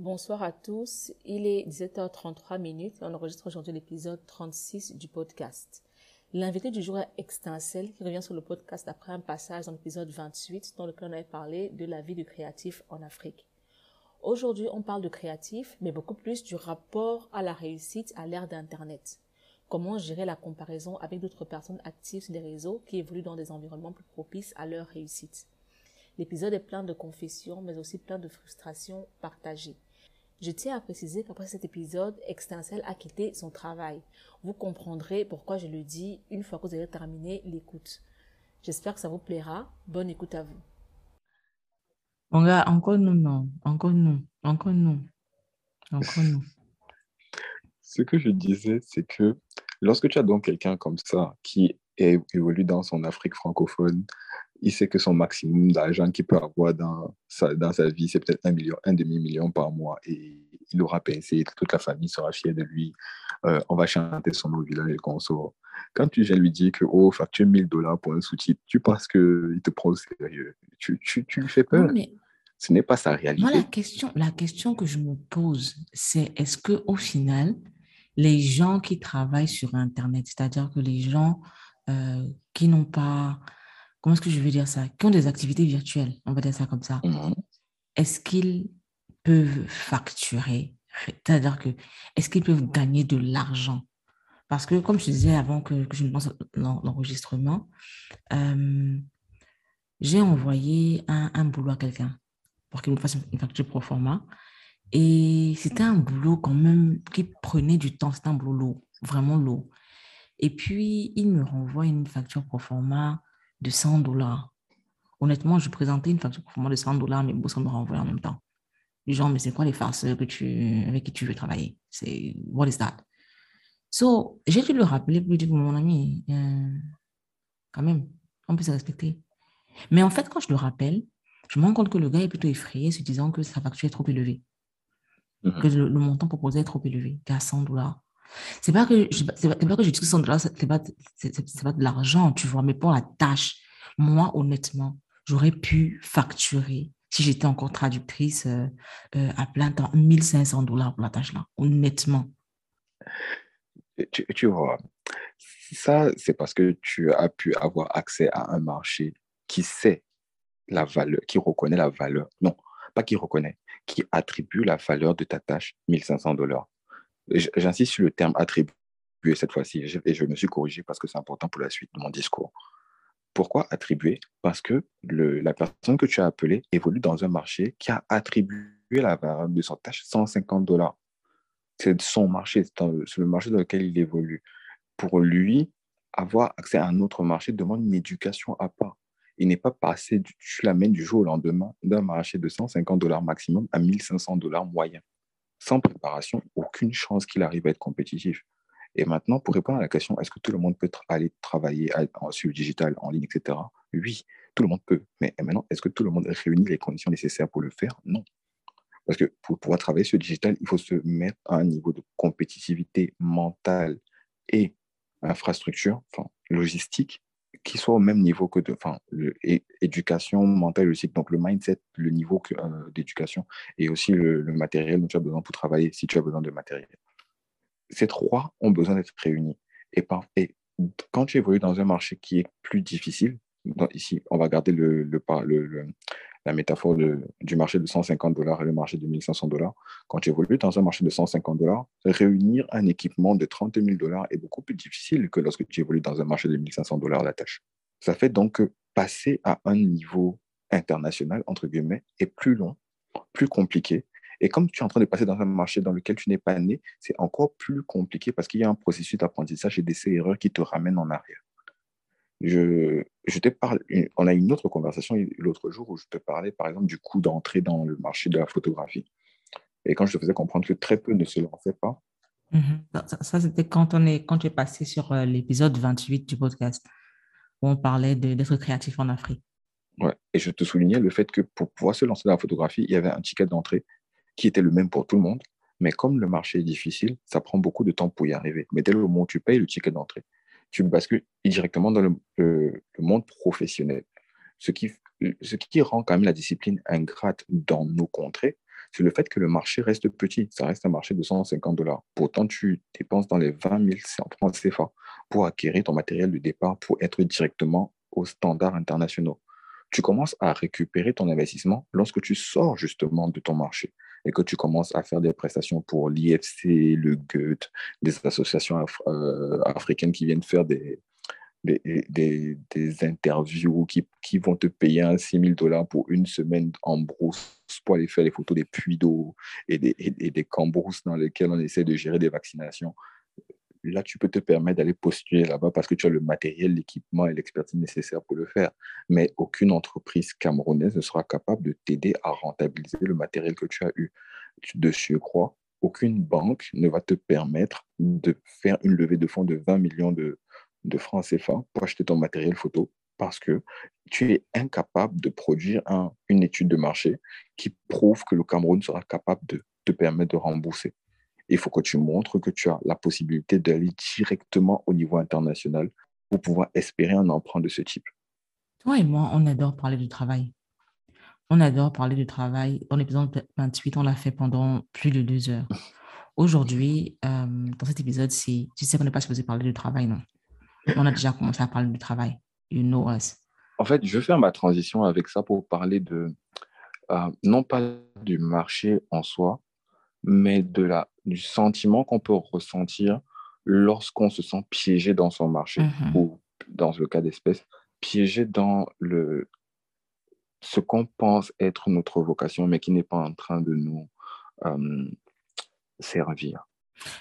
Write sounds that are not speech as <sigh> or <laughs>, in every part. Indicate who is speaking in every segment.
Speaker 1: Bonsoir à tous. Il est 17h33 minutes. On enregistre aujourd'hui l'épisode 36 du podcast. L'invité du jour est Extincelle qui revient sur le podcast après un passage dans l'épisode 28 dans lequel on avait parlé de la vie du créatif en Afrique. Aujourd'hui, on parle de créatif, mais beaucoup plus du rapport à la réussite à l'ère d'Internet. Comment gérer la comparaison avec d'autres personnes actives sur les réseaux qui évoluent dans des environnements plus propices à leur réussite? L'épisode est plein de confessions, mais aussi plein de frustrations partagées. Je tiens à préciser qu'après cet épisode, Extincelle a quitté son travail. Vous comprendrez pourquoi je le dis une fois que vous avez terminé l'écoute. J'espère que ça vous plaira. Bonne écoute à vous.
Speaker 2: Mon gars, encore nous, non. Encore nous. Encore nous. Encore nous. <laughs>
Speaker 3: Ce que je disais, c'est que lorsque tu as donc quelqu'un comme ça qui évolue dans son Afrique francophone, il sait que son maximum d'argent qu'il peut avoir dans sa, dans sa vie, c'est peut-être un million, un demi-million par mois. Et il aura pincé, toute la famille sera fière de lui. Euh, on va chanter son nom au village et consort. Quand tu viens lui dire que, oh, facture 1000 dollars pour un sous-titre, tu penses qu'il te prend au sérieux? Tu, tu, tu lui fais peur? mais Ce n'est pas sa réalité.
Speaker 2: Moi, la question, la question que je me pose, c'est est-ce qu'au final, les gens qui travaillent sur Internet, c'est-à-dire que les gens euh, qui n'ont pas comment est-ce que je veux dire ça, qui ont des activités virtuelles, on va dire ça comme ça, mhm. est-ce qu'ils peuvent facturer? C'est-à-dire que, est-ce qu'ils peuvent gagner de l'argent? Parce que, comme je disais avant que, je me lance l'enregistrement, euh, j'ai envoyé un, boulot à quelqu'un pour qu'il me fasse une facture pro forma. Et c'était un boulot quand même qui prenait du temps, c'était un boulot lourd, vraiment lourd. Et puis, il me renvoie une facture pro forma de 100 dollars. Honnêtement, je présentais une facture pour moi de 100 dollars, mais ça me renvoie en même temps. Du genre, mais c'est quoi les farces que tu, avec qui tu veux travailler? C'est, what is that? So, j'ai dû le rappeler pour lui dire, mon ami, euh, quand même, on peut se respecter. Mais en fait, quand je le rappelle, je me rends compte que le gars est plutôt effrayé, se disant que sa facture est trop élevée. Mm-hmm. Que le, montant proposé est trop élevé, qu'à 100 dollars. C'est pas que c'est pas, que je dis que 100 dollars, c'est pas, c'est, pas de l'argent, tu vois, mais pour la tâche, moi, honnêtement, j'aurais pu facturer, si j'étais encore traductrice euh, euh, à plein temps, 1500 dollars pour la tâche-là, honnêtement.
Speaker 3: Tu, tu, vois, ça, c'est parce que tu as pu avoir accès à un marché qui sait la valeur, qui reconnaît la valeur. Non, pas qui reconnaît, qui attribue la valeur de ta tâche, 1500 dollars. J'insiste sur le terme attribué cette fois-ci, et je me suis corrigé parce que c'est important pour la suite de mon discours. Pourquoi attribuer? Parce que la personne que tu as appelée évolue dans un marché qui a attribué la valeur de son tâche 150 dollars. C'est son marché, c'est le marché dans lequel il évolue. Pour lui, avoir accès à un autre marché demande une éducation à part. Il n'est pas passé, tu l'amènes du jour au lendemain d'un marché de 150 dollars maximum à 1500 dollars moyen sans préparation, aucune chance qu'il arrive à être compétitif. Et maintenant, pour répondre à la question, est-ce que tout le monde peut aller travailler sur le digital, en ligne, etc. Oui, tout le monde peut. Mais maintenant, est-ce que tout le monde réunit les conditions nécessaires pour le faire? Non. Parce que pour pouvoir travailler sur le digital, il faut se mettre à un niveau de compétitivité mentale et infrastructure, enfin logistique, qui soit au même niveau que de, enfin, éducation mentale aussi. Donc, le mindset, le niveau euh, d'éducation et aussi le, matériel dont tu as besoin pour travailler si tu as besoin de matériel. Ces trois ont besoin d'être réunis. Et, quand tu évolues dans un marché qui est plus difficile, ici, on va garder le, le, le, la métaphore du marché de 150 dollars et le marché de 1500 dollars. Quand tu évolues dans un marché de 150 dollars, réunir un équipement de 30 000 dollars est beaucoup plus difficile que lorsque tu évolues dans un marché de 1500 dollars la tâche. Ça fait donc que passer à un niveau international, entre guillemets, est plus long, plus compliqué. Et comme tu es en train de passer dans un marché dans lequel tu n'es pas né, c'est encore plus compliqué parce qu'il y a un processus d'apprentissage et d'essais-erreurs qui te ramènent en arrière. Je, je te parle, on a une autre conversation l'autre jour où je te parlais, par exemple, du coût d'entrée dans le marché de la photographie. Et quand je te faisais comprendre que très peu ne se lançaient pas.
Speaker 2: Mm-hmm. Ça, c'était quand, on est, quand tu es passé sur euh, l'épisode 28 du podcast, où on parlait d'être créatif en Afrique.
Speaker 3: Ouais. Et je te soulignais le fait que pour pouvoir se lancer dans la photographie, il y avait un ticket d'entrée qui était le même pour tout le monde. Mais comme le marché est difficile, ça prend beaucoup de temps pour y arriver. Mais dès le moment où tu payes le ticket d'entrée, tu bascules directement dans le, monde professionnel. Ce qui, ce qui rend quand même la discipline ingrate dans nos contrées, c'est le fait que le marché reste petit. Ça reste un marché de 150 dollars. Pourtant, tu dépenses dans les 20 000 francs CFA pour acquérir ton matériel de départ pour être directement aux standards internationaux. Tu commences à récupérer ton investissement lorsque tu sors justement de ton marché et que tu commences à faire des prestations pour l'IFC, le GUT, des associations euh, africaines qui viennent faire des, des, des, interviews qui, qui, vont te payer un 6 000 dollars pour une semaine en brousse pour aller faire les photos des puits d'eau et des, et, des cambrousses dans lesquelles on essaie de gérer des vaccinations. Là, tu peux te permettre d'aller postuler là-bas parce que tu as le matériel, l'équipement et l'expertise nécessaire pour le faire. Mais aucune entreprise camerounaise ne sera capable de t'aider à rentabiliser le matériel que tu as eu. De surcroît, aucune banque ne va te permettre de faire une levée de fonds de 20 millions de francs CFA pour acheter ton matériel photo parce que tu es incapable de produire une étude de marché qui prouve que le Cameroun sera capable de te permettre de rembourser. Il faut que tu montres que tu as la possibilité d'aller directement au niveau international pour pouvoir espérer un emprunt de ce type.
Speaker 2: Toi et moi, on adore parler du travail. On adore parler du travail. Dans l'épisode 28, on l'a fait pendant plus de deux heures. Aujourd'hui, euh, dans cet épisode-ci, tu sais qu'on n'est pas supposé parler du travail, non? On a déjà commencé à parler du travail. You know us.
Speaker 3: En fait, je vais faire ma transition avec ça pour parler de, euh, non pas du marché en soi, mais de la, du sentiment qu'on peut ressentir lorsqu'on se sent piégé dans son marché, mm-hmm. ou dans le cas d'espèce, piégé dans le, ce qu'on pense être notre vocation, mais qui n'est pas en train de nous euh, servir.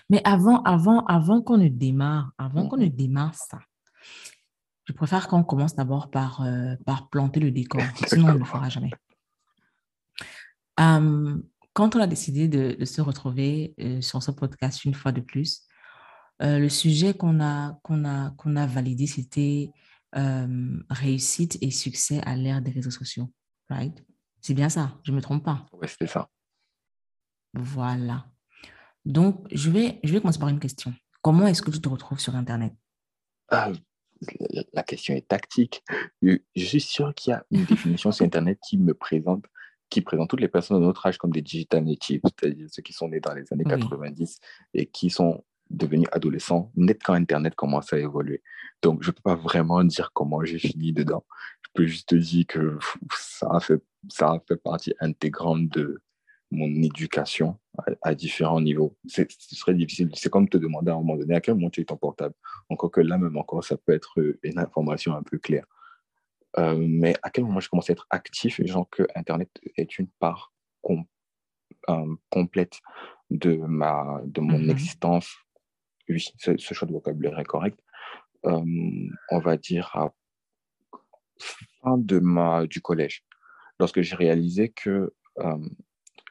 Speaker 2: Mais avant, avant, avant qu'on ne démarre, avant qu'on ne mhm. démarre ça, je préfère qu'on commence d'abord par, euh, par planter le décor. <laughs> Sinon, on ne le fera jamais. Quand on a décidé de, se retrouver euh, sur ce podcast une fois de plus, euh, le sujet qu'on a, qu'on a, qu'on a validé, c'était réussite et succès à l'ère des réseaux sociaux. Right? C'est bien ça, je ne me trompe pas?
Speaker 3: Oui, c'est ça.
Speaker 2: Voilà. Donc, je vais, je vais commencer par une question. Comment est-ce que tu te retrouves sur Internet?
Speaker 3: Ah, La question est tactique. Je suis sûr qu'il y a une définition sur Internet qui me présente, qui présente toutes les personnes de notre âge comme des digital natives, c'est-à-dire ceux qui sont nés dans les années 90 et qui sont devenus adolescents net quand Internet commence à évoluer. Donc, je ne peux pas vraiment dire comment j'ai fini dedans. Je peux juste te dire que ça a fait, ça a fait partie intégrante de, mon éducation à, différents niveaux. Ce serait difficile. C'est comme te demander à un moment donné à quel moment tu es ton portable? Encore que là, même encore, ça peut être une information un peu claire. Euh, mais à quel moment je commence à être actif, genre que Internet est une part euh, complète de, ma, de mon mm-hmm. existence? Oui, ce, choix de vocabulaire est correct. Euh, on va dire à fin de ma, du collège, lorsque j'ai réalisé que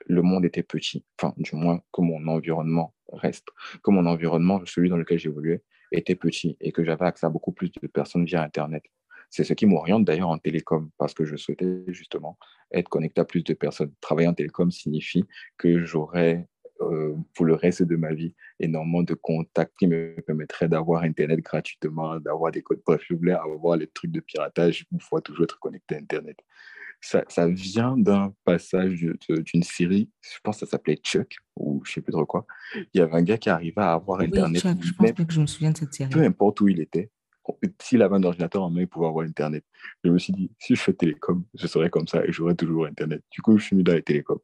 Speaker 3: le monde était petit, enfin, du moins que mon environnement reste, que mon environnement, celui dans lequel j'évoluais, était petit et que j'avais accès à beaucoup plus de personnes via Internet. C'est ce qui m'oriente d'ailleurs en télécom, parce que je souhaitais justement être connecté à plus de personnes. Travailler en télécom signifie que j'aurais euh, pour le reste de ma vie énormément de contacts qui me permettraient d'avoir Internet gratuitement, d'avoir des codes. Voulais avoir les trucs de piratage, il faut toujours être connecté à Internet ça, ça vient d'un passage d'une série, je pense que ça s'appelait Chuck, ou je sais plus trop quoi. Il y avait un gars qui arrivait à avoir Internet.
Speaker 2: Chuck, je pense que je me souviens de cette série.
Speaker 3: Peu importe où il était, s'il avait un ordinateur en main, il pouvait avoir Internet. Je me suis dit, si je fais télécom, je serais comme ça et j'aurais toujours Internet. Du coup, je suis mis dans les télécoms.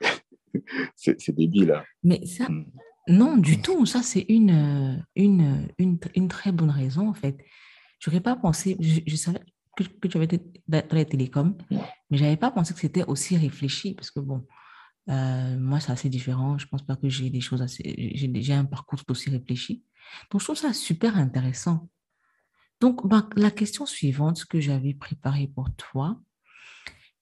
Speaker 3: <laughs> c'est débile. Hein.
Speaker 2: Mais ça, hmm. non, du tout. Ça, c'est une, une, une, une, très bonne raison, en fait. Je n'aurais pas pensé, je, je savais, que, tu avais été dans les télécoms, mais je n'avais pas pensé que c'était aussi réfléchi, parce que bon, euh, moi, c'est assez différent. Je ne pense pas que j'ai des choses assez. J'ai déjà un parcours tout aussi réfléchi. Donc, je trouve ça super intéressant. Donc, bah, la question suivante que j'avais préparée pour toi,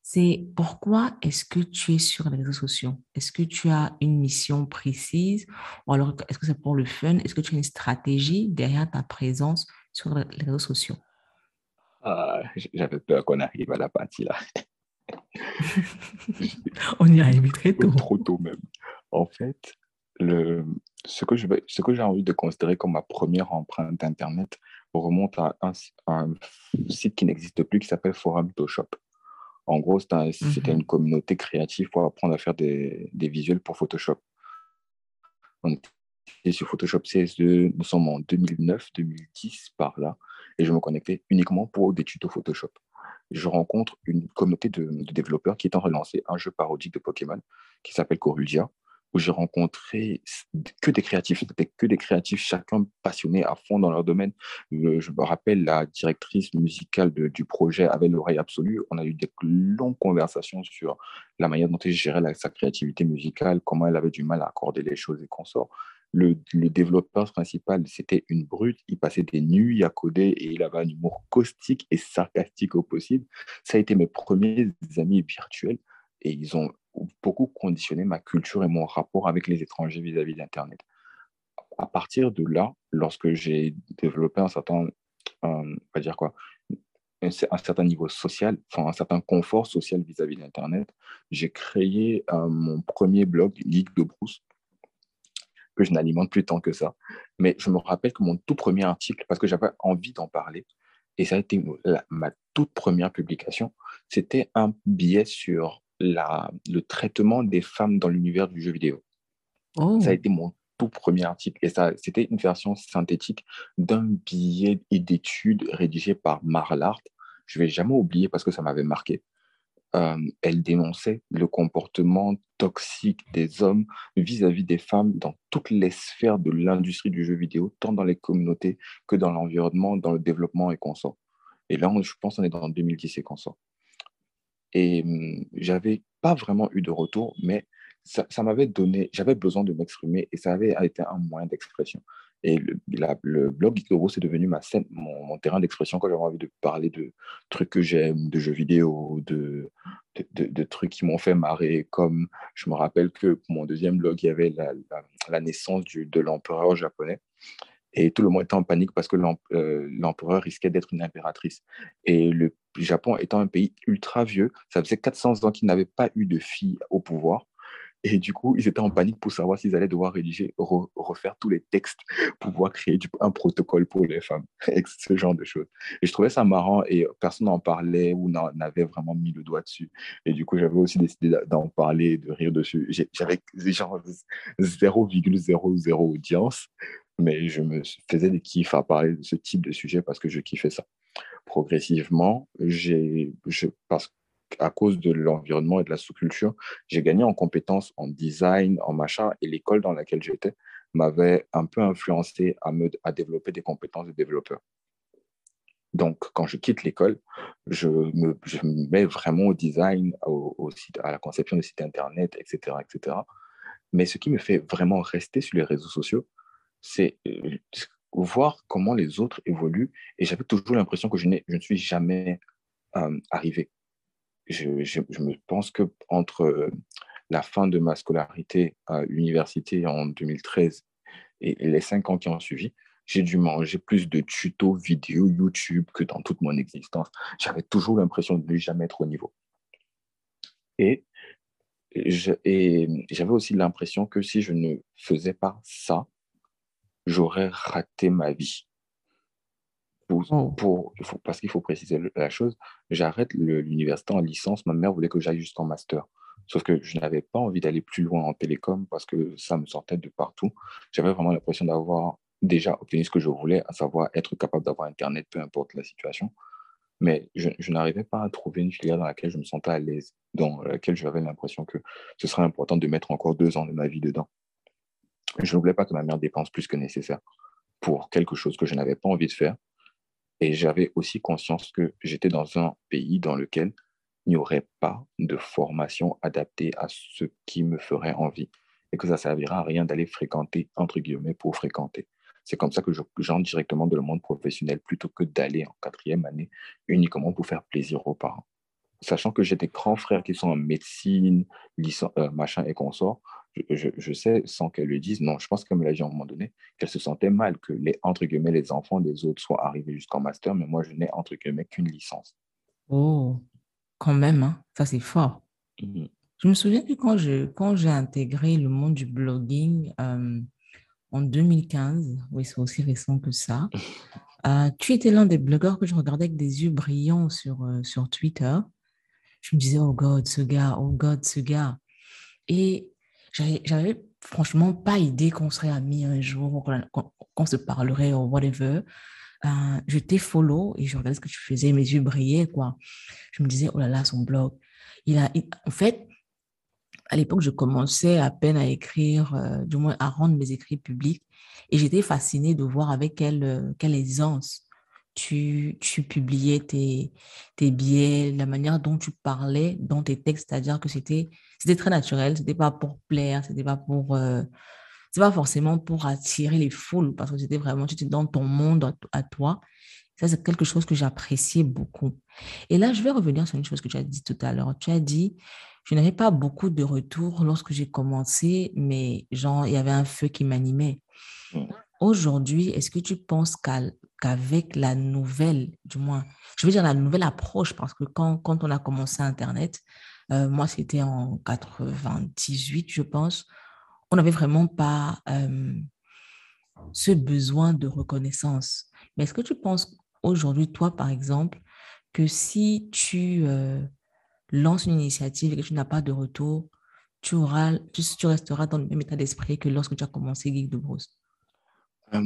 Speaker 2: c'est pourquoi est-ce que tu es sur les réseaux sociaux? Est-ce que tu as une mission précise ou alors est-ce que c'est pour le fun? Est-ce que tu as une stratégie derrière ta présence sur les réseaux sociaux?
Speaker 3: Ah, j'avais peur qu'on arrive à la partie là. <laughs>
Speaker 2: On y arrive très tôt.
Speaker 3: Trop tôt même. En fait, le, ce que j'ai envie de considérer comme ma première empreinte Internet remonte à un, site qui n'existe plus qui s'appelle Forum To Shop. En gros, c'était
Speaker 2: Mhm.
Speaker 3: une communauté créative pour apprendre à faire des, des visuels pour Photoshop. On était sur Photoshop CS2, nous sommes en 2009, 2010 par là, et je me connectais uniquement pour des tutos Photoshop. Je rencontre une communauté de, de développeurs qui est en train de lancer un jeu parodique de Pokémon qui s'appelle Corulgia, où j'ai rencontré que des créatifs, que des créatifs, chacun passionné à fond dans leur domaine. Je me rappelle, la directrice musicale du projet avait l'oreille absolue. On a eu des longues conversations sur la manière dont elle gérait sa créativité musicale, comment elle avait du mal à accorder les choses et consorts. Le, le développeur principal, c'était une brute. Il passait des nuits à coder et il avait un humour caustique et sarcastique au possible. Ça a été mes premiers amis virtuels et ils ont beaucoup conditionné ma culture et mon rapport avec les étrangers vis-à-vis d'Internet. À partir de là, lorsque j'ai développé un certain, euh, on va dire quoi, un, cer- un certain niveau social, enfin un certain confort social vis-à-vis d'Internet, j'ai créé euh, mon premier blog, Geek de Brousse, que je n'alimente plus tant que ça. Mais je me rappelle que mon tout premier article, parce que j'avais envie d'en parler, et ça a été ma toute première publication, c'était un billet sur la, le traitement des femmes dans l'univers du jeu vidéo.
Speaker 2: Oh,
Speaker 3: Ça a été mon tout premier article. Et ça, c'était une version synthétique d'un billet d'études rédigé par Marlart. Je ne vais jamais oublier parce que ça m'avait marqué. Euh, elle dénonçait le comportement toxique des hommes vis-à-vis des femmes dans toutes les sphères de l'industrie du jeu vidéo, tant dans les communautés que dans l'environnement, dans le développement et consorts. Et là, on- je pense qu'on est dans 2010 et consorts. Et hum, j'avais pas vraiment eu de retour, mais ça, ça m'avait donné, j'avais besoin de m'exprimer et ça avait été un moyen d'expression. Et le, le blog Geekoro, c'est devenu ma scène, mon, terrain d'expression quand j'avais envie de parler de trucs que j'aime, de jeux vidéo, de, de, trucs qui m'ont fait marrer. Comme je me rappelle que pour mon deuxième blog, il y avait la, naissance de l'empereur japonais. Et tout le monde était en panique parce que euh, l'empereur risquait d'être une impératrice. Et le Japon étant un pays ultra vieux, ça faisait 400 ans qu'il n'avait pas eu de fille au pouvoir. Et du coup, ils étaient en panique pour savoir s'ils allaient devoir rédiger, re- refaire tous les textes pour pouvoir créer un protocole pour les femmes, <laughs> ce genre de choses. Et je trouvais ça marrant et personne n'en parlait ou n'avait vraiment mis le doigt dessus. Et du coup, j'avais aussi décidé d'en parler, de rire dessus. J'avais genre 0,00 audience, mais je me faisais des kiffs à parler de ce type de sujet parce que je kiffais ça. Progressivement, j'ai, parce à cause de l'environnement et de la sous-culture, j'ai gagné en compétences en design, en machin, et l'école dans laquelle j'étais m'avait un peu influencé à, me, à développer des compétences de développeur. Donc, quand je quitte l'école, je me, je me mets vraiment au design, au site, à la conception de sites Internet, etc., etc. Mais ce qui me fait vraiment rester sur les réseaux sociaux, c'est euh, voir comment les autres évoluent. Et j'avais toujours l'impression que je, je ne suis jamais euh, arrivé. Je, je, me pense que entre euh, la fin de ma scolarité à l'université en 2013 et, et les cinq ans qui ont suivi, j'ai dû manger plus de tutos vidéo YouTube que dans toute mon existence. J'avais toujours l'impression de ne jamais être au niveau. Et j'avais aussi l'impression que si je ne faisais pas ça, j'aurais raté ma vie. Pour, oh. pour, parce qu'il faut préciser la chose, j'arrête l'université en licence. Ma mère voulait que j'aille jusqu'en master. Sauf que je n'avais pas envie d'aller plus loin en télécom parce que ça me sortait de partout. J'avais vraiment l'impression d'avoir déjà obtenu ce que je voulais, à savoir être capable d'avoir Internet, peu importe la situation. Mais je, je n'arrivais pas à trouver une filière dans laquelle je me sentais à l'aise, dans laquelle j'avais l'impression que ce serait important de mettre encore deux ans de ma vie dedans. Je ne pas que ma mère dépense plus que nécessaire pour quelque chose que je n'avais pas envie de faire. Et j'avais aussi conscience que j'étais dans un pays dans lequel il n'y aurait pas de formation adaptée à ce qui me ferait envie et que ça ne servira à rien d'aller fréquenter, entre guillemets, pour fréquenter. C'est comme ça que j'entre directement dans le monde professionnel plutôt que d'aller en quatrième année uniquement pour faire plaisir aux parents. Sachant que j'ai des grands frères qui sont en médecine, euh, machin et consorts, je, je, je, sais, sans qu'elle le dise, non, je pense qu'elle me l'a dit à un moment donné, qu'elle se sentait mal que les, entre guillemets, les enfants des autres soient arrivés jusqu'en master, mais moi, je n'ai, entre guillemets, qu'une licence.
Speaker 2: Oh, quand même, hein? ça c'est fort.
Speaker 3: Mm.
Speaker 2: Je me souviens que quand j'ai quand intégré le monde du blogging euh, en 2015, oui, c'est aussi récent que ça, <laughs> euh, tu étais l'un des blogueurs que je regardais avec des yeux brillants sur, euh, sur Twitter. je me disais, oh God, ce gars, oh God, ce gars. Et j'avais franchement pas idée qu'on serait amis un jour, qu'on se parlerait ou whatever. Euh, je t'ai follow et je regardais ce que tu faisais, mes yeux brillaient, quoi. Je me disais, oh là là, son blog. Il a, en fait, à l'époque, je commençais à peine à écrire, euh, du moins à rendre mes écrits publics. Et j'étais fascinée de voir avec quelle, euh, quelle aisance tu, tu publiais tes, tes billets, la manière dont tu parlais dans tes textes, c'est-à-dire que c'était c'était très naturel, c'était pas pour plaire, c'était pas pour euh, c'est pas forcément pour attirer les foules parce que c'était vraiment tu étais dans ton monde à, toi. Ça c'est quelque chose que j'appréciais beaucoup. Et là, je vais revenir sur une chose que tu as dit tout à l'heure. Tu as dit je n'avais pas beaucoup de retours lorsque j'ai commencé, mais genre il y avait un feu qui m'animait. Mmh. Aujourd'hui, est-ce que tu penses qu'avec la nouvelle, du moins, je veux dire la nouvelle approche, parce que quand, quand on a commencé Internet, euh, moi c'était en 98, je pense, on n'avait vraiment pas euh, ce besoin de reconnaissance. Mais est-ce que tu penses aujourd'hui, toi par exemple, que si tu euh, lances une initiative et que tu n'as pas de retour, tu, auras, tu, resteras dans le même état d'esprit que lorsque tu as commencé Geek de Brousse
Speaker 3: euh,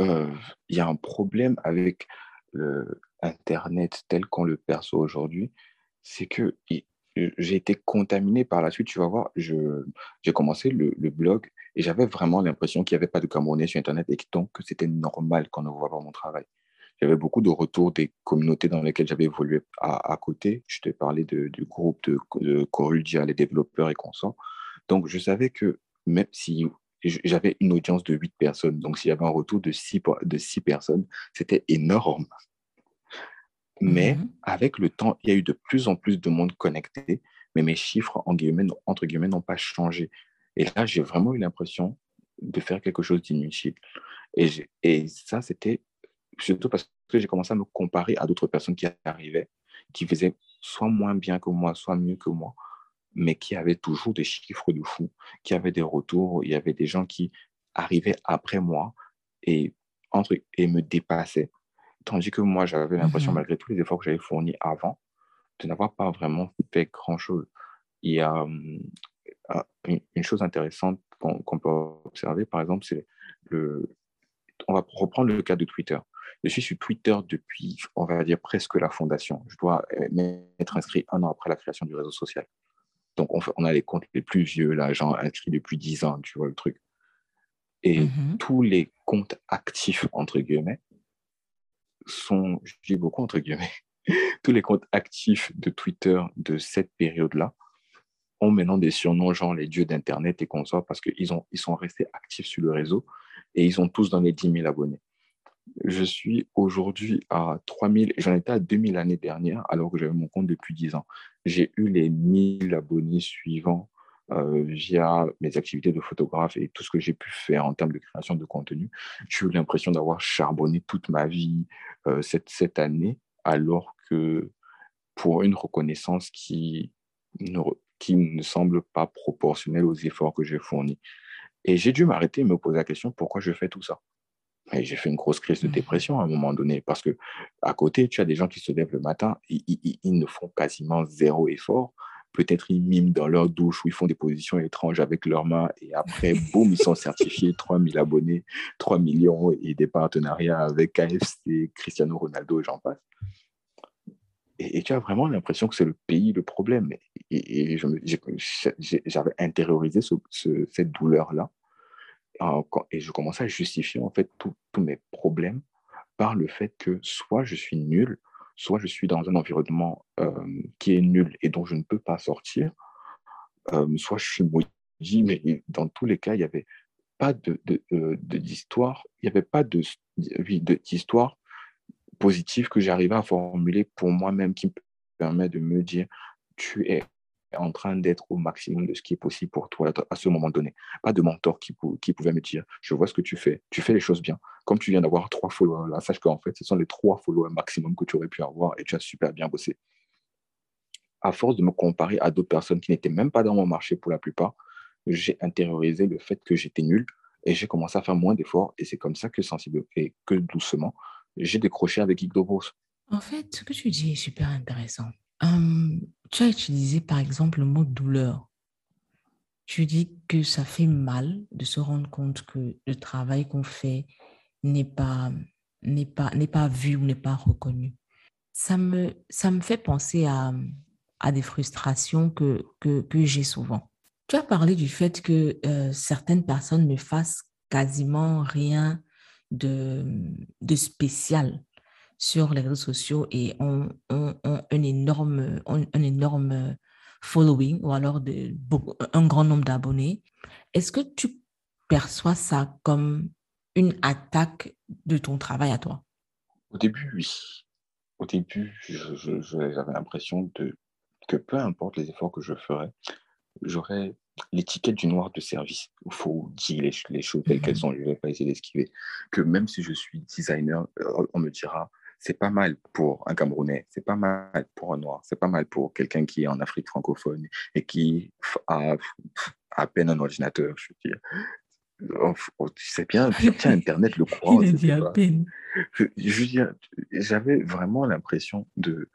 Speaker 3: Euh, il y a un problème avec le Internet tel qu'on le perçoit aujourd'hui. C'est que j'ai été contaminé par la suite. Tu vas voir, j'ai commencé le, blog et j'avais vraiment l'impression qu'il n'y avait pas de Camerounais sur Internet et donc que c'était normal qu'on ne voit pas mon travail. J'avais beaucoup de retours des communautés dans lesquelles j'avais évolué à, côté. Je t'ai parlé du groupe de, de les développeurs et consorts. Donc, je savais que même si j'avais une audience de 8 personnes. Donc, s'il y avait un retour de 6, de six personnes, c'était énorme. Mais mhm. avec le temps, il y a eu de plus en plus de monde connecté, mais mes chiffres, en guillemets, entre guillemets, n'ont pas changé. Et là, j'ai vraiment eu l'impression de faire quelque chose d'inutile. Et, et ça, c'était surtout parce que j'ai commencé à me comparer à d'autres personnes qui arrivaient, qui faisaient soit moins bien que moi, soit mieux que moi mais qui avait toujours des chiffres de fou, qui avait des retours. Il y avait des gens qui arrivaient après moi et, entre, et me dépassaient. Tandis que moi, j'avais l'impression, mmh malgré tous les efforts que j'avais fournis avant, de n'avoir pas vraiment fait grand-chose. Il y a ah, une, chose intéressante qu'on peut observer, par exemple, c'est le... On va reprendre le cas de Twitter. Je suis sur Twitter depuis, on va dire, presque la fondation. Je dois être inscrit un an après la création du réseau social. Donc, on, a les comptes les plus vieux, là, genre inscrits depuis 10 ans, tu vois le truc. Et mm-hmm. tous les comptes actifs, entre guillemets, sont, je dis beaucoup entre guillemets, <laughs> tous les comptes actifs de Twitter de cette période-là ont maintenant des surnoms, genre les dieux d'Internet et consorts, parce qu'ils ils sont restés actifs sur le réseau et ils ont tous dans les 10 000 abonnés. Je suis aujourd'hui à 3000, j'en étais à 2000 l'année dernière, alors que j'avais mon compte depuis 10 ans. J'ai eu les 1000 abonnés suivants euh, via mes activités de photographe et tout ce que j'ai pu faire en termes de création de contenu. J'ai eu l'impression d'avoir charbonné toute ma vie euh, cette, année, alors que pour une reconnaissance qui qui ne semble pas proportionnelle aux efforts que j'ai fournis. Et j'ai dû m'arrêter et me poser la question pourquoi je fais tout ça? Et j'ai fait une grosse crise de mmh. dépression à un moment donné parce que à côté, tu as des gens qui se lèvent le matin, ils, ils, ne font quasiment zéro effort. Peut-être ils miment dans leur douche ou ils font des positions étranges avec leurs mains et après, boum, ils sont certifiés <laughs> 3000 abonnés, 3 millions et des partenariats avec KFC, Cristiano Ronaldo et j'en passe. Et, tu as vraiment l'impression que c'est le pays le problème. Et, j'avais intériorisé cette douleur-là et je commençais à justifier en fait tous mes problèmes par le fait que soit je suis nul, soit je suis dans un environnement euh, qui est nul et dont je ne peux pas sortir, euh, soit je suis maudit, mais dans tous les cas, il n'y avait pas euh, d'histoire, il n'y avait pas de, d'histoire positive que j'arrivais à formuler pour moi-même qui me permet de me dire tu es en train d'être au maximum de ce qui est possible pour toi à ce moment donné. Pas de mentor qui, pouvait me dire, je vois ce que tu fais, tu fais les choses bien. Comme tu viens d'avoir trois followers là, sache qu'en fait, ce sont les trois followers maximum que tu aurais pu avoir et tu as super bien bossé. À force de me comparer à d'autres personnes qui n'étaient même pas dans mon marché pour la plupart, j'ai intériorisé le fait que j'étais nul et j'ai commencé à faire moins d'efforts et c'est comme ça que sensible et que doucement, j'ai décroché avec Geek
Speaker 2: En fait, ce que tu dis est super intéressant. Hum, tu as utilisé par exemple le mot douleur. Tu dis que ça fait mal de se rendre compte que le travail qu'on fait n'est pas, n'est pas, n'est pas vu ou n'est pas reconnu. Ça me, ça me fait penser à, à des frustrations que, que, que j'ai souvent. Tu as parlé du fait que euh, certaines personnes ne fassent quasiment rien de, de spécial sur les réseaux sociaux et ont, ont, ont un, énorme, ont un énorme following ou alors de, un grand nombre d'abonnés. Est-ce que tu perçois ça comme une attaque de ton travail à toi?
Speaker 3: Au début, oui. Au début, j'avais l'impression que peu importe les efforts que je ferais, j'aurais l'étiquette du noir de service. Il faut dire les, les choses telles qu'elles mhm. sont. Je ne vais pas essayer d'esquiver. Que même si je suis designer, euh, on me dira c'est pas mal pour un Camerounais, c'est pas mal pour un Noir, c'est pas mal pour quelqu'un qui est en Afrique francophone et qui a à peine un ordinateur, je veux dire. Oh, oh, tu sais bien, tiens, <laughs> Internet le croit.
Speaker 2: Il a dit à peine.
Speaker 3: Je, je veux dire, j'avais vraiment l'impression de,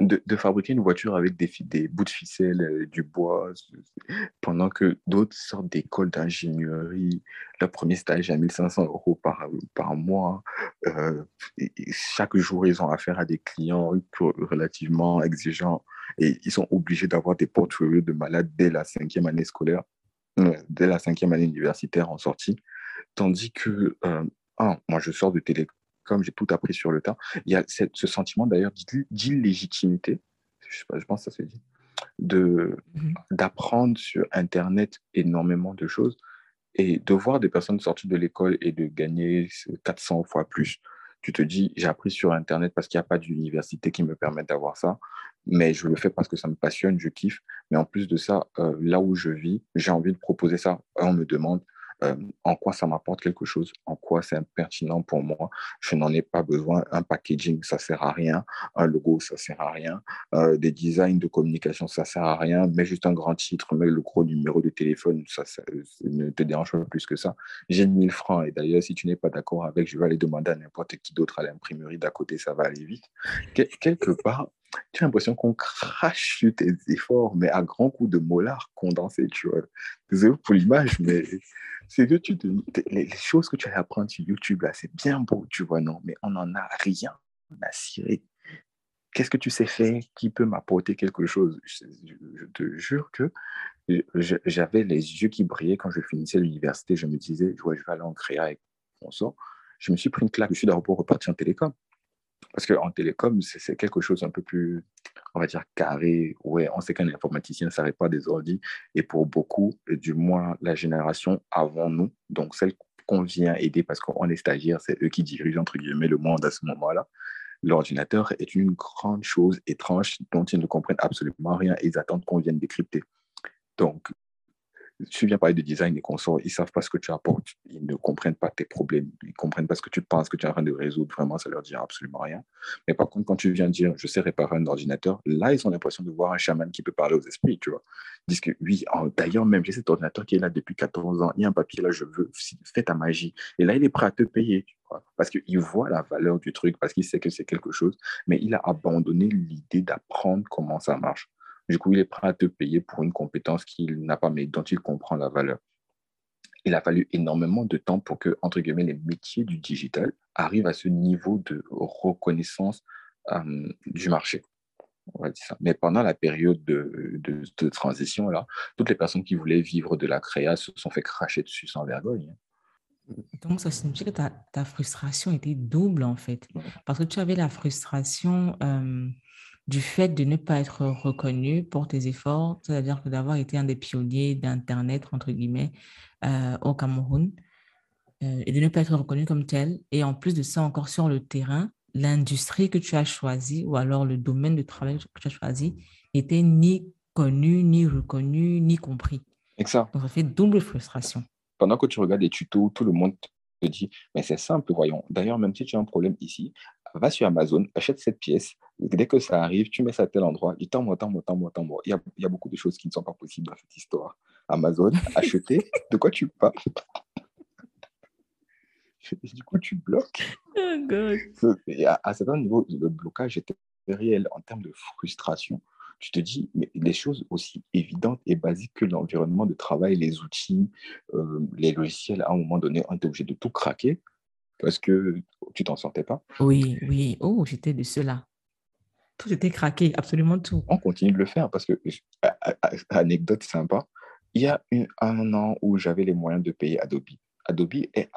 Speaker 3: de, fabriquer une voiture avec des, bouts de ficelle, euh, du bois, pendant que d'autres sortent d'écoles d'ingénierie. Le premier stage à 1500 euros par, par mois. Euh, chaque jour, ils ont affaire à des clients relativement exigeants et ils sont obligés d'avoir des portfolios de malades dès la cinquième année scolaire, euh, dès la cinquième année universitaire en sortie. Tandis que, ah, moi, je sors de télé comme j'ai tout appris sur le tas. Il y a ce sentiment d'ailleurs d'illégitimité, je, je, pense que ça se dit, de, mhm. d'apprendre sur Internet énormément de choses et de voir des personnes sorties de l'école et de gagner 400 fois plus. Tu te dis, j'ai appris sur Internet parce qu'il n'y a pas d'université qui me permette d'avoir ça, mais je le fais parce que ça me passionne, je kiffe. Mais en plus de ça, euh, là où je vis, j'ai envie de proposer ça. On me demande, en quoi ça m'apporte quelque chose, en quoi c'est pertinent pour moi? Je n'en ai pas besoin. Un packaging, ça sert à rien. Un logo, ça sert à rien. Des designs de communication, ça sert à rien. Mais juste un grand titre, mais le gros numéro de téléphone, ça, ne te dérange pas plus que ça. J'ai 1000 francs et d'ailleurs, si tu n'es pas d'accord avec, je vais aller demander à n'importe qui d'autre à l'imprimerie d'à côté, ça va aller vite. quelque part, tu as l'impression qu'on crache sur tes efforts, mais à grands coups de molar condensé, tu vois. Désolé pour l'image, mais c'est que tu les choses que tu vas apprendre sur YouTube, là, c'est bien beau, tu vois, non, mais on n'en a rien à cirer. Qu'est-ce que tu sais faire qui peut m'apporter quelque chose? Je, te jure que j'avais les yeux qui brillaient quand je finissais l'université. Je me disais, je vais aller en créa avec mon sort. Je me suis pris une claque. Je suis d'abord reparti en télécom. Parce qu'en télécom, c'est quelque chose un peu plus, on va dire, carré. Ouais, on sait qu'un informaticien ne s'arrête pas des ordi. Et pour beaucoup, du moins la génération avant nous, donc celle qu'on vient aider parce qu'on est stagiaire, c'est eux qui dirigent, entre guillemets, le monde à ce moment-là. L'ordinateur est une grande chose étrange dont ils ne comprennent absolument rien et ils attendent qu'on vienne décrypter. Donc, tu viens parler de design et consorts, ils ne savent pas ce que tu apportes, ils ne comprennent pas tes problèmes, ils ne comprennent pas ce que tu penses que tu es en train de résoudre, vraiment, ça leur dit absolument rien. Mais par contre, quand tu viens dire, je sais réparer un ordinateur, là, ils ont l'impression de voir un chaman qui peut parler aux esprits, tu vois. Ils disent que oui, oh, d'ailleurs, même, j'ai cet ordinateur qui est là depuis 14 ans, il y a un papier là, je veux, fais ta magie. Et là, il est prêt à te payer, tu vois, parce qu'il voit la valeur du truc, parce qu'il sait que c'est quelque chose, mais il a abandonné l'idée d'apprendre comment ça marche. Du coup, il est prêt à te payer pour une compétence qu'il n'a pas, mais dont il comprend la valeur. Il a fallu énormément de temps pour que, entre guillemets, les métiers du digital arrivent à ce niveau de reconnaissance euh, du marché. On va dire ça. Mais pendant la période de, de, transition, là, toutes les personnes qui voulaient vivre de la créa se sont fait cracher dessus sans vergogne.
Speaker 2: Donc, ça signifie que ta, ta frustration était double, en fait. Parce que tu avais la frustration euh, du fait de ne pas être reconnu pour tes efforts, c'est-à-dire que d'avoir été un des pionniers d'Internet, entre guillemets, euh, au Cameroun, euh, et de ne pas être reconnu comme tel. Et en plus de ça, encore sur le terrain, l'industrie que tu as choisie, ou alors le domaine de travail que tu as choisi, n'était ni connu, ni reconnu, ni compris.
Speaker 3: Exact.
Speaker 2: Donc, ça fait double frustration.
Speaker 3: Pendant que tu regardes des tutos, tout le monde te dit, mais c'est simple, voyons. D'ailleurs, même si tu as un problème ici, va sur Amazon, achète cette pièce. Dès que ça arrive, tu mets ça à tel endroit. Il tant moi, tant moi, tant moi, tant moi. Il y a, il y a beaucoup de choses qui ne sont pas possibles dans cette histoire. Amazon, <laughs> acheter, de quoi tu parles? <laughs> Du coup, tu bloques.
Speaker 2: Oh God.
Speaker 3: À, à certain niveau, le blocage était réel en termes de frustration, tu te dis, mais les choses aussi évidentes et basiques que l'environnement de travail, les outils, euh, les logiciels, à un moment donné, on est obligé de tout craquer parce que tu t'en sortais pas.
Speaker 2: Oui, oui. Oh, j'étais de cela. Tout était craqué, absolument tout.
Speaker 3: On continue de le faire parce que, anecdote sympa, il y a un an où j'avais les moyens de payer Adobe. Adobe est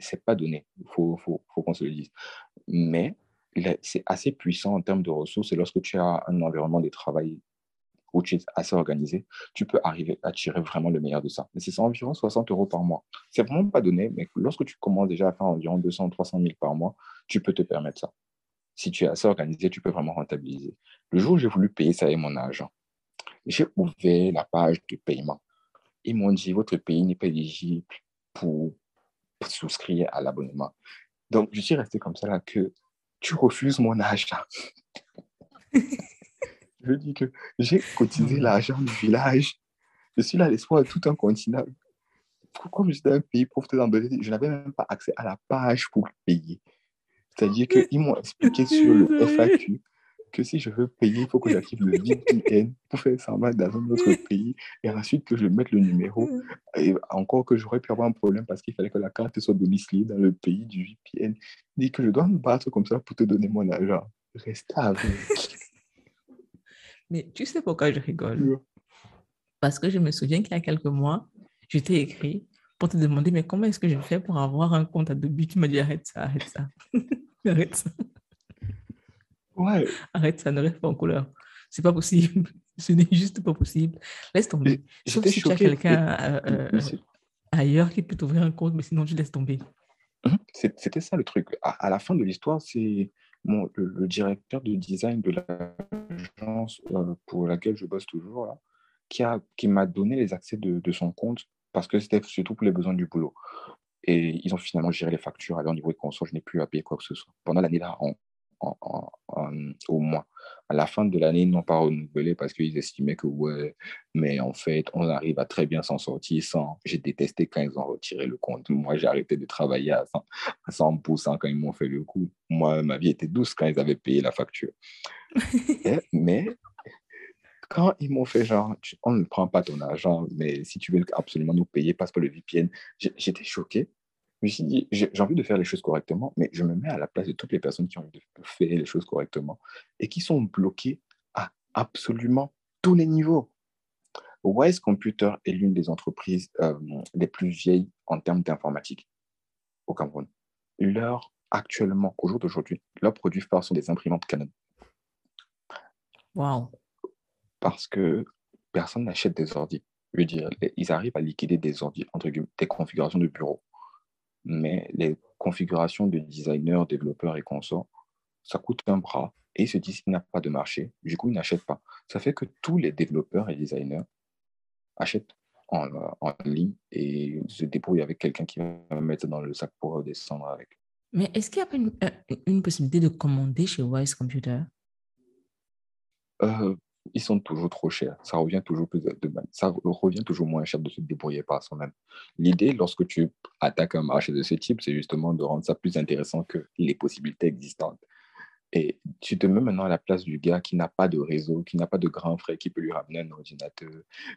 Speaker 3: c'est pas donné, il faut, faut, faut qu'on se le dise. Mais c'est assez puissant en termes de ressources et lorsque tu as un environnement de travail où tu es assez organisé, tu peux arriver à tirer vraiment le meilleur de ça. Mais c'est environ 60 euros par mois. C'est vraiment pas donné, mais lorsque tu commences déjà à faire environ 200 300 000 par mois, tu peux te permettre ça. Si tu es assez organisé, tu peux vraiment rentabiliser. Le jour où j'ai voulu payer ça avec mon argent, j'ai ouvert la page de paiement. Ils m'ont dit, votre pays n'est pas éligible pour souscrire à l'abonnement. Donc, je suis resté comme ça là que tu refuses mon argent. <laughs> je dis que j'ai cotisé l'argent du village. Je suis là l'espoir de tout un continent. Comme j'étais un pays pauvre, je n'avais même pas accès à la page pour payer. C'est-à-dire qu'ils m'ont expliqué sur le FAQ que si je veux payer, il faut que j'active le VPN pour faire semblant dans un autre pays et ensuite que je mette le numéro. Et encore que j'aurais pu avoir un problème parce qu'il fallait que la carte soit domiciliée dans le pays du VPN. Dit que je dois me battre comme ça pour te donner mon argent. Reste avec.
Speaker 2: Mais tu sais pourquoi je rigole? Parce que je me souviens qu'il y a quelques mois, je t'ai écrit pour te demander mais comment est-ce que je fais pour avoir un compte Adobe Tu m'as dit arrête ça, arrête ça. <laughs> arrête ça.
Speaker 3: Ouais.
Speaker 2: Arrête ça, ne reste pas en couleur. C'est pas possible. <laughs> Ce n'est juste pas possible. Laisse tomber. Sauf si tu as quelqu'un euh, euh, ailleurs qui peut t'ouvrir un compte, mais sinon tu laisses tomber.
Speaker 3: Mhm. C'était ça le truc. À, la fin de l'histoire, c'est le, directeur de design de l'agence euh, pour laquelle je bosse toujours, qui m'a donné les accès de, son compte parce que c'était surtout pour les besoins du boulot. Et ils ont finalement géré les factures. Alors, au niveau de console, je n'ai plus à payer quoi que ce soit. Pendant l'année au moins. À la fin de l'année, ils n'ont pas renouvelé parce qu'ils estimaient que, ouais, mais en fait, on arrive à très bien s'en sortir sans. J'ai détesté quand ils ont retiré le compte. Moi, j'ai arrêté de travailler à 100%, quand ils m'ont fait le coup. Moi, ma vie était douce quand ils avaient payé la facture. <laughs> mais quand ils m'ont fait genre, on ne prend pas ton argent, mais si tu veux absolument nous payer, passe par le VPN, j'étais choqué me suis dit, j'ai envie de faire les choses correctement, mais je me mets à la place de toutes les personnes qui ont envie de faire les choses correctement et qui sont bloquées à absolument tous les niveaux. Wise Computer est l'une des entreprises euh, les plus vieilles en termes d'informatique au Cameroun. Leur, actuellement, au jour d'aujourd'hui, leurs produits phares sont des imprimantes Canon.
Speaker 2: Wow.
Speaker 3: Parce que personne n'achète des ordi. Je veux dire, ils arrivent à liquider des ordi, entre guillemets, des configurations de bureau mais les configurations de designers, développeurs et consorts, ça coûte un bras. Et ils se disent qu'il n'y a pas de marché. Du coup, ils n'achètent pas. Ça fait que tous les développeurs et designers achètent en, en ligne et se débrouillent avec quelqu'un qui va mettre dans le sac pour descendre avec.
Speaker 2: Mais est-ce qu'il y a une, euh, une, possibilité de commander chez Wise Computer?
Speaker 3: Euh, ils sont toujours trop chers. Ça revient toujours plus de, ça revient toujours moins cher de se débrouiller par soi-même. L'idée, lorsque tu attaques un marché de ce type, c'est justement de rendre ça plus intéressant que les possibilités existantes. Et tu te mets maintenant à la place du gars qui n'a pas de réseau, qui n'a pas de grand frère qui peut lui ramener un ordinateur,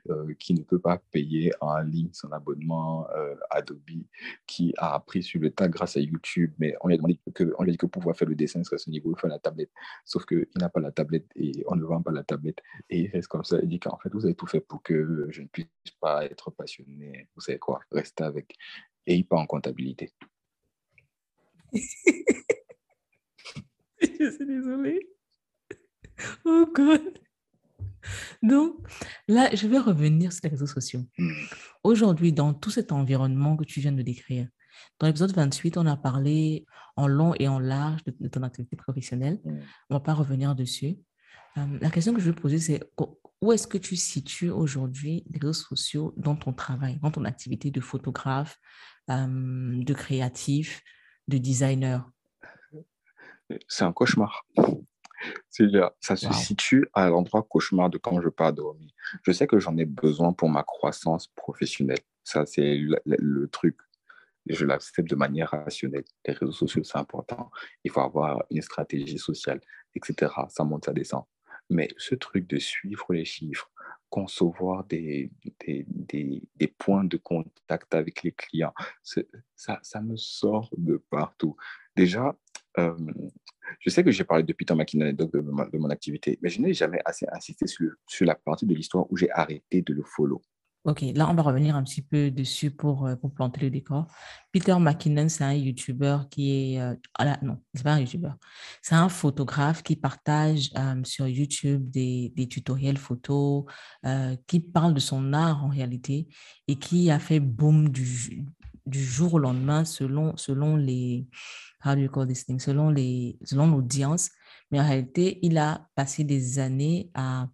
Speaker 3: euh, qui ne peut pas payer en ligne son abonnement euh, Adobe, qui a appris sur le tas grâce à YouTube, mais on lui a demandé que, on lui a dit que pour pouvoir faire le dessin sur ce niveau, il faut la tablette. Sauf qu'il n'a pas la tablette et on ne vend pas la tablette. Et il reste comme ça. Il dit qu'en fait, vous avez tout fait pour que je ne puisse pas être passionné. Vous savez quoi, restez avec. Et il part en comptabilité. <laughs> <laughs>
Speaker 2: je suis désolée. Oh God. Donc, là, je vais revenir sur les réseaux sociaux. Hmm. Aujourd'hui, dans tout cet environnement que tu viens de décrire, dans l'épisode 28, on a parlé en long et en large de, ton activité professionnelle. Hmm. On ne va pas revenir dessus. Euh, la question que je vais poser, c'est où est-ce que tu situes aujourd'hui les réseaux sociaux dans ton travail, dans ton activité de photographe, euh, de créatif, de designer?
Speaker 3: C'est un cauchemar. Ça se situe à l'endroit cauchemar de quand je pars dormir. Je sais que j'en ai besoin pour ma croissance professionnelle. Ça, c'est le, truc. Je l'accepte de manière rationnelle. Les réseaux sociaux, c'est important. Il faut avoir une stratégie sociale. etc. Ça monte, ça descend. Mais ce truc de suivre les chiffres, concevoir des, des, des, points de contact avec les clients, ça, ça me sort de partout. Déjà, euh, je sais que j'ai parlé depuis Peter McKinnon de, de, mon activité, mais je n'ai jamais assez insisté sur, la partie de l'histoire où j'ai arrêté de le follow.
Speaker 2: Ok, là, on va revenir un petit peu dessus pour, euh, pour planter le décor. Peter McKinnon, c'est un YouTuber qui est... Euh, ah là, non, c'est pas un YouTuber. C'est un photographe qui partage sur YouTube des, des tutoriels photos, qui parle de son art en réalité et qui a fait boom du, du jour au lendemain selon, selon les... How do you call this thing? Selon les, selon l'audience. Mais en réalité, il a passé des années à,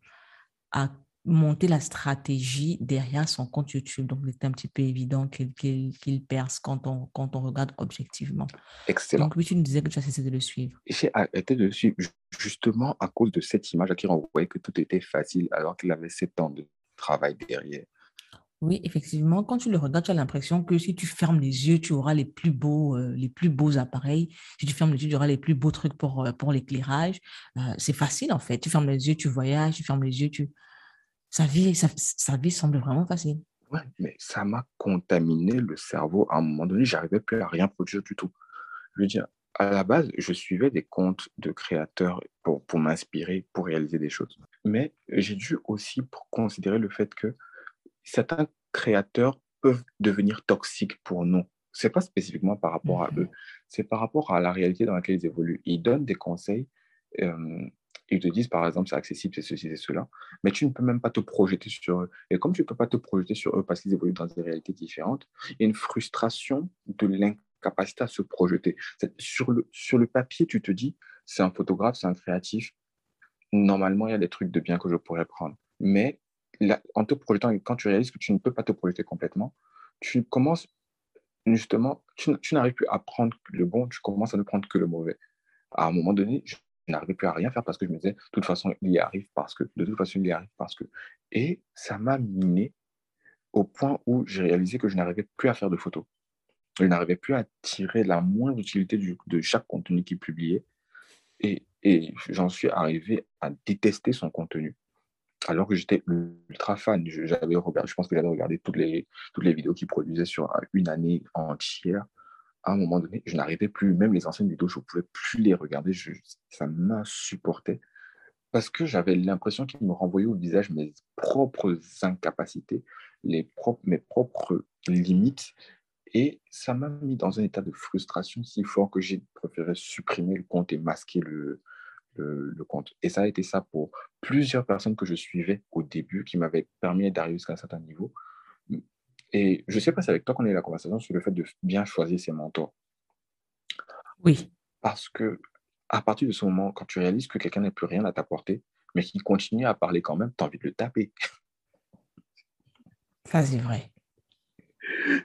Speaker 2: à monter la stratégie derrière son compte YouTube. Donc, c'est un petit peu évident qu'il perce quand on, quand on regarde objectivement.
Speaker 3: Excellent.
Speaker 2: Donc, oui, tu nous disais que tu as cessé de le suivre.
Speaker 3: J'ai arrêté de le suivre justement à cause de cette image qui renvoyait que tout était facile alors qu'il avait sept ans de travail derrière.
Speaker 2: Oui, effectivement, quand tu le regardes, tu as l'impression que si tu fermes les yeux, tu auras les plus beaux, euh, les plus beaux appareils. Si tu fermes les yeux, tu auras les plus beaux trucs pour, euh, pour l'éclairage. Euh, c'est facile en fait. Tu fermes les yeux, tu voyages, tu fermes les yeux, tu, sa vie, sa, vie semble vraiment facile.
Speaker 3: Ouais, mais ça m'a contaminé le cerveau. À un moment donné, j'arrivais plus à rien produire du tout. Je veux dire, à la base, je suivais des comptes de créateurs pour, pour m'inspirer, pour réaliser des choses. Mais j'ai dû aussi considérer le fait que certains créateurs peuvent devenir toxiques pour nous. C'est pas spécifiquement par rapport à mhm. eux, c'est par rapport à la réalité dans laquelle ils évoluent. Ils donnent des conseils euh, ils te disent, par exemple, c'est accessible, c'est ceci, c'est cela, mais tu ne peux même pas te projeter sur eux. Et comme tu ne peux pas te projeter sur eux parce qu'ils évoluent dans des réalités différentes, il y a une frustration de l'incapacité à se projeter. Sur le, sur le papier, tu te dis, c'est un photographe, c'est un créatif, normalement, il y a des trucs de bien que je pourrais prendre. Mais en te projetant, quand tu réalises que tu ne peux pas te projeter complètement, tu commences justement, tu, n'arrives plus à prendre le bon, tu commences à ne prendre que le mauvais. À un moment donné, je n'arrivais plus à rien faire parce que je me disais, de toute façon, il y arrive parce que, de toute façon, il y arrive parce que. Et ça m'a miné au point où j'ai réalisé que je n'arrivais plus à faire de photos. Je n'arrivais plus à tirer la moindre utilité de chaque contenu qu'il publiait. Et, et j'en suis arrivé à détester son contenu. Alors que j'étais ultra fan. J'avais regardé, je pense que j'avais regardé toutes les, toutes les vidéos qu'il produisait sur une année entière. À un moment donné, je n'arrivais plus, même les anciennes vidéos, je ne pouvais plus les regarder, ça m'insupportait. Parce que j'avais l'impression qu'il me renvoyait au visage mes propres incapacités, les propres, mes propres limites, et ça m'a mis dans un état de frustration si fort que j'ai préféré supprimer le compte et masquer le, le, le, compte. Et ça a été ça pour plusieurs personnes que je suivais au début, qui m'avaient permis d'arriver jusqu'à un certain niveau. Et je ne sais pas, c'est avec toi qu'on a eu la conversation sur le fait de bien choisir ses mentors.
Speaker 2: Oui.
Speaker 3: Parce que à partir de ce moment, quand tu réalises que quelqu'un n'a plus rien à t'apporter, mais qu'il continue à parler quand même, tu as envie de le taper.
Speaker 2: Ça, c'est vrai.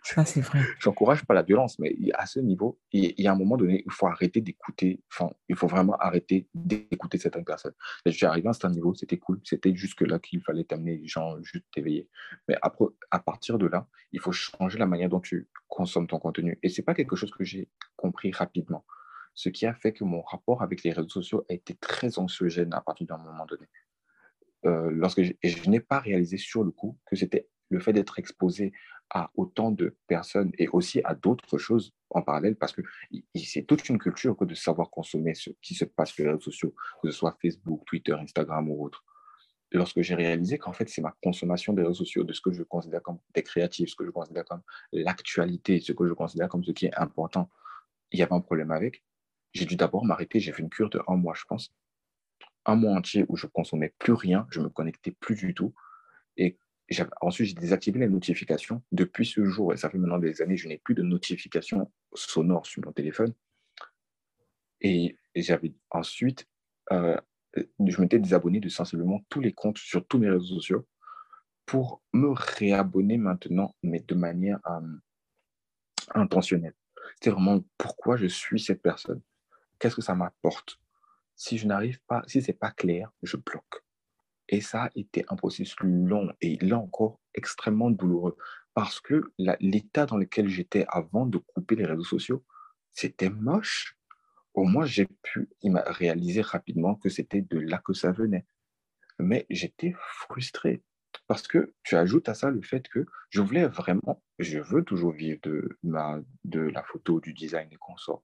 Speaker 2: Ça, c'est vrai.
Speaker 3: J'encourage pas la violence, mais à ce niveau, il y a un moment donné, il faut arrêter d'écouter, enfin, il faut vraiment arrêter d'écouter certaines personnes. Suis arrivé à un certain niveau, c'était cool, c'était jusque-là qu'il fallait t'amener les gens juste t'éveiller. Mais après, à partir de là, il faut changer la manière dont tu consommes ton contenu. Et c'est pas quelque chose que j'ai compris rapidement. Ce qui a fait que mon rapport avec les réseaux sociaux a été très anxiogène à partir d'un moment donné. Euh, lorsque je n'ai pas réalisé sur le coup que c'était le fait d'être exposé à autant de personnes et aussi à d'autres choses en parallèle parce que c'est toute une culture que de savoir consommer ce qui se passe sur les réseaux sociaux, que ce soit Facebook, Twitter, Instagram ou autre. Lorsque j'ai réalisé qu'en fait, c'est ma consommation des réseaux sociaux, de ce que je considère comme des créatifs, ce que je considère comme l'actualité, ce que je considère comme ce qui est important, il y avait un problème avec. J'ai dû d'abord m'arrêter, j'ai fait une cure de un mois, je pense. Un mois entier où je consommais plus rien, je me connectais plus du tout. Et ensuite, j'ai désactivé les notifications. Depuis ce jour, et ça fait maintenant des années, je n'ai plus de notifications sonores sur mon téléphone. Et, j'avais ensuite, euh, je m'étais désabonné de sensiblement tous les comptes sur tous mes réseaux sociaux pour me réabonner maintenant, mais de manière euh, intentionnelle. C'est vraiment pourquoi je suis cette personne. Qu'est-ce que ça m'apporte? Si je n'arrive pas, si c'est pas clair, je bloque. Et ça a été un processus long et là encore extrêmement douloureux parce que l'état dans lequel j'étais avant de couper les réseaux sociaux, c'était moche. au moins, j'ai pu réaliser rapidement que c'était de là que ça venait. Mais j'étais frustré parce que tu ajoutes à ça le fait que je voulais vraiment, je veux toujours vivre de, ma, de la photo, du design et consorts.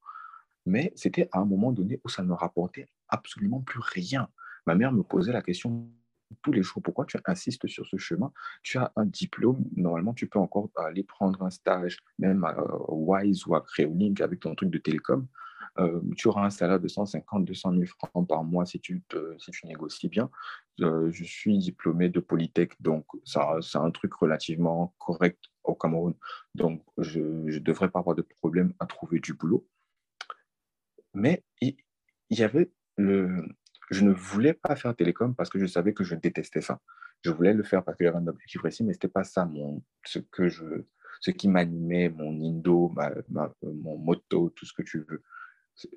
Speaker 3: Mais c'était à un moment donné où ça ne me rapportait absolument plus rien. Ma mère me posait la question tous les jours, pourquoi tu insistes sur ce chemin? Tu as un diplôme, normalement tu peux encore aller prendre un stage, même à euh, Wise ou à Creolink avec ton truc de télécom. Euh, tu auras un salaire de 150, 200 000 francs par mois si tu, si tu négocies bien. Euh, je suis diplômé de Polytech, donc c'est un truc relativement correct au Cameroun. Donc, je ne devrais pas avoir de problème à trouver du boulot. Mais il, y avait le... Je ne voulais pas faire télécom parce que je savais que je détestais ça. Je voulais le faire parce que j'avais un objectif précis, mais ce n'était pas ça mon, ce, que je, ce qui m'animait, mon indo, mon motto, tout ce que tu veux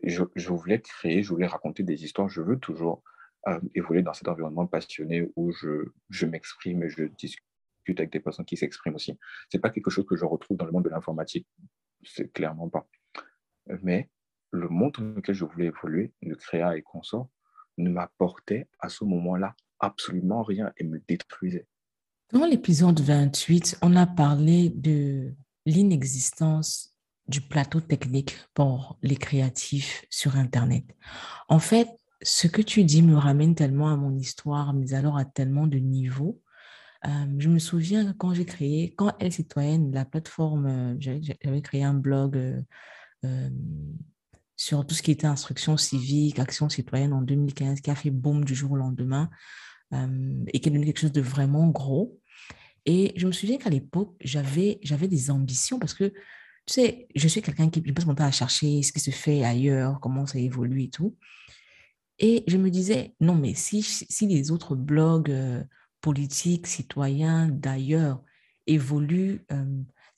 Speaker 3: je, voulais créer, je voulais raconter des histoires. Je veux toujours euh, évoluer dans cet environnement passionné où je, je m'exprime et je discute avec des personnes qui s'expriment aussi. Ce n'est pas quelque chose que je retrouve dans le monde de l'informatique. C'est clairement pas. Mais le monde dans lequel je voulais évoluer, le créa et consort, ne m'apportait à ce moment-là absolument rien et me détruisait.
Speaker 2: Dans l'épisode 28, on a parlé de l'inexistence du plateau technique pour les créatifs sur Internet. En fait, ce que tu dis me ramène tellement à mon histoire, mais alors à tellement de niveaux. Euh, je me souviens quand j'ai créé, quand Elle Citoyenne, la plateforme, euh, j'avais créé un blog euh, sur tout ce qui était instruction civique, action citoyenne en 2015, qui a fait boom du jour au lendemain et qui est devenu quelque chose de vraiment gros. Et je me souviens qu'à l'époque, j'avais des ambitions parce que tu sais, je suis quelqu'un qui passe mon temps à chercher ce qui se fait ailleurs, comment ça évolue et tout. Et je me disais, non, mais si, si les autres blogs euh, politiques, citoyens d'ailleurs évoluent,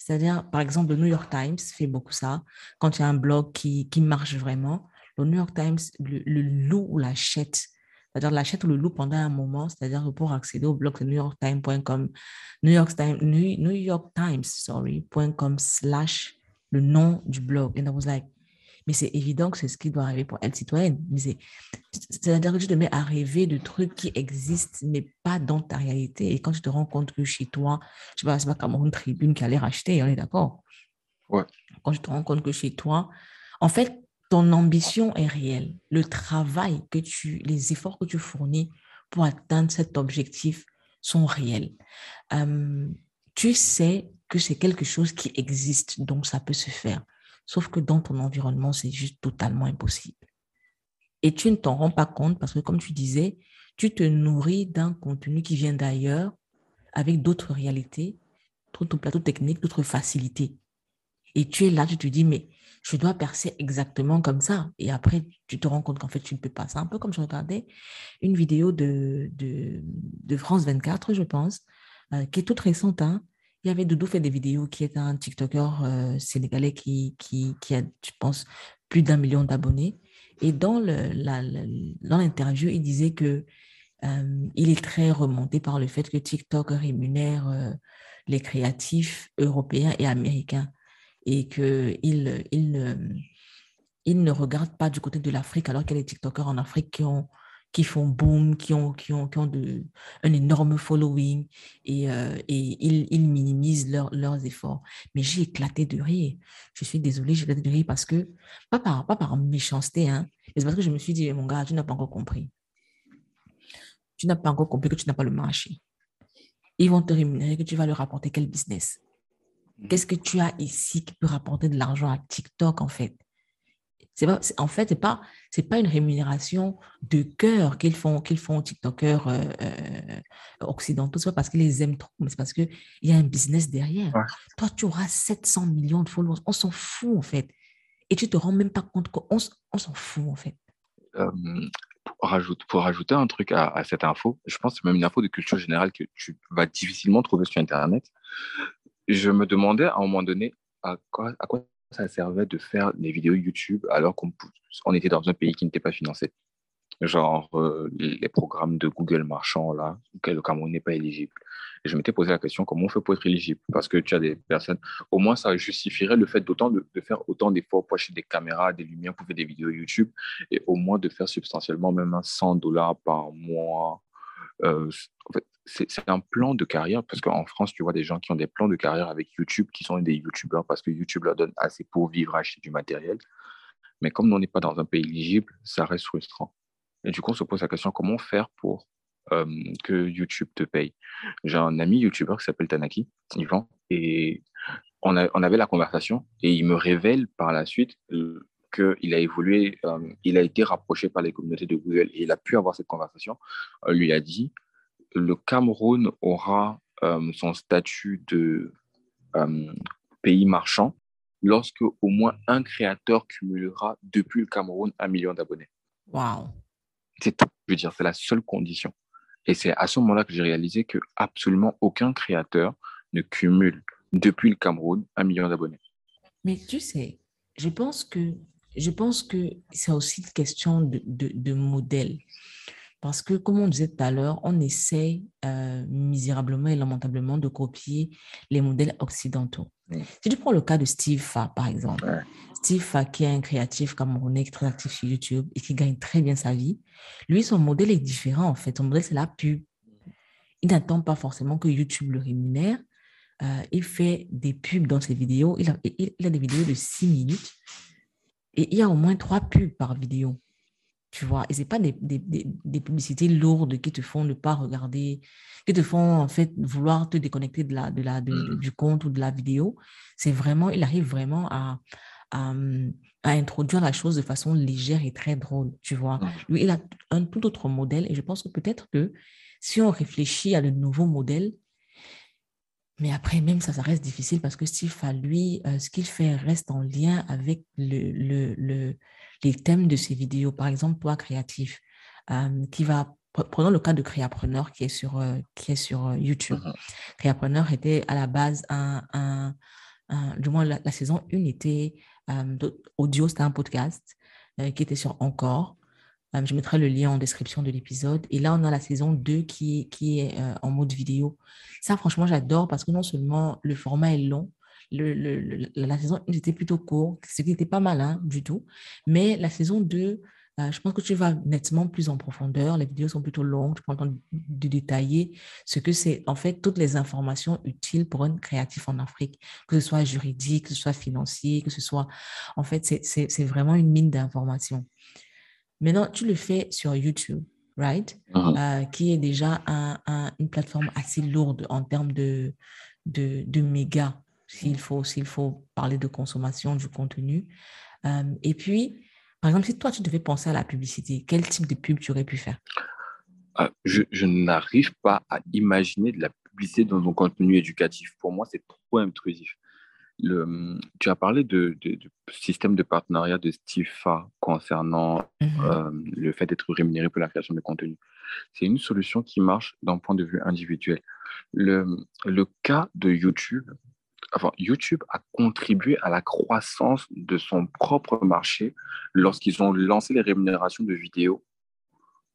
Speaker 2: c'est-à-dire, par exemple, le New York Times fait beaucoup ça. Quand il y a un blog qui, qui marche vraiment, le New York Times le, le loue ou l'achète. C'est-à-dire l'achète ou le loue pendant un moment, c'est-à-dire pour accéder au blog de newyorktimes.com, New York Times, New, York Times, sorry.com slash le nom du blog. And I was like, mais c'est évident que c'est ce qui doit arriver pour elle citoyenne. Mais c'est, c'est-à-dire que tu te mets à rêver de trucs qui existent, mais pas dans ta réalité. Et quand tu te rends compte que chez toi, je sais pas, c'est pas comme une tribune qui allait racheter, on est d'accord?
Speaker 3: Ouais.
Speaker 2: Quand tu te rends compte que chez toi, en fait, ton ambition est réelle. Le travail que tu, les efforts que tu fournis pour atteindre cet objectif sont réels. Euh, tu sais que c'est quelque chose qui existe, donc ça peut se faire. Sauf que dans ton environnement, c'est juste totalement impossible. Et tu ne t'en rends pas compte parce que, comme tu disais, tu te nourris d'un contenu qui vient d'ailleurs avec d'autres réalités, d'autres plateaux techniques, d'autres facilités. Et tu es là, tu te dis, mais je dois percer exactement comme ça. Et après, tu te rends compte qu'en fait, tu ne peux pas. C'est un peu comme je regardais une vidéo de, de, France 24, je pense, euh, qui est toute récente, hein, il y avait Doudou fait des vidéos qui est un TikToker euh, sénégalais qui, qui, qui, a, je pense, plus d'un million d'abonnés. Et dans l'interview, il disait que euh, il est très remonté par le fait que TikTok rémunère euh, les créatifs européens et américains et qu'il il, il, il, ne regarde pas du côté de l'Afrique alors qu'il y a des TikTokers en Afrique qui ont qui font boom, qui ont, qui ont, qui ont de, un énorme following et, euh, et ils, ils, minimisent leurs efforts. Mais j'ai éclaté de rire. Je suis désolée, j'ai éclaté de rire parce que, pas par, pas par méchanceté, hein, mais c'est parce que je me suis dit, mon gars, tu n'as pas encore compris. Tu n'as pas encore compris que tu n'as pas le marché. Ils vont te rémunérer, que tu vas leur rapporter quel business? Mmh. Qu'est-ce que tu as ici qui peut rapporter de l'argent à TikTok, en fait? C'est pas, en fait, c'est pas, c'est pas une rémunération de cœur qu'ils font, qu'ils font aux TikTokers euh, euh, occidentaux. C'est pas parce qu'ils les aiment trop, mais c'est parce qu'il y a un business derrière. Toi, tu auras 700 millions de followers. On s'en fout, en fait. Et tu te rends même pas compte qu'on on, s'en fout, en fait.
Speaker 3: Euh, pour, rajouter, pour rajouter un truc à, cette info, je pense que c'est même une info de culture générale que tu vas difficilement trouver sur Internet. Je me demandais à un moment donné à quoi, à quoi ça servait de faire des vidéos YouTube alors qu'on on était dans un pays qui n'était pas financé genre euh, les programmes de Google marchand, là, auxquels le Cameroun n'est pas éligible. Et je m'étais posé la question, comment on fait pour être éligible? Parce que tu as des personnes, au moins ça justifierait le fait d'autant de, faire autant d'efforts pour acheter des caméras, des lumières, pour faire des vidéos YouTube, et au moins de faire substantiellement même 100 dollars par mois. Euh, c'est un plan de carrière, parce qu'en France, tu vois des gens qui ont des plans de carrière avec YouTube, qui sont des YouTubeurs, parce que YouTube leur donne assez pour vivre, acheter du matériel. Mais comme on n'est pas dans un pays éligible, ça reste frustrant. Et du coup, on se pose la question comment faire pour euh, que YouTube te paye? J'ai un ami YouTuber qui s'appelle Tanaki, Yvan, et on, avait la conversation et il me révèle par la suite euh, qu'il a évolué, euh, il a été rapproché par les communautés de Google et il a pu avoir cette conversation. On lui a dit le Cameroun aura son statut de pays marchand lorsque au moins un créateur cumulera depuis le Cameroun un million d'abonnés.
Speaker 2: Waouh
Speaker 3: C'est tout. Je veux dire, c'est la seule condition. Et c'est à ce moment-là que j'ai réalisé que absolument aucun créateur ne cumule depuis le Cameroun un million d'abonnés.
Speaker 2: Mais tu sais, je pense que je pense que c'est aussi une question de, de modèle. Parce que, comme on disait tout à l'heure, on essaie euh, misérablement et lamentablement de copier les modèles occidentaux. Si tu prends le cas de Steve Fa, par exemple, Steve Fa, qui est un créatif camerounais qui est très actif sur YouTube et qui gagne très bien sa vie, lui, son modèle est différent, en fait. Son modèle, c'est la pub. Il n'attend pas forcément que YouTube le rémunère. Euh, il fait des pubs dans ses vidéos. Il a, il a des vidéos de 6 minutes et il y a au moins trois pubs par vidéo tu vois. Et ce pas des, des, des, publicités lourdes qui te font ne pas regarder, qui te font en fait vouloir te déconnecter de la, de la, mmh. du compte ou de la vidéo. C'est vraiment, il arrive vraiment à, à, à, introduire la chose de façon légère et très drôle, tu vois. Lui, il a un tout autre modèle et je pense que peut-être que si on réfléchit à le nouveau modèle, mais après, même ça, ça reste difficile parce que Steve, à lui, euh, ce qu'il fait reste en lien avec le, le, le, les thèmes de ses vidéos. Par exemple, toi, créatif, euh, qui va prenons le cas de Créapreneur qui est sur, euh, qui est sur YouTube. Uh-huh. Créapreneur était à la base un, un, du moins la, saison 1 était audio, c'était un podcast qui était sur Encore. Je mettrai le lien en description de l'épisode. Et là, on a la saison 2 qui, qui est en mode vidéo. Ça, franchement, j'adore parce que non seulement le format est long, la saison 1 était plutôt court, ce qui n'était pas malin du tout. Mais la saison 2, euh, je pense que tu vas nettement plus en profondeur. Les vidéos sont plutôt longues. Tu prends le temps de, détailler ce que c'est, en fait, toutes les informations utiles pour un créatif en Afrique, que ce soit juridique, que ce soit financier, que ce soit. En fait, c'est vraiment une mine d'informations. Maintenant, tu le fais sur YouTube, right? Uh-huh. Euh, qui est déjà un, une plateforme assez lourde en termes de, de, de mégas s'il faut, s'il faut parler de consommation du contenu. Euh, et puis, par exemple, si toi, tu devais penser à la publicité, quel type de pub tu aurais pu faire?
Speaker 3: Ah, Je, je n'arrive pas à imaginer de la publicité dans un contenu éducatif. Pour moi, c'est trop intrusif. Le, tu as parlé de, de, système de partenariat de Stifa concernant mhm. euh, le fait d'être rémunéré pour la création de contenu. C'est une solution qui marche d'un point de vue individuel. Le, le cas de YouTube, YouTube a contribué à la croissance de son propre marché lorsqu'ils ont lancé les rémunérations de vidéos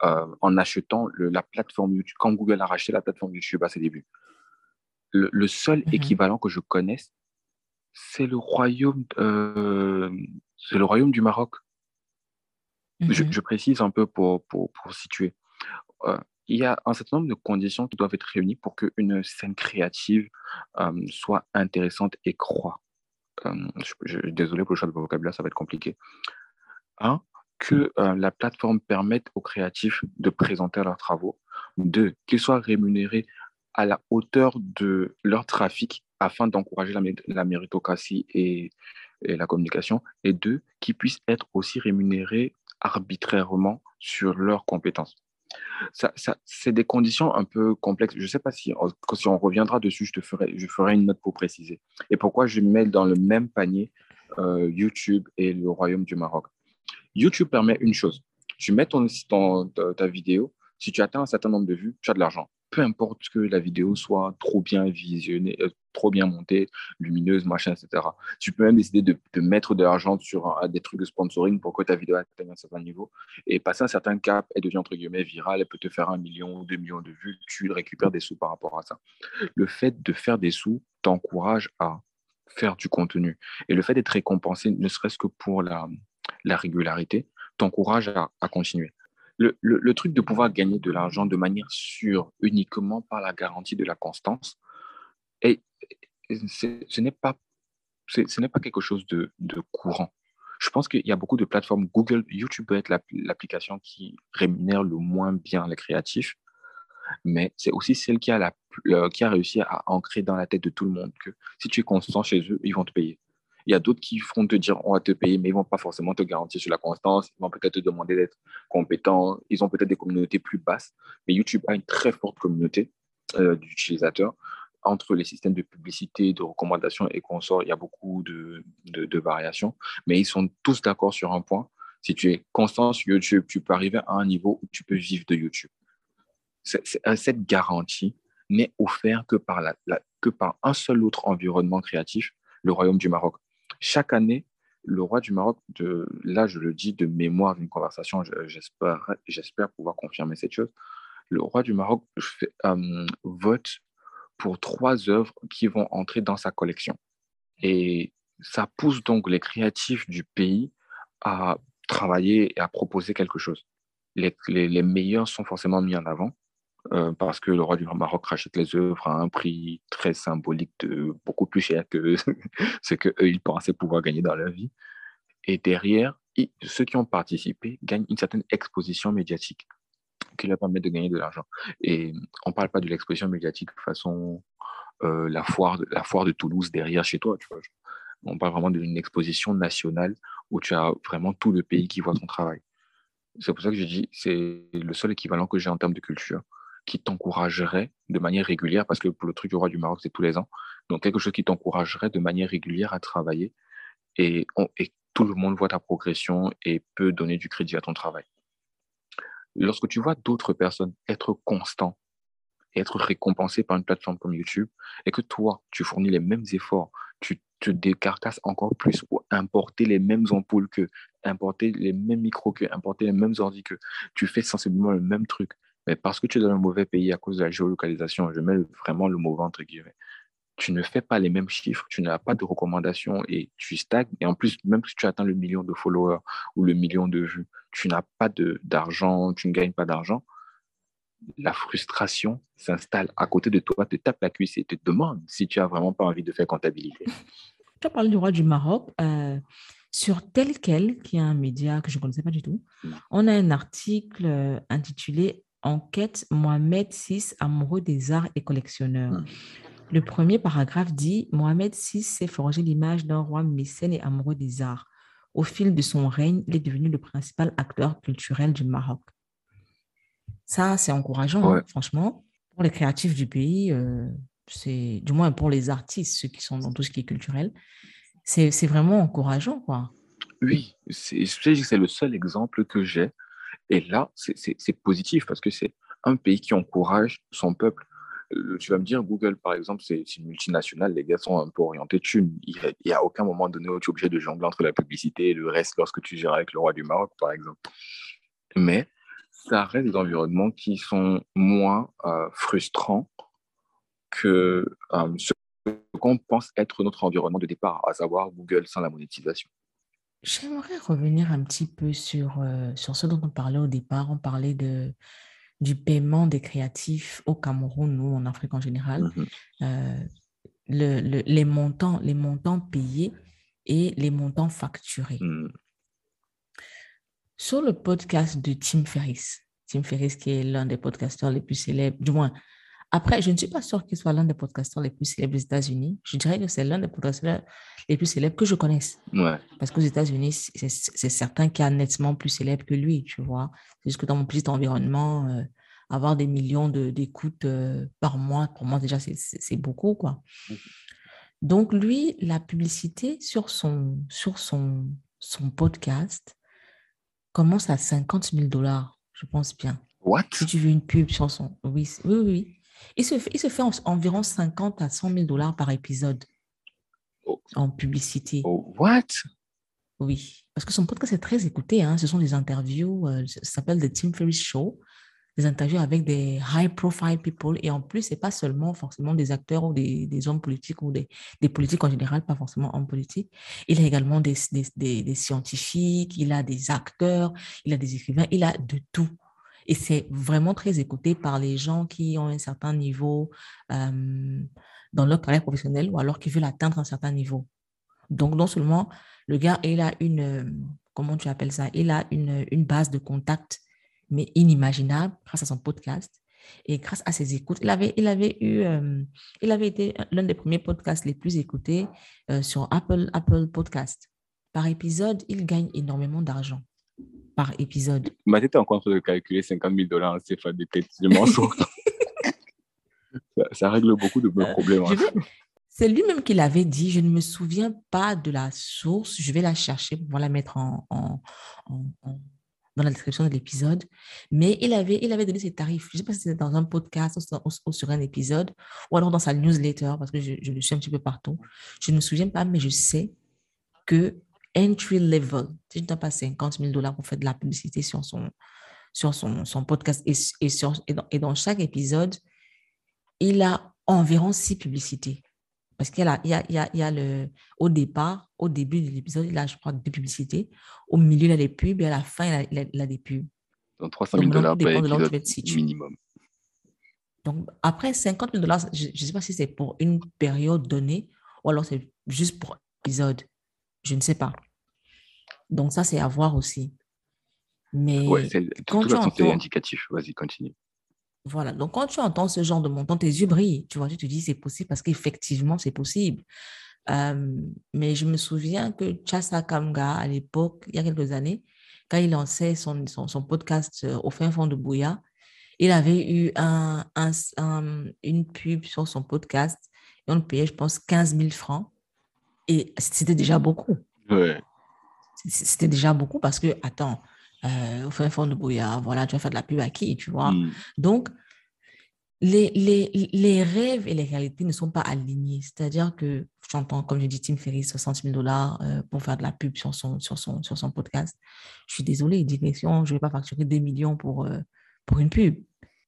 Speaker 3: euh, en achetant la plateforme YouTube, quand Google a racheté la plateforme YouTube à ses débuts. Le, seul mhm. équivalent que je connaisse, c'est le royaume, euh, c'est le royaume du Maroc. je, mhm. précise un peu pour, pour, pour situer. Euh, il y a un certain nombre de conditions qui doivent être réunies pour qu'une scène créative euh, soit intéressante et croît. Je, désolé pour le choix de vocabulaire, ça va être compliqué. Un, que euh, la plateforme permette aux créatifs de présenter leurs travaux. Deux, qu'ils soient rémunérés à la hauteur de leur trafic afin d'encourager la, méritocratie et, la communication. Et deux, qu'ils puissent être aussi rémunérés arbitrairement sur leurs compétences ça, c'est des conditions un peu complexes. Je ne sais pas si, si on reviendra dessus, je te ferai, je ferai une note pour préciser. Et pourquoi je mets dans le même panier euh, YouTube et le Royaume du Maroc. YouTube permet une chose. Tu mets ton ta, vidéo Si tu atteins un certain nombre de vues, tu as de l'argent. Peu importe que la vidéo soit trop bien visionnée, euh, trop bien montée, lumineuse, machin, etc. Tu peux même décider de, mettre de l'argent sur des trucs de sponsoring pour que ta vidéo atteigne un certain niveau et passer un certain cap, elle devient entre guillemets virale, elle peut te faire un million ou deux millions de vues, tu récupères des sous par rapport à ça. Le fait de faire des sous t'encourage à faire du contenu. Et le fait d'être récompensé, ne serait-ce que pour la, la régularité, t'encourage à, continuer. Le, le, truc de pouvoir gagner de l'argent de manière sûre, uniquement par la garantie de la constance, et ce n'est pas, quelque chose de, courant. Je pense qu'il y a beaucoup de plateformes. Google, YouTube peut être l'application qui rémunère le moins bien les créatifs, mais c'est aussi celle qui a, la, qui a réussi à ancrer dans la tête de tout le monde que si tu es constant chez eux, ils vont te payer. Il y a d'autres qui font te dire on va te payer, mais ils ne vont pas forcément te garantir sur la constance. Ils vont peut-être te demander d'être compétent. Ils ont peut-être des communautés plus basses. Mais YouTube a une très forte communauté euh, d'utilisateurs. Entre les systèmes de publicité, de recommandation et consorts, il y a beaucoup de, de, variations. Mais ils sont tous d'accord sur un point. Si tu es constant sur YouTube, tu peux arriver à un niveau où tu peux vivre de YouTube cette garantie n'est offerte que par, la, que par un seul autre environnement créatif, le Royaume du Maroc. Chaque année, le roi du Maroc, là je le dis de mémoire d'une conversation, j'espère pouvoir confirmer cette chose, le roi du Maroc euh, vote pour trois œuvres qui vont entrer dans sa collection. Et ça pousse donc les créatifs du pays à travailler et à proposer quelque chose. Les meilleurs sont forcément mis en avant euh, parce que le roi du Maroc rachète les œuvres à un prix très symbolique, de, beaucoup plus cher que <laughs> ce qu'eux, ils pensaient pouvoir gagner dans leur vie. Et derrière, ceux qui ont participé gagnent une certaine exposition médiatique qui leur permet de gagner de l'argent. Et on ne parle pas de l'exposition médiatique de façon euh, la, foire de, Toulouse derrière chez toi. Tu vois. On parle vraiment d'une exposition nationale où tu as vraiment tout le pays qui voit ton travail. C'est pour ça que je dis c'est le seul équivalent que j'ai en termes de culture qui t'encouragerait de manière régulière, parce que pour le truc du roi du Maroc, c'est tous les ans, donc quelque chose qui t'encouragerait de manière régulière à travailler et, tout le monde voit ta progression et peut donner du crédit à ton travail. Lorsque tu vois d'autres personnes être constants et être récompensés par une plateforme comme YouTube et que toi, tu fournis les mêmes efforts, tu te décarcasses encore plus pour importer les mêmes ampoules que, importer les mêmes micros que, importer les mêmes ordi que, tu fais sensiblement le même truc, mais parce que tu es dans un mauvais pays à cause de la géolocalisation, je mets vraiment le mot entre guillemets, tu ne fais pas les mêmes chiffres, tu n'as pas de recommandations et tu stagnes. Et en plus, même si tu atteins le million de followers ou le million de vues, tu n'as pas d'argent, tu ne gagnes pas d'argent. La frustration s'installe à côté de toi, te tape la cuisse et te demande si tu as vraiment pas envie de faire comptabilité.
Speaker 2: Tu as parlé du roi du Maroc. Euh, sur Tel Quel, qui est un média que je ne connaissais pas du tout, on a un article euh, intitulé Enquête Mohamed VI, amoureux des arts et collectionneurs. Hmm. Le premier paragraphe dit Mohamed VI s'est forgé l'image d'un roi mécène et amoureux des arts. Au fil de son règne, il est devenu le principal acteur culturel du Maroc. Ça, c'est encourageant, hein, franchement. Pour les créatifs du pays, euh, c'est du moins pour les artistes, ceux qui sont dans tout ce qui est culturel, c'est vraiment encourageant, quoi.
Speaker 3: Oui, c'est le seul exemple que j'ai et là, c'est positif parce que c'est un pays qui encourage son peuple. Euh, tu vas me dire, Google, par exemple, c'est une multinationale, les gars sont un peu orientés thunes. Il n'y a, aucun moment donné où tu es obligé de jongler entre la publicité et le reste lorsque tu gères avec le roi du Maroc, par exemple. Mais ça reste des environnements qui sont moins euh, frustrants que euh, ce qu'on pense être notre environnement de départ, à savoir Google sans la monétisation.
Speaker 2: J'aimerais revenir un petit peu sur, euh, sur ce dont on parlait au départ. On parlait de, du paiement des créatifs au Cameroun ou en Afrique en général. Mmh euh, le, le, les, montants, les montants payés et les montants facturés. Mmh. Sur le podcast de Tim Ferriss, Tim Ferriss qui est l'un des podcasteurs les plus célèbres, du moins après, je ne suis pas sûre qu'il soit l'un des podcasteurs les plus célèbres des États-Unis. Je dirais que c'est l'un des podcasteurs les plus célèbres que je connaisse.
Speaker 3: Ouais.
Speaker 2: Parce qu'aux États-Unis, c'est certain qu'il y a nettement plus célèbre que lui, tu vois. C'est juste que dans mon petit environnement, euh, avoir des millions d'écoutes euh, par mois, pour moi, déjà, c'est beaucoup, quoi. Donc, lui, la publicité sur son, sur son, son podcast commence à 50 000 dollars, je pense bien.
Speaker 3: What?
Speaker 2: Si tu veux une pub sur son. Oui, oui, oui. Il se fait, il se fait en- environ 50 à 100 000 dollars par épisode
Speaker 3: Oh.
Speaker 2: en publicité.
Speaker 3: Oh, what?
Speaker 2: Oui, parce que son podcast est très écouté. Hein. Ce sont des interviews, euh, ça s'appelle The Tim Ferriss Show, des interviews avec des high-profile people. Et en plus, c'est pas seulement forcément des acteurs ou des, des hommes politiques ou des, des politiques en général, pas forcément hommes politiques. Il a également des, des scientifiques, il a des acteurs, il a des écrivains, il a de tout. Et c'est vraiment très écouté par les gens qui ont un certain niveau euh, dans leur carrière professionnelle ou alors qui veulent atteindre un certain niveau. Donc, non seulement le gars, il a une, euh, comment tu appelles ça, il a une, une base de contact, mais inimaginable grâce à son podcast et grâce à ses écoutes. Il avait, il avait eu, euh, il avait été l'un des premiers podcasts les plus écoutés sur Apple, Apple Podcast. Par épisode, il gagne énormément d'argent par épisode.
Speaker 3: Ma tête est encore en train de calculer 50 000 dollars en CFA de tête. Je m'en sors. <laughs> ça, ça règle beaucoup de mes
Speaker 2: Euh,
Speaker 3: problèmes. hein.
Speaker 2: vais- C'est lui-même qui l'avait dit. Je ne me souviens pas de la source. Je vais la chercher pour la mettre en, en- en- en- dans la description de l'épisode. Mais il avait, il avait donné ses tarifs. Je ne sais pas si c'était dans un podcast ou sur, ou sur un épisode ou alors dans sa newsletter parce que je, je le suis un petit peu partout. Je ne me souviens pas, mais je sais que entry level, si je ne donne pas 50 000 dollars pour faire de la publicité sur son, sur son, son podcast et, et sur, et, dans, et dans chaque épisode, il a environ six publicités. Parce qu'il y a, il y a, il y a, il y a le, au départ, au début de l'épisode, il a, je crois, deux publicités. Au milieu, il a les pubs et à la fin, il a, il a, il a des pubs.
Speaker 3: Donc 300
Speaker 2: Donc,
Speaker 3: 000 dollars par épisode minimum.
Speaker 2: Donc, après 50 000 dollars, je ne sais pas si c'est pour une période donnée ou alors c'est juste pour épisode. Je ne sais pas. Donc, ça, c'est à voir aussi. Mais
Speaker 3: Ouais,
Speaker 2: quand tu
Speaker 3: façon, c'est
Speaker 2: entends-
Speaker 3: indicatif. Vas-y, continue.
Speaker 2: Voilà, donc quand tu entends ce genre de montant, tes yeux brillent, tu vois, tu te dis c'est possible parce qu'effectivement c'est possible. Euh, mais je me souviens que Chasa Kamga, à l'époque, il y a quelques années, quand il lançait son, son, son podcast euh, au fin fond de Bouya, il avait eu un, un- un- une pub sur son podcast et on le payait, je pense, 15 000 francs. Et c'était déjà beaucoup.
Speaker 3: Ouais.
Speaker 2: C'était déjà beaucoup parce que, attends, euh, au fin fond de Bouya, voilà, tu vas faire de la pub à qui, tu vois?
Speaker 3: Mm.
Speaker 2: Donc, les, les, les rêves et les réalités ne sont pas alignés. C'est-à-dire que j'entends, comme je dis, Tim Ferriss, 60 000 dollars euh, pour faire de la pub sur son, sur son, sur son podcast. Je suis désolée, direction, je ne vais pas facturer des millions pour, euh, pour une pub.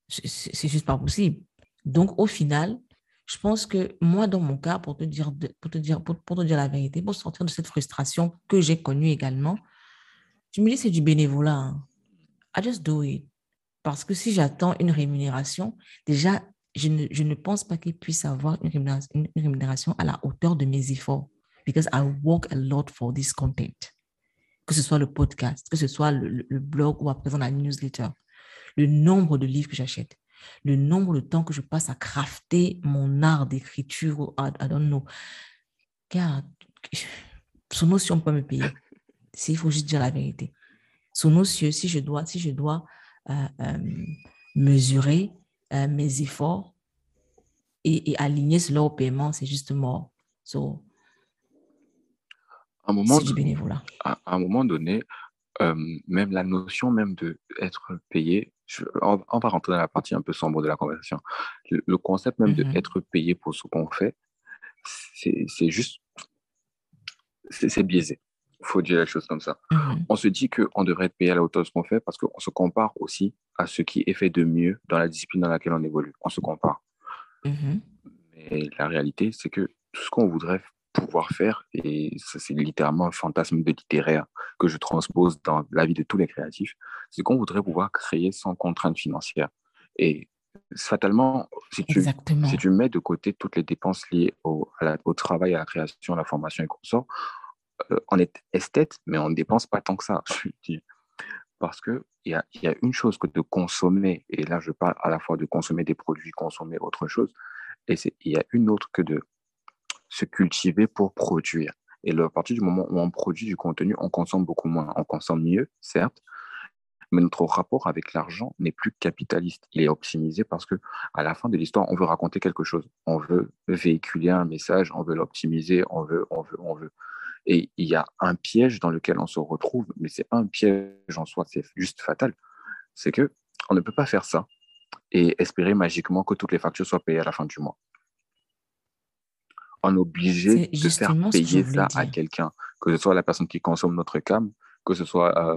Speaker 2: C'est juste pas possible. Donc, au final, je pense que moi, dans mon cas, pour te dire, pour te dire, pour, te dire la vérité, pour sortir de cette frustration que j'ai connue également, je me dis, c'est du bénévolat. hein. I just do it. Parce que si j'attends une rémunération, déjà, je ne, je ne pense pas qu'il puisse avoir une rémunération, à la hauteur de mes efforts. Because I work a lot for this content. Que ce soit le podcast, que ce soit le blog ou à présent la newsletter. Le nombre de livres que j'achète, le nombre de temps que je passe à crafter mon art d'écriture, ou I, I don't know. Car, sous nos cieux, on peut me payer. Il faut juste dire la vérité. Cieux, si je dois, si je dois euh, euh, mesurer euh, mes efforts et, et aligner cela au paiement, c'est juste mort. So,
Speaker 3: un moment,
Speaker 2: du bénévolat.
Speaker 3: à, à un moment donné, même la notion même de être payé, je- on, on va rentrer dans la partie un peu sombre de la conversation. Le, le concept même
Speaker 2: Mhm.
Speaker 3: d'être payé pour ce qu'on fait, c'est juste, c'est c'est biaisé. Il faut dire les choses comme ça.
Speaker 2: Mhm.
Speaker 3: On se dit qu'on devrait être payé à la hauteur de ce qu'on fait parce qu'on se compare aussi à ce qui est fait de mieux dans la discipline dans laquelle on évolue. On se compare.
Speaker 2: Mhm.
Speaker 3: Mais la réalité, c'est que tout ce qu'on voudrait pouvoir faire, et ça c'est littéralement un fantasme de littéraire que je transpose dans la vie de tous les créatifs, c'est qu'on voudrait pouvoir créer sans contrainte financière. Et fatalement, si tu, si tu mets de côté toutes les dépenses liées au, à la- au travail, à la création, à la formation et consorts, euh, on est esthète, mais on ne dépense pas tant que ça. <laughs> je dis. Parce qu'il y a, y a une chose que de consommer, et là je parle à la fois de consommer des produits, consommer autre chose, et c'est- il y a une autre que de se cultiver pour produire. Et à partir du moment où on produit du contenu, on consomme beaucoup moins. On consomme mieux, certes, mais notre rapport avec l'argent n'est plus capitaliste. Il est optimisé parce que à la fin de l'histoire, on veut raconter quelque chose. On veut véhiculer un message, on veut l'optimiser, on veut, on veut, on veut. Et il y a un piège dans lequel on se retrouve, mais c'est pas un piège en soi, c'est juste fatal. C'est que on ne peut pas faire ça et espérer magiquement que toutes les factures soient payées à la fin du mois. On est obligé de faire payer ça à quelqu'un, que ce soit la personne qui consomme notre cam, que ce soit euh,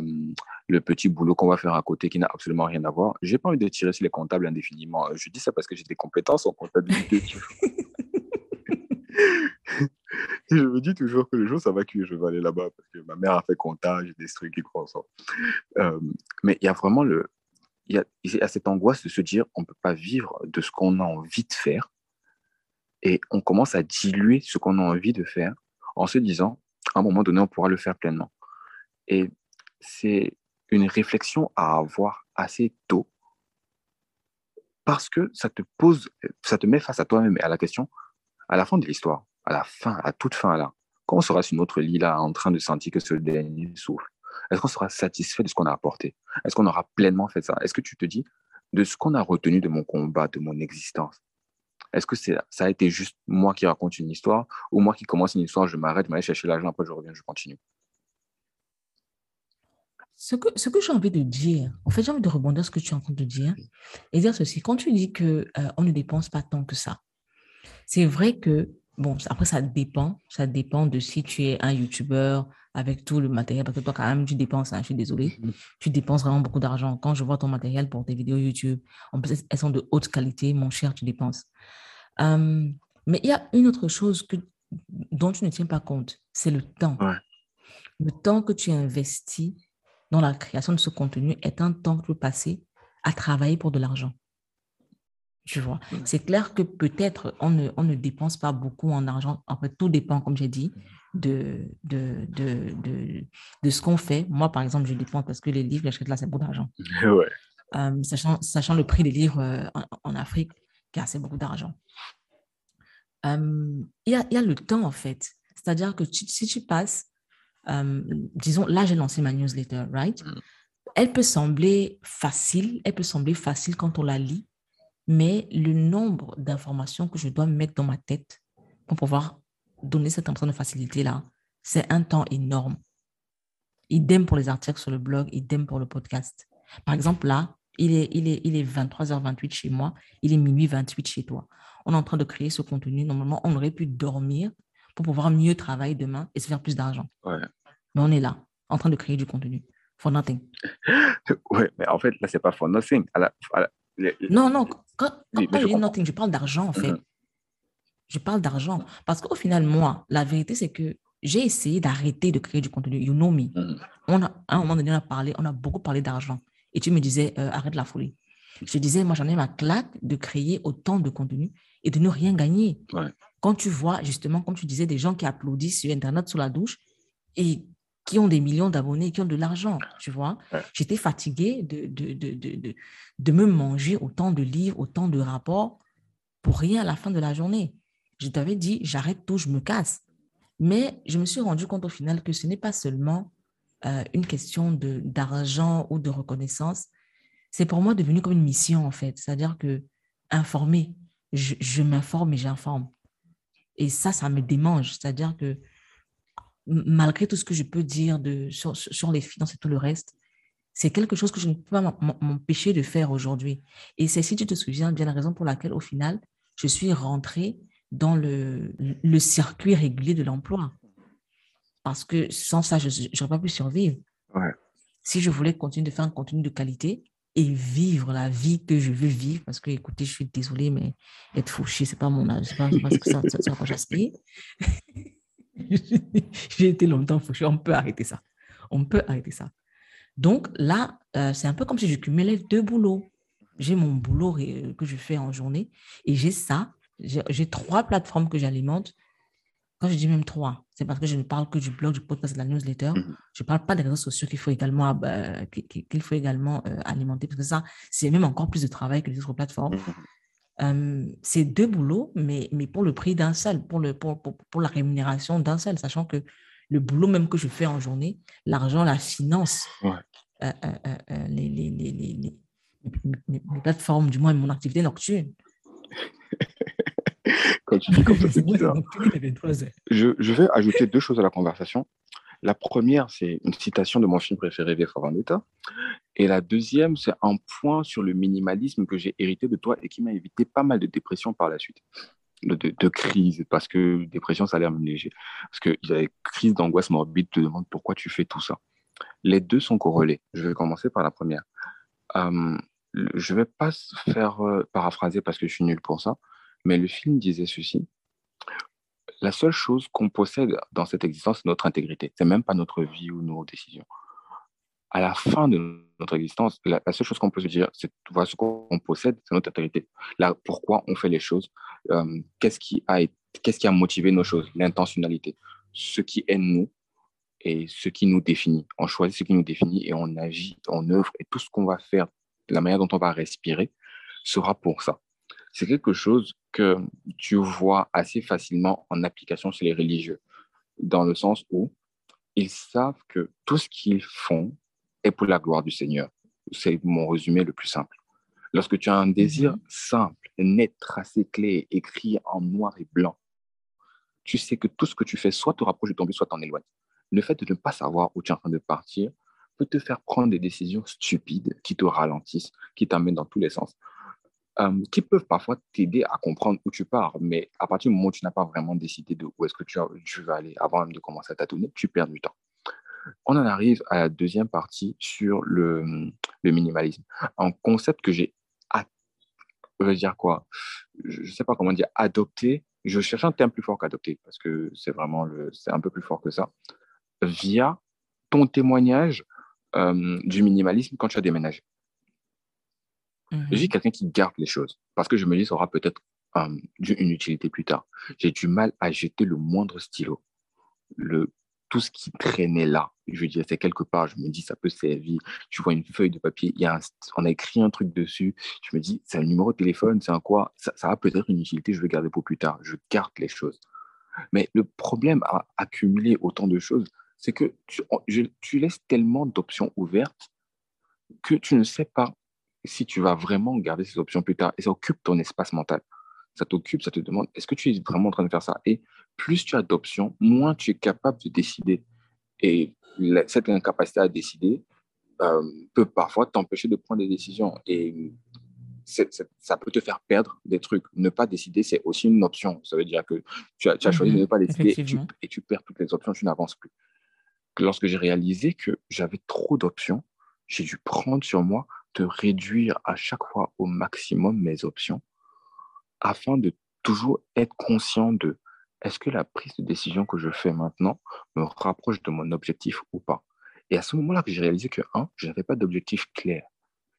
Speaker 3: le petit boulot qu'on va faire à côté qui n'a absolument rien à voir. J'ai pas envie de tirer sur les comptables indéfiniment. Je dis ça parce que j'ai des compétences en comptabilité. <laughs> je me dis toujours que le jour ça va cuire, je vais aller là-bas parce que ma mère a fait comptage, des trucs qui croient ça. Euh, mais il y a vraiment le, il y, y a cette angoisse de se dire on ne peut pas vivre de ce qu'on a envie de faire et on commence à diluer ce qu'on a envie de faire en se disant à un moment donné on pourra le faire pleinement. Et c'est une réflexion à avoir assez tôt parce que ça te pose, ça te met face à toi-même et à la question à la fin de l'histoire, à la fin, à toute fin là, quand on sera sur notre lit là en train de sentir que ce dernier souffle, est-ce qu'on sera satisfait de ce qu'on a apporté? Est-ce qu'on aura pleinement fait ça? Est-ce que tu te dis, de ce qu'on a retenu de mon combat, de mon existence, est-ce que c'est, ça a été juste moi qui raconte une histoire ou moi qui commence une histoire, je m'arrête, je m'allais chercher l'argent, après je reviens, je continue?
Speaker 2: Ce que, ce que j'ai envie de dire, en fait, j'ai envie de rebondir sur ce que tu es en train de dire et dire ceci. Quand tu dis qu'on euh, on ne dépense pas tant que ça, c'est vrai que, bon, après, ça dépend. Ça dépend de si tu es un YouTuber avec tout le matériel, parce que toi, quand même, tu dépenses, hein, je suis désolée, mm-hmm. tu dépenses vraiment beaucoup d'argent. Quand je vois ton matériel pour tes vidéos YouTube, en plus, elles sont de haute qualité, mon cher, tu dépenses. Mais il y a une autre chose que, dont tu ne tiens pas compte, c'est le temps. Le temps que tu investis dans la création de ce contenu est un temps que tu peux passer à travailler pour de l'argent. Tu vois, c'est clair que peut-être on ne, on ne dépense pas beaucoup en argent. Après, tout dépend, comme j'ai dit, de, de, de, de, de ce qu'on fait. Moi, par exemple, je dépense parce que les livres, j'achète là, c'est beaucoup d'argent. <laughs>
Speaker 3: Ouais.
Speaker 2: Euh, sachant, sachant le prix des livres euh, en, Afrique, car c'est beaucoup d'argent. Euh, il y, a, y, a, le temps, en fait. C'est-à-dire que si tu passes, disons, là, j'ai lancé ma newsletter, right? Mm. Elle peut sembler facile, elle peut sembler facile quand on la lit, mais le nombre d'informations que je dois mettre dans ma tête pour pouvoir donner cette impression de facilité-là, c'est un temps énorme. Idem pour les articles sur le blog, idem pour le podcast. Par exemple, là, il est, il est, il est 23h28 chez moi, il est minuit 28 chez toi. On est en train de créer ce contenu. Normalement, on aurait pu dormir pour pouvoir mieux travailler demain et se faire plus d'argent.
Speaker 3: Ouais.
Speaker 2: Mais on est là, en train de créer du contenu. For nothing. <laughs>
Speaker 3: Ouais, mais en fait, là, c'est pas for nothing.
Speaker 2: Non, non, quand, je dis nothing, je parle d'argent, en fait. Mm-hmm. Je parle d'argent. Parce qu'au final, moi, la vérité, c'est que j'ai essayé d'arrêter de créer du contenu. You know me. Mm-hmm. On a, à un moment donné, on a parlé, on a beaucoup parlé d'argent. Et tu me disais, euh, arrête la folie. Je disais, moi, j'en ai ma claque de créer autant de contenu et de ne rien gagner. Quand tu vois, justement, comme tu disais, des gens qui applaudissent sur Internet sous la douche et qui ont des millions d'abonnés, qui ont de l'argent, tu vois. J'étais fatiguée de, de, de, de, de me manger autant de livres, autant de rapports pour rien à la fin de la journée. Je t'avais dit, j'arrête tout, je me casse. Mais je me suis rendu compte au final que ce n'est pas seulement euh, une question d'argent ou de reconnaissance. C'est pour moi devenu comme une mission, en fait. C'est-à-dire que informer, je, m'informe et j'informe. Et ça, ça me démange. C'est-à-dire que malgré tout ce que je peux dire de, sur, sur les finances et tout le reste, c'est quelque chose que je ne peux pas m'empêcher de faire aujourd'hui. Et c'est, si tu te souviens, bien la raison pour laquelle, au final, je suis rentrée dans le, le circuit régulier de l'emploi. Parce que sans ça, je n'aurais pas pu survivre. Si je voulais continuer de faire un contenu de qualité et vivre la vie que je veux vivre, parce que, écoutez, je suis désolée, mais être fauché, ce n'est pas mon âge, ce n'est pas, ce que ça, ça, ça, j'aspire. <laughs> J'ai été longtemps fauché. On peut arrêter ça. On peut arrêter ça. Donc là, euh, c'est un peu comme si je cumulais deux boulots. J'ai mon boulot que je fais en journée et j'ai ça. J'ai trois plateformes que j'alimente. Quand je dis même trois, c'est parce que je ne parle que du blog, du podcast, de la newsletter. Mhm. Je ne parle pas des réseaux sociaux qu'il faut également, euh, qu'il faut également euh, alimenter parce que ça, c'est même encore plus de travail que les autres plateformes. Mhm c'est deux boulots, mais, mais pour le prix d'un seul, pour, le, pour, pour, la rémunération d'un seul, sachant que le boulot même que je fais en journée, l'argent, la finance, les, les, les, les, plateformes, du moins mon activité nocturne. <laughs>
Speaker 3: Quand tu dis comme ça, <laughs> c'est bizarre. Je, je vais ajouter deux choses à la conversation. La première, c'est une citation de mon film préféré, V for Vendetta. Et la deuxième, c'est un point sur le minimalisme que j'ai hérité de toi et qui m'a évité pas mal de dépression par la suite. De, de, crise, parce que dépression, ça a l'air léger. Parce qu'il y crise d'angoisse morbide, te demande pourquoi tu fais tout ça. Les deux sont corrélés. Je vais commencer par la première. Euh, je ne vais pas faire euh, paraphraser parce que je suis nul pour ça, mais le film disait ceci. La seule chose qu'on possède dans cette existence, c'est notre intégrité. C'est même pas notre vie ou nos décisions. À la fin de notre existence, la, seule chose qu'on peut se dire, c'est voilà ce qu'on possède, c'est notre intégrité. Là, pourquoi on fait les choses euh, Qu'est-ce qui a qu'est-ce qui a motivé nos choses? L'intentionnalité, ce qui est nous et ce qui nous définit. On choisit ce qui nous définit et on agit, on œuvre et tout ce qu'on va faire la manière dont on va respirer sera pour ça. C'est quelque chose que tu vois assez facilement en application chez les religieux, dans le sens où ils savent que tout ce qu'ils font est pour la gloire du Seigneur. C'est mon résumé le plus simple. Lorsque tu as un désir mhm. simple, net, tracé, clé, écrit en noir et blanc, tu sais que tout ce que tu fais soit te rapproche de ton but, soit t'en éloigne. Le fait de ne pas savoir où tu es en train de partir peut te faire prendre des décisions stupides qui te ralentissent, qui t'amènent dans tous les sens, euh, qui peuvent parfois t'aider à comprendre où tu pars. Mais à partir du moment où tu n'as pas vraiment décidé de où est-ce que tu, vas aller avant même de commencer à tâtonner, tu perds du temps. On en arrive à la deuxième partie sur le, le minimalisme. Un concept que j'ai, je veux dire quoi Je ne sais pas comment dire, adopté. Je cherche un terme plus fort qu'adopté parce que c'est vraiment le, c'est un peu plus fort que ça. Via ton témoignage euh, du minimalisme quand tu as déménagé. Mhm. Je suis quelqu'un qui garde les choses parce que je me dis, ça aura peut-être euh, une utilité plus tard. J'ai du mal à jeter le moindre stylo. Le, tout ce qui traînait là, je dire, c'est quelque part, je me dis, ça peut servir. Tu vois une feuille de papier, y a on a écrit un truc dessus. Je me dis, c'est un numéro de téléphone, c'est un quoi? Ça, ça a peut-être une utilité, je vais garder pour plus tard. Je garde les choses. Mais le problème à accumuler autant de choses, c'est que tu, laisses tellement d'options ouvertes que tu ne sais pas si tu vas vraiment garder ces options plus tard. Et ça occupe ton espace mental. Ça t'occupe, ça te demande, est-ce que tu es vraiment en train de faire ça? Et plus tu as d'options, moins tu es capable de décider. Et cette incapacité à décider euh, peut parfois t'empêcher de prendre des décisions. Et ça peut te faire perdre des trucs. Ne pas décider, c'est aussi une option. Ça veut dire que tu as, choisi de ne pas décider et tu, perds toutes les options, tu n'avances plus lorsque j'ai réalisé que j'avais trop d'options, j'ai dû prendre sur moi de réduire à chaque fois au maximum mes options afin de toujours être conscient de est-ce que la prise de décision que je fais maintenant me rapproche de mon objectif ou pas. Et à ce moment-là j'ai réalisé que, un, je n'avais pas d'objectif clair.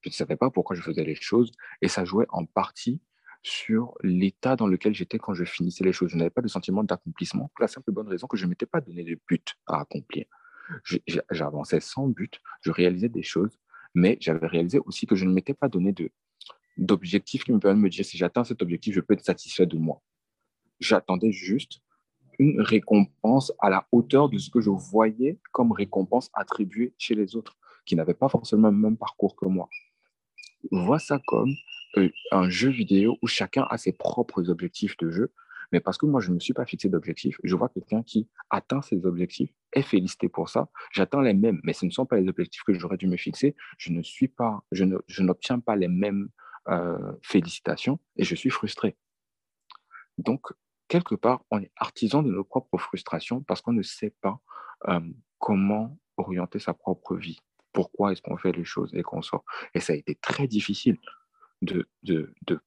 Speaker 3: Je ne savais pas pourquoi je faisais les choses et ça jouait en partie sur l'état dans lequel j'étais quand je finissais les choses. Je n'avais pas de sentiment d'accomplissement pour la simple bonne raison que je ne m'étais pas donné de but à accomplir j'avançais sans but, je réalisais des choses, mais j'avais réalisé aussi que je ne m'étais pas donné d'objectif qui me permet de me dire si j'atteins cet objectif, je peux être satisfait de moi. J'attendais juste une récompense à la hauteur de ce que je voyais comme récompense attribuée chez les autres, qui n'avaient pas forcément le même parcours que moi. Vois ça comme euh, un jeu vidéo où chacun a ses propres objectifs de jeu mais parce que moi, je ne me suis pas fixé d'objectif, je vois quelqu'un qui atteint ses objectifs, est félicité pour ça, j'atteins les mêmes, mais ce ne sont pas les objectifs que j'aurais dû me fixer, je ne suis pas, je n'obtiens pas les mêmes euh, félicitations et je suis frustré. Donc, quelque part, on est artisan de nos propres frustrations parce qu'on ne sait pas euh, comment orienter sa propre vie. Pourquoi est-ce qu'on fait les choses et qu'on sort? Et ça a été très difficile de, de, de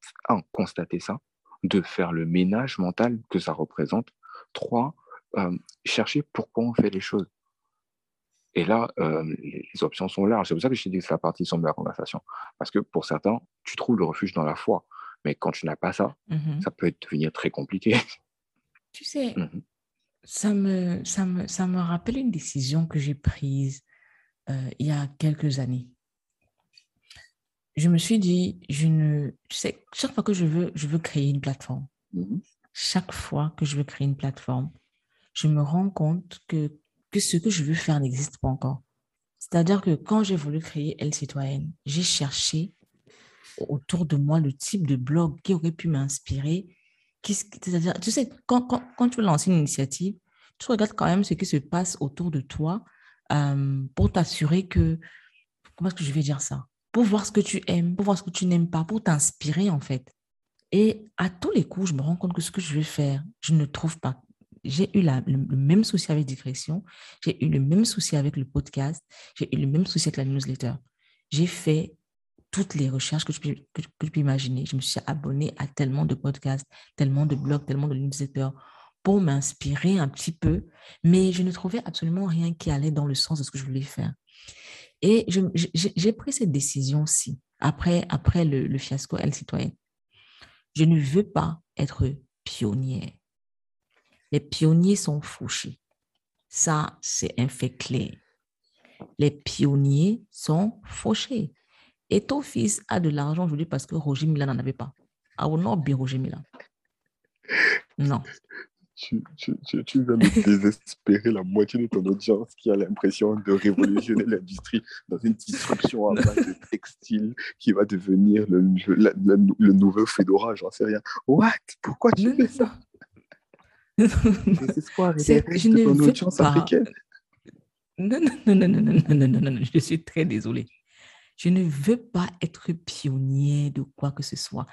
Speaker 3: constater ça, de faire le ménage mental que ça représente. Trois, euh, chercher pourquoi on fait les choses. Et là, euh, les options sont larges. C'est pour ça que je t'ai dit que c'est la partie sombre de la conversation. Parce que pour certains, tu trouves le refuge dans la foi. Mais quand tu n'as pas ça, mmh ça peut devenir très compliqué. <laughs>
Speaker 2: Tu sais, mmh ça, me, ça, me, ça me rappelle une décision que j'ai prise euh, il y a quelques années je me suis dit, je ne, tu sais, chaque fois que je veux, je veux créer une plateforme, mhm. chaque fois que je veux créer une plateforme, je me rends compte que, que ce que je veux faire n'existe pas encore. C'est-à-dire que quand j'ai voulu créer Elle Citoyenne, j'ai cherché autour de moi le type de blog qui aurait pu m'inspirer. C'est-à-dire, tu sais, quand, quand, quand tu lances une initiative, tu regardes quand même ce qui se passe autour de toi euh, pour t'assurer que, comment est-ce que je vais dire ça? Pour voir ce que tu aimes, pour voir ce que tu n'aimes pas, pour t'inspirer en fait. Et à tous les coups, je me rends compte que ce que je vais faire, je ne trouve pas. J'ai eu le, même souci avec Digression, j'ai eu le même souci avec le podcast, j'ai eu le même souci avec la newsletter. J'ai fait toutes les recherches que je, peux, que, je peux imaginer. Je me suis abonnée à tellement de podcasts, tellement de blogs, tellement de newsletters pour m'inspirer un petit peu, mais je ne trouvais absolument rien qui allait dans le sens de ce que je voulais faire. Et j'ai pris cette décision-ci après, après le, fiasco Elle Citoyenne. Je ne veux pas être pionnière. Les pionniers sont fauchés. Ça, c'est un fait clair. Les pionniers sont fauchés. Et ton fils a de l'argent aujourd'hui parce que Roger Mila n'en avait pas. I will not be Roger Mila. Non.
Speaker 3: Tu, tu, tu, tu, vas me désespérer la moitié de ton audience qui a l'impression de révolutionner <laughs> l'industrie dans une disruption à base de textile qui va devenir le, nouveau Fedora, j'en sais rien. What? Pourquoi tu fais ça?
Speaker 2: Ton audience pas. africaine? Non, non, non, non, non, non, non, non, non, non, je suis très désolée. Je ne veux pas être pionnier de quoi que ce soit.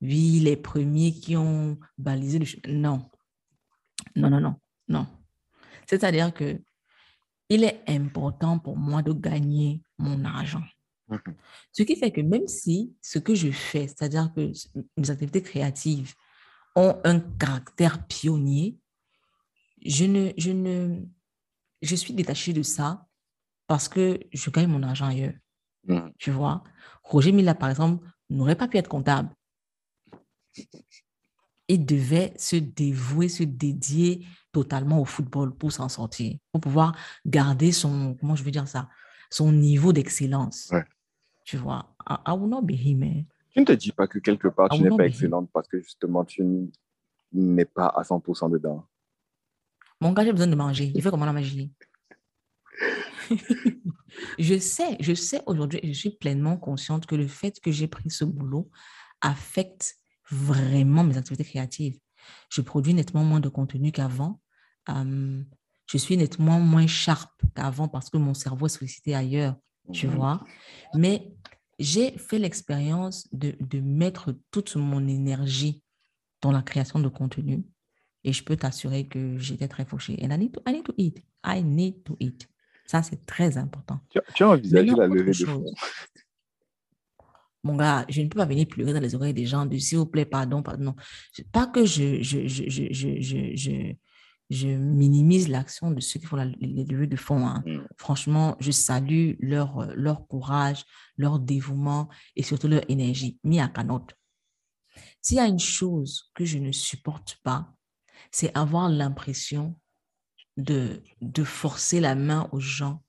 Speaker 2: Oui, les premiers qui ont balisé le chemin. Non, non, non, non, non. C'est-à-dire que il est important pour moi de gagner mon argent. Mhm. Ce qui fait que même si ce que je fais, c'est-à-dire que mes activités créatives ont un caractère pionnier, je ne, je ne, je suis détachée de ça parce que je gagne mon argent ailleurs. Mhm. Tu vois, Roger Mila, par exemple, n'aurait pas pu être comptable il devait se dévouer, se dédier totalement au football pour s'en sortir, pour pouvoir garder son, comment je veux dire ça, son niveau d'excellence. Tu vois, I, will not be him. Eh.
Speaker 3: Tu ne te dis pas que quelque part, tu n'es pas excellente parce que justement, tu n'es pas à 100% dedans.
Speaker 2: Mon gars, j'ai besoin de manger. Il fait comment la magie? <laughs> Je sais, je sais aujourd'hui, je suis pleinement consciente que le fait que j'ai pris ce boulot affecte vraiment mes activités créatives. Je produis nettement moins de contenu qu'avant. je suis nettement moins sharp qu'avant parce que mon cerveau est sollicité ailleurs, tu mmh vois. Mais j'ai fait l'expérience de, de, mettre toute mon énergie dans la création de contenu et je peux t'assurer que j'étais très fauchée. And I need to, I need to eat. I need to eat. Ça, c'est très important.
Speaker 3: Tu, tu as envisagé la levée de fonds
Speaker 2: mon gars, je ne peux pas venir pleurer dans les oreilles des gens de s'il vous plaît, pardon, pardon. Pas que je, je, je, je, je minimise l'action de ceux qui font les levées de fonds. Hein. Mm. Franchement, je salue leur, leur courage, leur dévouement et surtout leur énergie. Mis à canotte. S'il y a une chose que je ne supporte pas, c'est avoir l'impression de, de forcer la main aux gens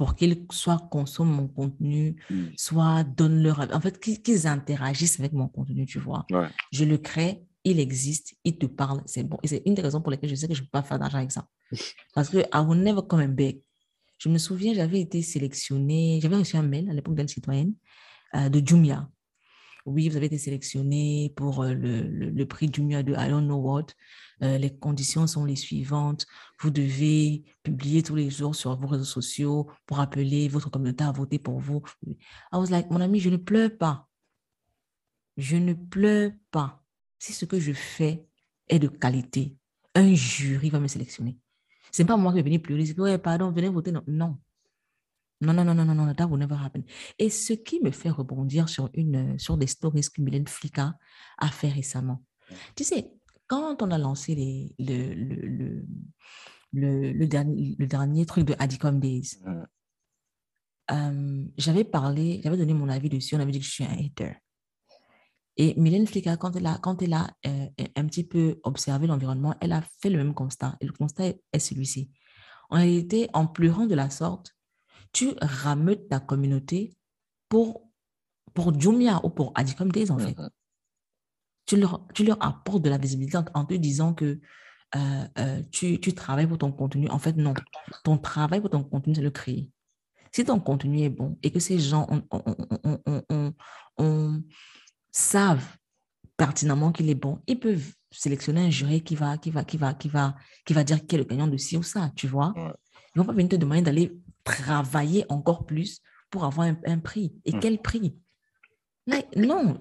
Speaker 2: pour qu'ils soit consomment mon contenu, mm. soit donnent leur... En fait, qu'ils interagissent avec mon contenu, tu vois. Je le crée, il existe, il te parle, c'est bon. Et c'est une des raisons pour lesquelles je sais que je ne peux pas faire d'argent avec ça. <laughs> Parce que I will never come back. Je me souviens, j'avais été sélectionnée, j'avais reçu un mail à l'époque d'une citoyenne euh, de Jumia. Oui, vous avez été sélectionné pour euh, le, prix Jumia de I don't know what. Euh, les conditions sont les suivantes. Vous devez publier tous les jours sur vos réseaux sociaux pour appeler votre communauté à voter pour vous. I was like, mon ami, je ne pleure pas. Je ne pleure pas. Si ce que je fais est de qualité, un jury va me sélectionner. Ce n'est pas moi qui vais venir pleurer. C'est ouais, pardon, venez voter. Non. Non, non, non, non, non, non, that will never happen. Et ce qui me fait rebondir sur, une, sur des stories que Mylène Flicka a fait récemment. Tu sais, quand on a lancé les, le, le, le, le, dernier, le dernier truc de Adicom Days, euh, j'avais parlé, j'avais donné mon avis dessus, on avait dit que je suis un hater. Et Mylène Flicker, quand elle a, quand elle a euh, un petit peu observé l'environnement, elle a fait le même constat. Et le constat est, celui-ci. En réalité, en pleurant de la sorte, tu rameutes ta communauté pour, pour Jumia ou pour Adicom Days, en fait tu leur, tu leur apportes de la visibilité en, te disant que euh, euh, tu, tu, travailles pour ton contenu. En fait, non. Ton travail pour ton contenu, c'est le créer. Si ton contenu est bon et que ces gens on, on, on, savent pertinemment qu'il est bon, ils peuvent sélectionner un jury qui va, qui va, qui va, qui va, qui va dire qui est le gagnant de ci ou ça, tu vois. Ils vont pas venir te demander d'aller travailler encore plus pour avoir un, prix. Et mm. quel prix? non,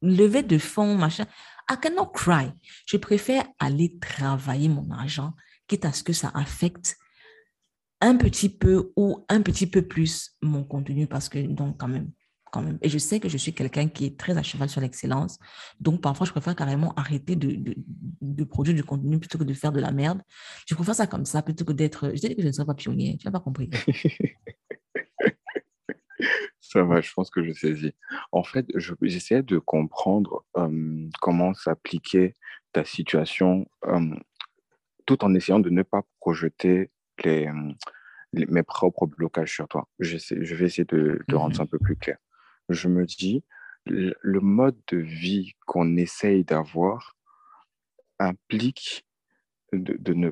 Speaker 2: lever de fonds, machin. I cannot cry. Je préfère aller travailler mon argent, quitte à ce que ça affecte un petit peu ou un petit peu plus mon contenu parce que, donc, quand même, quand même. Et je sais que je suis quelqu'un qui est très à cheval sur l'excellence. Donc, parfois, je préfère carrément arrêter de, de, de, produire du contenu plutôt que de faire de la merde. Je préfère ça comme ça plutôt que d'être. Je dis que je ne serai pas pionnier. Tu n'as pas compris. <laughs>
Speaker 3: ça va, je pense que je saisis. En fait, j'essayais de comprendre comment s'appliquer ta situation tout en essayant de ne pas projeter les, mes propres blocages sur toi. Je, je vais essayer de, rendre ça mmh un peu plus clair. Je me dis, le, mode de vie qu'on essaye d'avoir implique de, ne...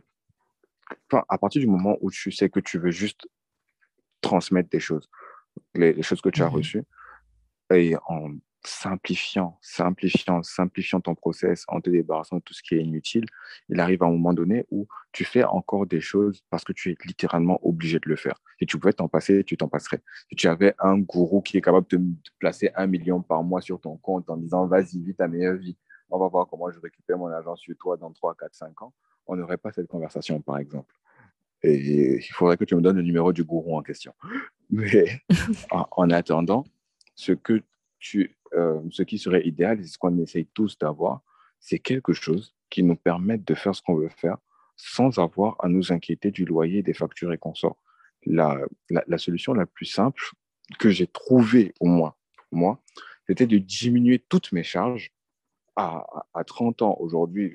Speaker 3: Enfin, à partir du moment où tu sais que tu veux juste transmettre des choses, les, choses que tu as reçues, et en simplifiant, simplifiant, simplifiant ton process, en te débarrassant de tout ce qui est inutile, il arrive à un moment donné où tu fais encore des choses parce que tu es littéralement obligé de le faire. Si tu pouvais t'en passer, tu t'en passerais. Si tu avais un gourou qui est capable de te placer un million par mois sur ton compte en disant vas-y, vis ta meilleure vie, on va voir comment je récupère mon argent sur toi dans 3, 4, 5 ans, on n'aurait pas cette conversation, par exemple. Et il faudrait que tu me donnes le numéro du gourou en question. Mais <laughs> en attendant, ce que tu euh, ce qui serait idéal, c'est ce qu'on essaye tous d'avoir, c'est quelque chose qui nous permette de faire ce qu'on veut faire sans avoir à nous inquiéter du loyer, des factures et consorts. La, la, solution la plus simple que j'ai trouvée, au moins, moi, c'était de diminuer toutes mes charges à, à 30 ans. Aujourd'hui,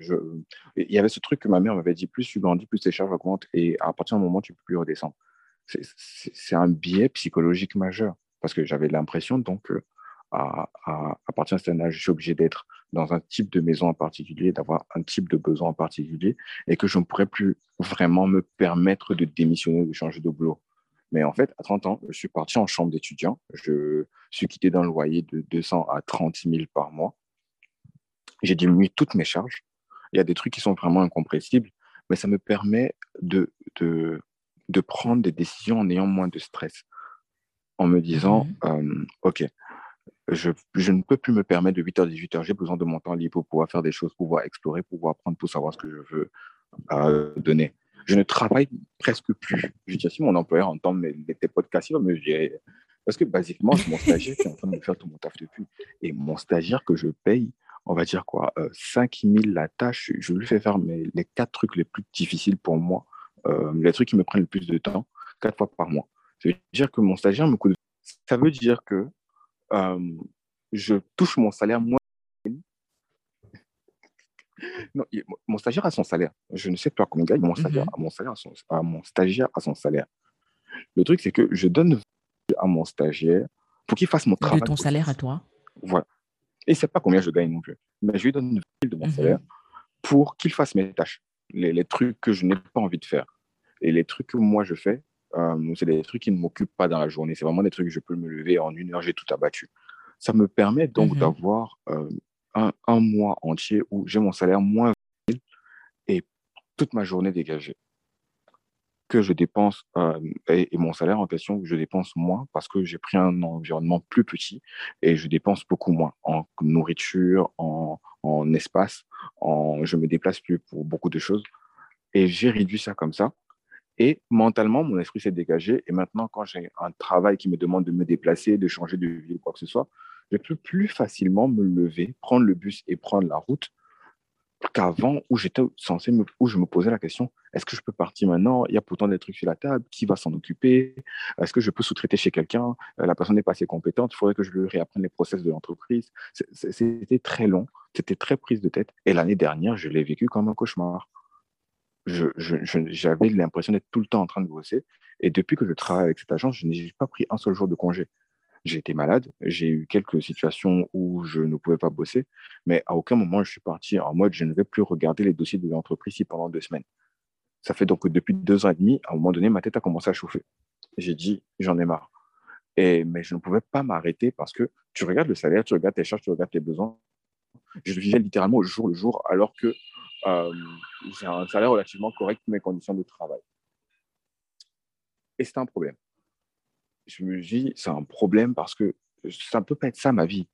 Speaker 3: il y avait ce truc que ma mère m'avait dit, plus tu grandis, plus tes charges augmentent et à partir du moment tu ne peux plus redescendre. C'est un biais psychologique majeur parce que j'avais l'impression donc à, à, partir d'un certain âge, je suis obligé d'être dans un type de maison en particulier, d'avoir un type de besoin en particulier, et que je ne pourrais plus vraiment me permettre de démissionner ou de changer de boulot. Mais en fait, à 30 ans, je suis parti en chambre d'étudiant. Je suis quitté d'un loyer de 200 à 30 000 par mois. J'ai diminué toutes mes charges. Il y a des trucs qui sont vraiment incompressibles, mais ça me permet de, de, de prendre des décisions en ayant moins de stress. En me disant, mmh euh, OK, je, ne peux plus me permettre de 8h à 18h. J'ai besoin de mon temps libre pour pouvoir faire des choses, pouvoir explorer, pouvoir apprendre, pour savoir ce que je veux euh, donner. Je ne travaille presque plus. Je dis, si mon employeur entend mes, tes podcasts, il va me dire. Parce que, basiquement, mon stagiaire qui est en train de me faire tout mon taf depuis. Et mon stagiaire que je paye, on va dire quoi, euh, 5 000 la tâche, je lui fais faire les quatre trucs les plus difficiles pour moi, euh, les trucs qui me prennent le plus de temps, quatre fois par mois. Ça veut dire que mon stagiaire me coûte. Ça veut dire que euh, je touche mon salaire moins. Non, mon stagiaire a son salaire. Je ne sais pas combien il gagne, mon, salaire, mon, salaire a son, mon stagiaire a son salaire. Le truc, c'est que je donne à mon stagiaire pour qu'il fasse mon travail.
Speaker 2: De ton salaire à toi?
Speaker 3: Voilà. Et ne sait pas combien je gagne non plus. Mais je lui donne une de mon mhm. salaire pour qu'il fasse mes tâches, les, les trucs que je n'ai pas envie de faire. Et les trucs que moi je fais, euh, c'est des trucs qui ne m'occupent pas dans la journée. C'est vraiment des trucs que je peux me lever en une heure, j'ai tout abattu. Ça me permet donc mhm. d'avoir euh, un, un, mois entier où j'ai mon salaire moins et toute ma journée dégagée. Que je dépense, euh, et, mon salaire en question, je dépense moins parce que j'ai pris un environnement plus petit et je dépense beaucoup moins en nourriture, en, en espace, en, je me déplace plus pour beaucoup de choses. Et j'ai réduit ça comme ça. Et mentalement, mon esprit s'est dégagé. Et maintenant, quand j'ai un travail qui me demande de me déplacer, de changer de ville ou quoi que ce soit, je peux plus facilement me lever, prendre le bus et prendre la route qu'avant où j'étais censé me, où je me posais la question est-ce que je peux partir maintenant? Il y a pourtant des trucs sur la table, qui va s'en occuper? Est-ce que je peux sous-traiter chez quelqu'un? Euh, La personne n'est pas assez compétente, il faudrait que je lui réapprenne les process de l'entreprise. C'était très long, c'était très prise de tête. Et l'année dernière, je l'ai vécu comme un cauchemar j'avais l'impression d'être tout le temps en train de bosser. Et depuis que je travaille avec cette agence, je n'ai pas pris un seul jour de congé. J'ai été malade, j'ai eu quelques situations où je ne pouvais pas bosser, mais à aucun moment je suis parti en mode je ne vais plus regarder les dossiers de l'entreprise pendant deux semaines. Ça fait donc que depuis deux ans et demi, à un moment donné, ma tête a commencé à chauffer. J'ai dit j'en ai marre. Et, mais je ne pouvais pas m'arrêter parce que tu regardes le salaire, tu regardes tes charges, tu regardes tes besoins. Je vivais littéralement au jour le jour, alors que j'ai un salaire relativement correct pour mes conditions de travail. Et c'est un problème. Je me dis, c'est un problème parce que ça ne peut pas être ça ma vie.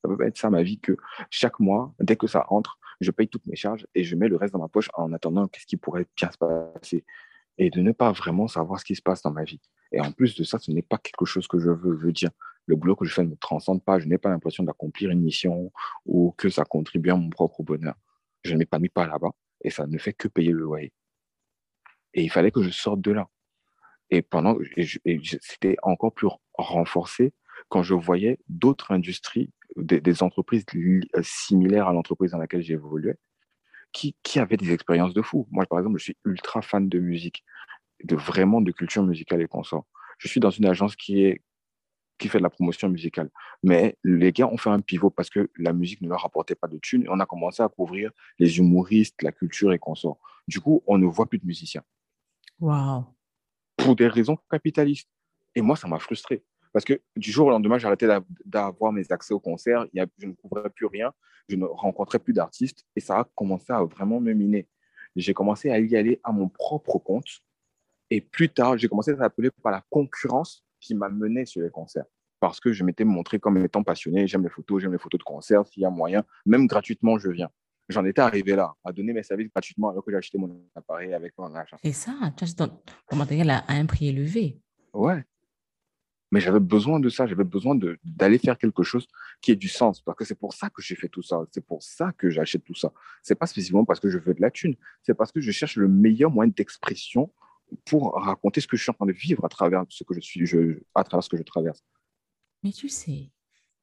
Speaker 3: Ça ne peut pas être ça ma vie que chaque mois, dès que ça entre, je paye toutes mes charges et je mets le reste dans ma poche en attendant qu'est-ce qui pourrait bien se passer. Et de ne pas vraiment savoir ce qui se passe dans ma vie. Et en plus de ça, ce n'est pas quelque chose que je veux dire. Le boulot que je fais ne me transcende pas. Je n'ai pas l'impression d'accomplir une mission ou que ça contribue à mon propre bonheur. Je ne m'épanouis pas là-bas et ça ne fait que payer le loyer. Et il fallait que je sorte de là. Et pendant, c'était encore plus renforcé quand je voyais d'autres industries, des, entreprises similaires à l'entreprise dans laquelle j'évoluais, qui, qui avaient des expériences de fou. Moi, par exemple, je suis ultra fan de musique, de vraiment de culture musicale et consorts. Je suis dans une agence qui est qui fait de la promotion musicale. Mais les gars ont fait un pivot parce que la musique ne leur rapportait pas de thunes et on a commencé à couvrir les humoristes, la culture et consorts. Du coup, on ne voit plus de musiciens.
Speaker 2: Waouh.
Speaker 3: Pour des raisons capitalistes. Et moi, ça m'a frustré. Parce que du jour au lendemain, j'arrêtais d'avoir mes accès au concert, je ne couvrais plus rien, je ne rencontrais plus d'artistes et ça a commencé à vraiment me miner. J'ai commencé à y aller à mon propre compte et plus tard, j'ai commencé à être appelé par la concurrence qui m'a mené sur les concerts. Parce que je m'étais montré comme étant passionné, j'aime les photos, j'aime les photos de concerts, s'il y a moyen, même gratuitement, je viens. J'en étais arrivé là, à donner mes services gratuitement alors que j'ai acheté mon appareil avec mon argent.
Speaker 2: C'est ça, tu as ton, matériel à un prix élevé.
Speaker 3: Ouais. Mais j'avais besoin de ça, j'avais besoin d'aller faire quelque chose qui ait du sens, parce que c'est pour ça que j'ai fait tout ça, c'est pour ça que j'achète tout ça. C'est pas spécifiquement parce que je veux de la thune, c'est parce que je cherche le meilleur moyen d'expression pour raconter ce que je suis en train de vivre à travers ce que je suis, je, à travers ce que je traverse.
Speaker 2: Mais tu sais,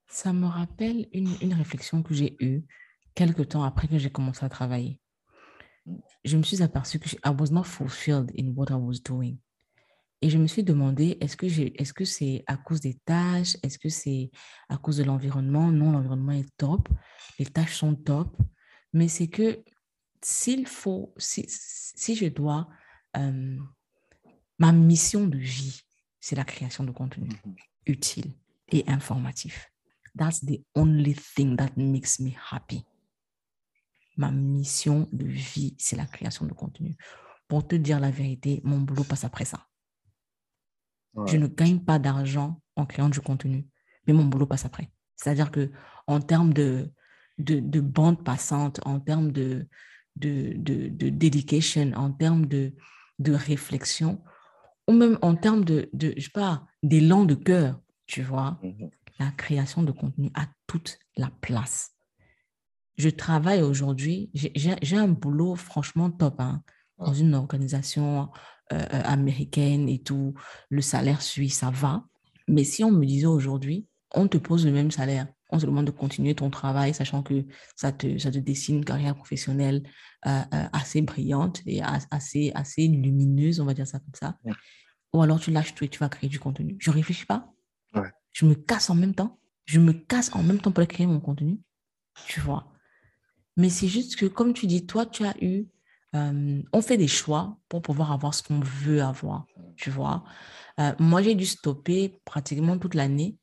Speaker 2: ça me rappelle une, une réflexion que j'ai eue quelques temps après que j'ai commencé à travailler. Je me suis aperçu que I was not fulfilled in what I was doing. Et je me suis demandé, est-ce que c'est est -ce c'est à cause des tâches? Est-ce que c'est à cause de l'environnement? Non, l'environnement est top. Les tâches sont top. Mais c'est que s'il faut, si, si je dois euh, ma mission de vie, c'est la création de contenu mhm. utile et informatif. That's the only thing that makes me happy. Ma mission de vie, c'est la création de contenu. Pour te dire la vérité, mon boulot passe après ça. Je ne gagne pas d'argent en créant du contenu, mais mon boulot passe après. C'est-à-dire que en termes de, de, de bande passante, en termes de, de, de, de dedication, en termes de, de réflexion, ou même en termes de, de je sais pas, d'élan de cœur, tu vois, mhm. la création de contenu a toute la place. Je travaille aujourd'hui, j'ai un boulot franchement top, hein, dans une organisation euh, euh, américaine et tout, le salaire suit, ça va. Mais si on me disait aujourd'hui, on te pose le même salaire, on te demande de continuer ton travail, sachant que ça te, ça te dessine une carrière professionnelle euh, euh, assez brillante et assez, assez lumineuse, on va dire ça comme ça. Ou alors tu lâches tout et tu vas créer du contenu. Je ne réfléchis pas. Je me casse en même temps. Je me casse en même temps pour créer mon contenu. Tu vois. Mais c'est juste que, comme tu dis, toi, tu as eu. Euh, on fait des choix pour pouvoir avoir ce qu'on veut avoir. Tu vois. moi, j'ai dû stopper pratiquement toute l'année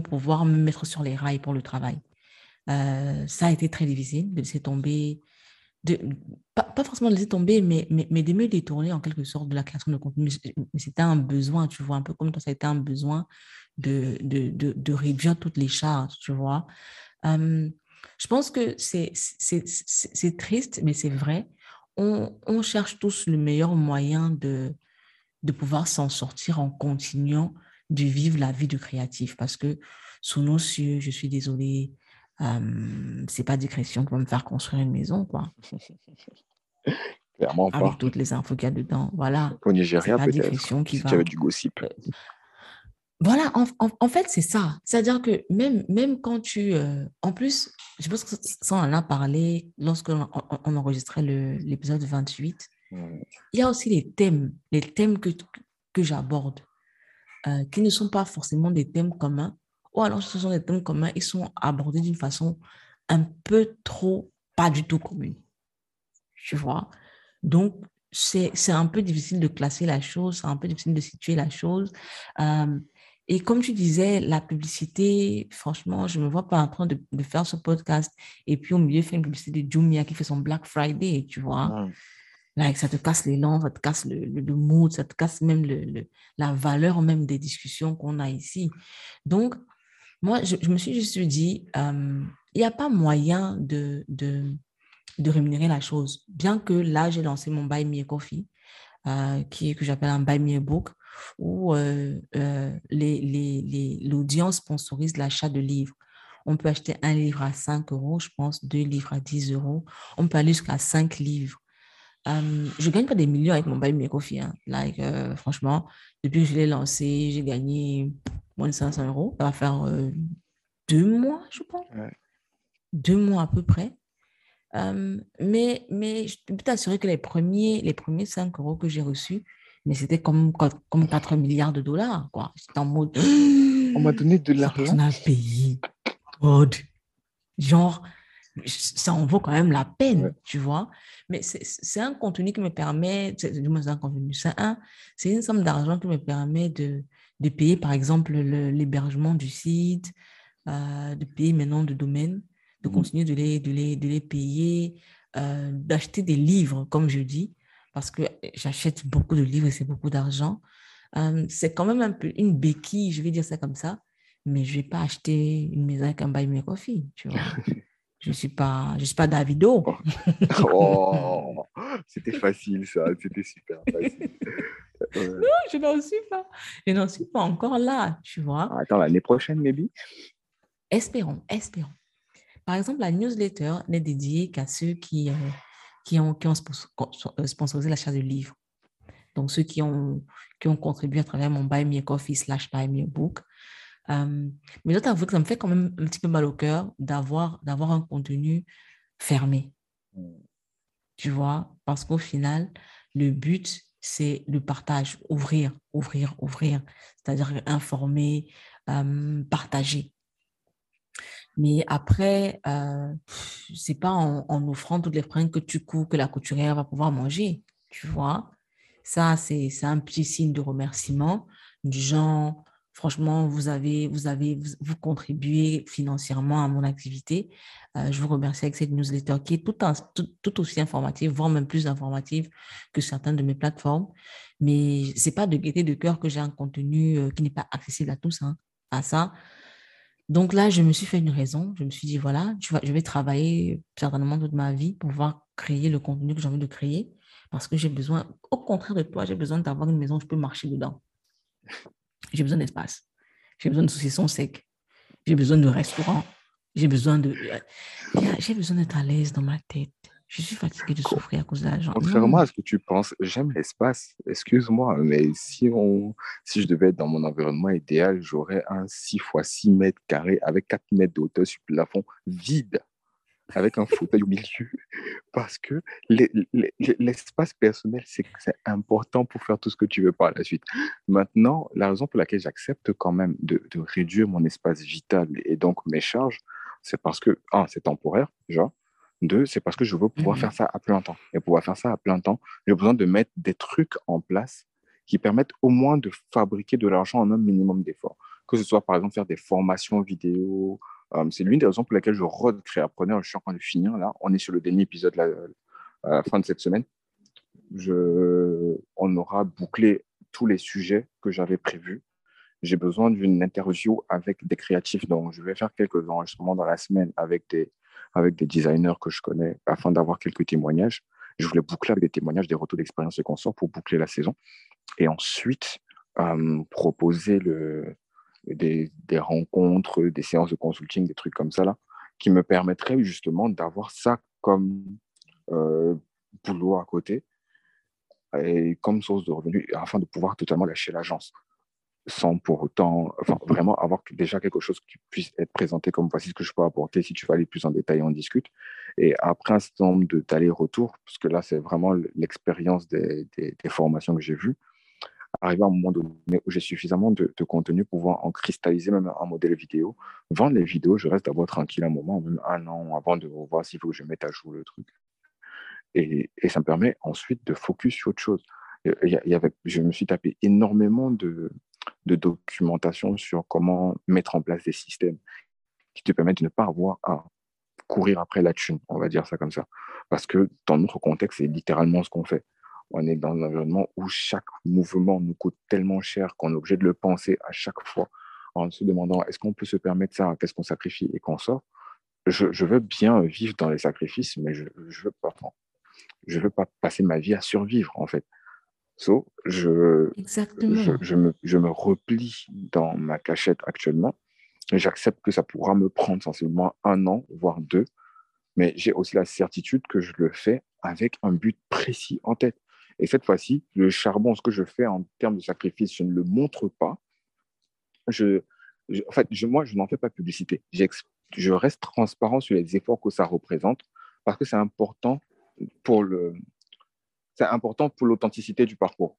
Speaker 2: pour pouvoir me mettre sur les rails pour le travail. Euh, ça a été très difficile de laisser tomber, de, pas, pas, forcément de laisser tomber, mais, mais, mais, de me détourner en quelque sorte de la création de contenu. Mais c'était un besoin, tu vois, un peu comme toi, ça a été un besoin de, de, de, de réduire toutes les charges, tu vois. Euh, je pense que c'est triste, mais c'est vrai. On, on, cherche tous le meilleur moyen de, de pouvoir s'en sortir en continuant de vivre la vie du créatif parce que sous nos cieux, je suis désolée, euh, c'est pas discrétion qui va me faire construire une maison, quoi. <laughs>
Speaker 3: Clairement pas.
Speaker 2: Avec toutes les infos qu'il y a dedans, voilà.
Speaker 3: Au Nigeria, peut-être. Qui va... du gossip. Euh,
Speaker 2: voilà, en, en, fait, c'est ça. C'est-à-dire que même, même quand tu... Euh, en plus, je pense que ça, on en a parlé lorsqu'on on, enregistrait l'épisode 28. Il y a aussi les thèmes, les thèmes que, que j'aborde. Euh, qui ne sont pas forcément des thèmes communs, ou alors ce sont des thèmes communs, ils sont abordés d'une façon un peu trop pas du tout commune. Tu vois? Donc, c'est un peu difficile de classer la chose, c'est un peu difficile de situer la chose. Euh, Et comme tu disais, la publicité, franchement, je ne me vois pas en train de, de, faire ce podcast et puis au milieu faire une publicité de Jumia qui fait son Black Friday, tu vois? Like, ça te casse l'élan, ça te casse le, mood, ça te casse même le, la valeur même des discussions qu'on a ici. Donc, moi, je, me suis juste dit, euh, il n'y a pas moyen de, de, de, rémunérer la chose. Bien que là, j'ai lancé mon Buy Me Coffee, euh, qui, que j'appelle un Buy Me Book, où euh, l'audience sponsorise l'achat de livres. On peut acheter un livre à 5 euros, je pense, deux livres à 10 euros. On peut aller jusqu'à 5 livres. Euh, je gagne pas des millions avec mon Me Coffee. Hein. Like, euh, franchement, depuis que je l'ai lancé, j'ai gagné moins de 500 euros. Ça va faire euh, deux mois, je pense. Deux mois à peu près. mais, mais je peux t'assurer que les premiers, les premiers 5 euros que j'ai reçus, mais c'était comme, comme 4 milliards de dollars. Quoi. C'était <gasps> en mode.
Speaker 3: On m'a donné de l'argent.
Speaker 2: On a payé. Genre, ça en vaut quand même la peine, tu vois. Mais c'est un contenu qui me permet, du moins c'est un contenu, c'est un, c'est une somme d'argent qui me permet de, de payer, par exemple, l'hébergement du site, euh, de payer mes noms de domaine, de mmh. continuer de les, de les, de les payer, euh, d'acheter des livres, comme je dis, parce que j'achète beaucoup de livres et c'est beaucoup d'argent. Euh, c'est quand même un peu une béquille, je vais dire ça comme ça, mais je ne vais pas acheter une maison avec un buy me coffee, tu vois. <laughs> Je ne suis pas, je suis pas Davido.
Speaker 3: oh, <laughs> c'était facile ça, c'était super facile. <laughs>
Speaker 2: Non, je n'en suis pas. Je n'en suis pas encore là, tu vois.
Speaker 3: Ah, attends, l'année prochaine, maybe?
Speaker 2: Espérons, espérons. Par exemple, la newsletter n'est dédiée qu'à ceux qui, euh, qui ont, qui ont euh, sponsorisé l'achat de livres. Donc, ceux qui ont, qui ont contribué à travers mon Buy Me a Coffee slash Buy Me a Book. Euh, mais d'autres que ça me fait quand même un petit peu mal au cœur d'avoir, d'avoir un contenu fermé. Mm. Tu vois, parce qu'au final, le but, c'est le partage, ouvrir, ouvrir, ouvrir, c'est-à-dire informer, euh, partager. Mais après, euh, c'est pas en, en, offrant toutes les fringues que tu cours que la couturière va pouvoir manger, tu vois? Ça, c'est, c'est un petit signe de remerciement du genre, Franchement, vous avez, vous contribuez financièrement à mon activité. Euh, je vous remercie avec cette newsletter qui est tout, tout, aussi informative, voire même plus informative que certaines de mes plateformes. Mais c'est pas de gaieté de cœur que j'ai un contenu euh, qui n'est pas accessible à tous, hein, à ça. Donc là, je me suis fait une raison. Je me suis dit, voilà, je vais travailler certainement toute ma vie pour pouvoir créer le contenu que j'ai envie de créer parce que j'ai besoin, au contraire de toi, j'ai besoin d'avoir une maison où je peux marcher dedans. J'ai besoin d'espace. J'ai besoin de saucissons secs. J'ai besoin de restaurants. J'ai besoin de. J'ai besoin d'être à l'aise dans ma tête. Je suis fatiguée de souffrir à cause de l'argent.
Speaker 3: Contrairement à ce que tu penses, j'aime l'espace. Excuse-moi, mais si, on, si je devais être dans mon environnement idéal, j'aurais un 6 x 6 mètres carrés avec 4 mètres de hauteur sur le plafond vide avec un fauteuil au milieu, parce que l'espace personnel, c'est important pour faire tout ce que tu veux par la suite. Maintenant, la raison pour laquelle j'accepte quand même de, réduire mon espace vital et donc mes charges, c'est parce que, un, c'est temporaire, déjà. Deux, c'est parce que je veux pouvoir mmh faire ça à plein temps. Et pouvoir faire ça à plein temps, j'ai besoin de mettre des trucs en place qui permettent au moins de fabriquer de l'argent en un minimum d'efforts. Que ce soit, par exemple, faire des formations vidéo, euh, c'est l'une des raisons pour lesquelles je rôde Créapreneur. Je suis en train de finir là. On est sur le dernier épisode à la fin de cette semaine. On aura bouclé tous les sujets que j'avais prévus. J'ai besoin d'une interview avec des créatifs. Donc, je vais faire quelques enregistrements dans la semaine avec des, avec des designers que je connais afin d'avoir quelques témoignages. Je voulais boucler avec des témoignages, des retours d'expérience et consorts pour boucler la saison. Et ensuite, euh, proposer le, des, rencontres, des séances de consulting, des trucs comme ça, là, qui me permettraient justement d'avoir ça comme euh, boulot à côté et comme source de revenus afin de pouvoir totalement lâcher l'agence sans pour autant, vraiment avoir déjà quelque chose qui puisse être présenté comme voici ce que je peux apporter. Si tu veux aller plus en détail, on discute. Et après un certain nombre d'aller-retour, parce que là, c'est vraiment l'expérience des, des, formations que j'ai vues, arriver à un moment donné où j'ai suffisamment de, contenu pour pouvoir en cristalliser même un modèle vidéo. Vendre les vidéos, je reste d'abord tranquille un moment, même un an avant de voir s'il faut que je mette à jour le truc. Et, ça me permet ensuite de focus sur autre chose. Il y avait, je me suis tapé énormément de, de documentation sur comment mettre en place des systèmes qui te permettent de ne pas avoir à courir après la thune, on va dire ça comme ça. Parce que dans notre contexte, c'est littéralement ce qu'on fait. On est dans un environnement où chaque mouvement nous coûte tellement cher qu'on est obligé de le penser à chaque fois en se demandant est-ce qu'on peut se permettre ça, qu'est-ce qu'on sacrifie? Et qu'on sort. Je, je, veux bien vivre dans les sacrifices, mais je ne veux pas, je veux pas passer ma vie à survivre, en fait. So, je,
Speaker 2: Exactement.
Speaker 3: Je, je, me, je me replie dans ma cachette actuellement. J'accepte que ça pourra me prendre sensiblement un an, voire deux, mais j'ai aussi la certitude que je le fais avec un but précis en tête. Et cette fois-ci, le charbon, ce que je fais en termes de sacrifice, je ne le montre pas. Je, en fait, moi, je n'en fais pas publicité. Je reste transparent sur les efforts que ça représente parce que c'est important pour l'authenticité du parcours,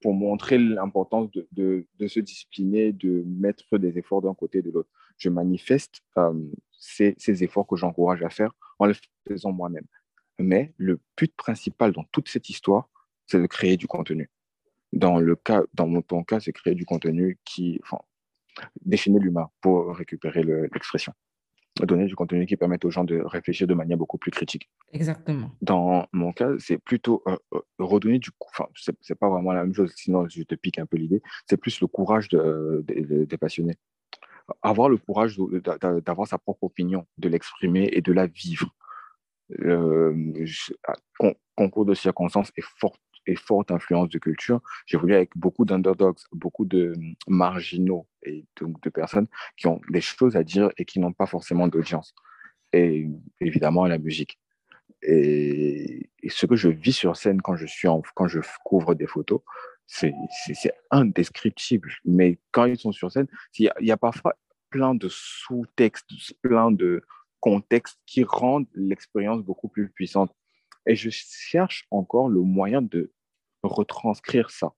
Speaker 3: pour montrer l'importance de, de, de, se discipliner, de mettre des efforts d'un côté et de l'autre. Je manifeste euh, ces, ces, efforts que j'encourage à faire en les faisant moi-même. Mais le but principal dans toute cette histoire, c'est de créer du contenu. Dans le cas, dans mon ton cas, c'est créer du contenu qui, enfin, déchaîner l'humain pour récupérer l'expression donner du contenu qui permette aux gens de réfléchir de manière beaucoup plus critique.
Speaker 2: Exactement.
Speaker 3: Dans mon cas, c'est plutôt euh, euh, redonner du coup, enfin, c'est pas vraiment la même chose, sinon je te pique un peu l'idée, c'est plus le courage de, de, des passionnés. Avoir le courage d'avoir sa propre opinion, de l'exprimer et de la vivre. Euh, concours de circonstances est fort et forte influence de culture, j'ai voulu avec beaucoup d'underdogs, beaucoup de marginaux et donc de personnes qui ont des choses à dire et qui n'ont pas forcément d'audience. Et évidemment, la musique. Et, ce que je vis sur scène quand je, suis quand je couvre des photos, c'est indescriptible. Mais quand ils sont sur scène, il y, a parfois plein de sous-textes, plein de contextes qui rendent l'expérience beaucoup plus puissante. Et je cherche encore le moyen de retranscrire ça.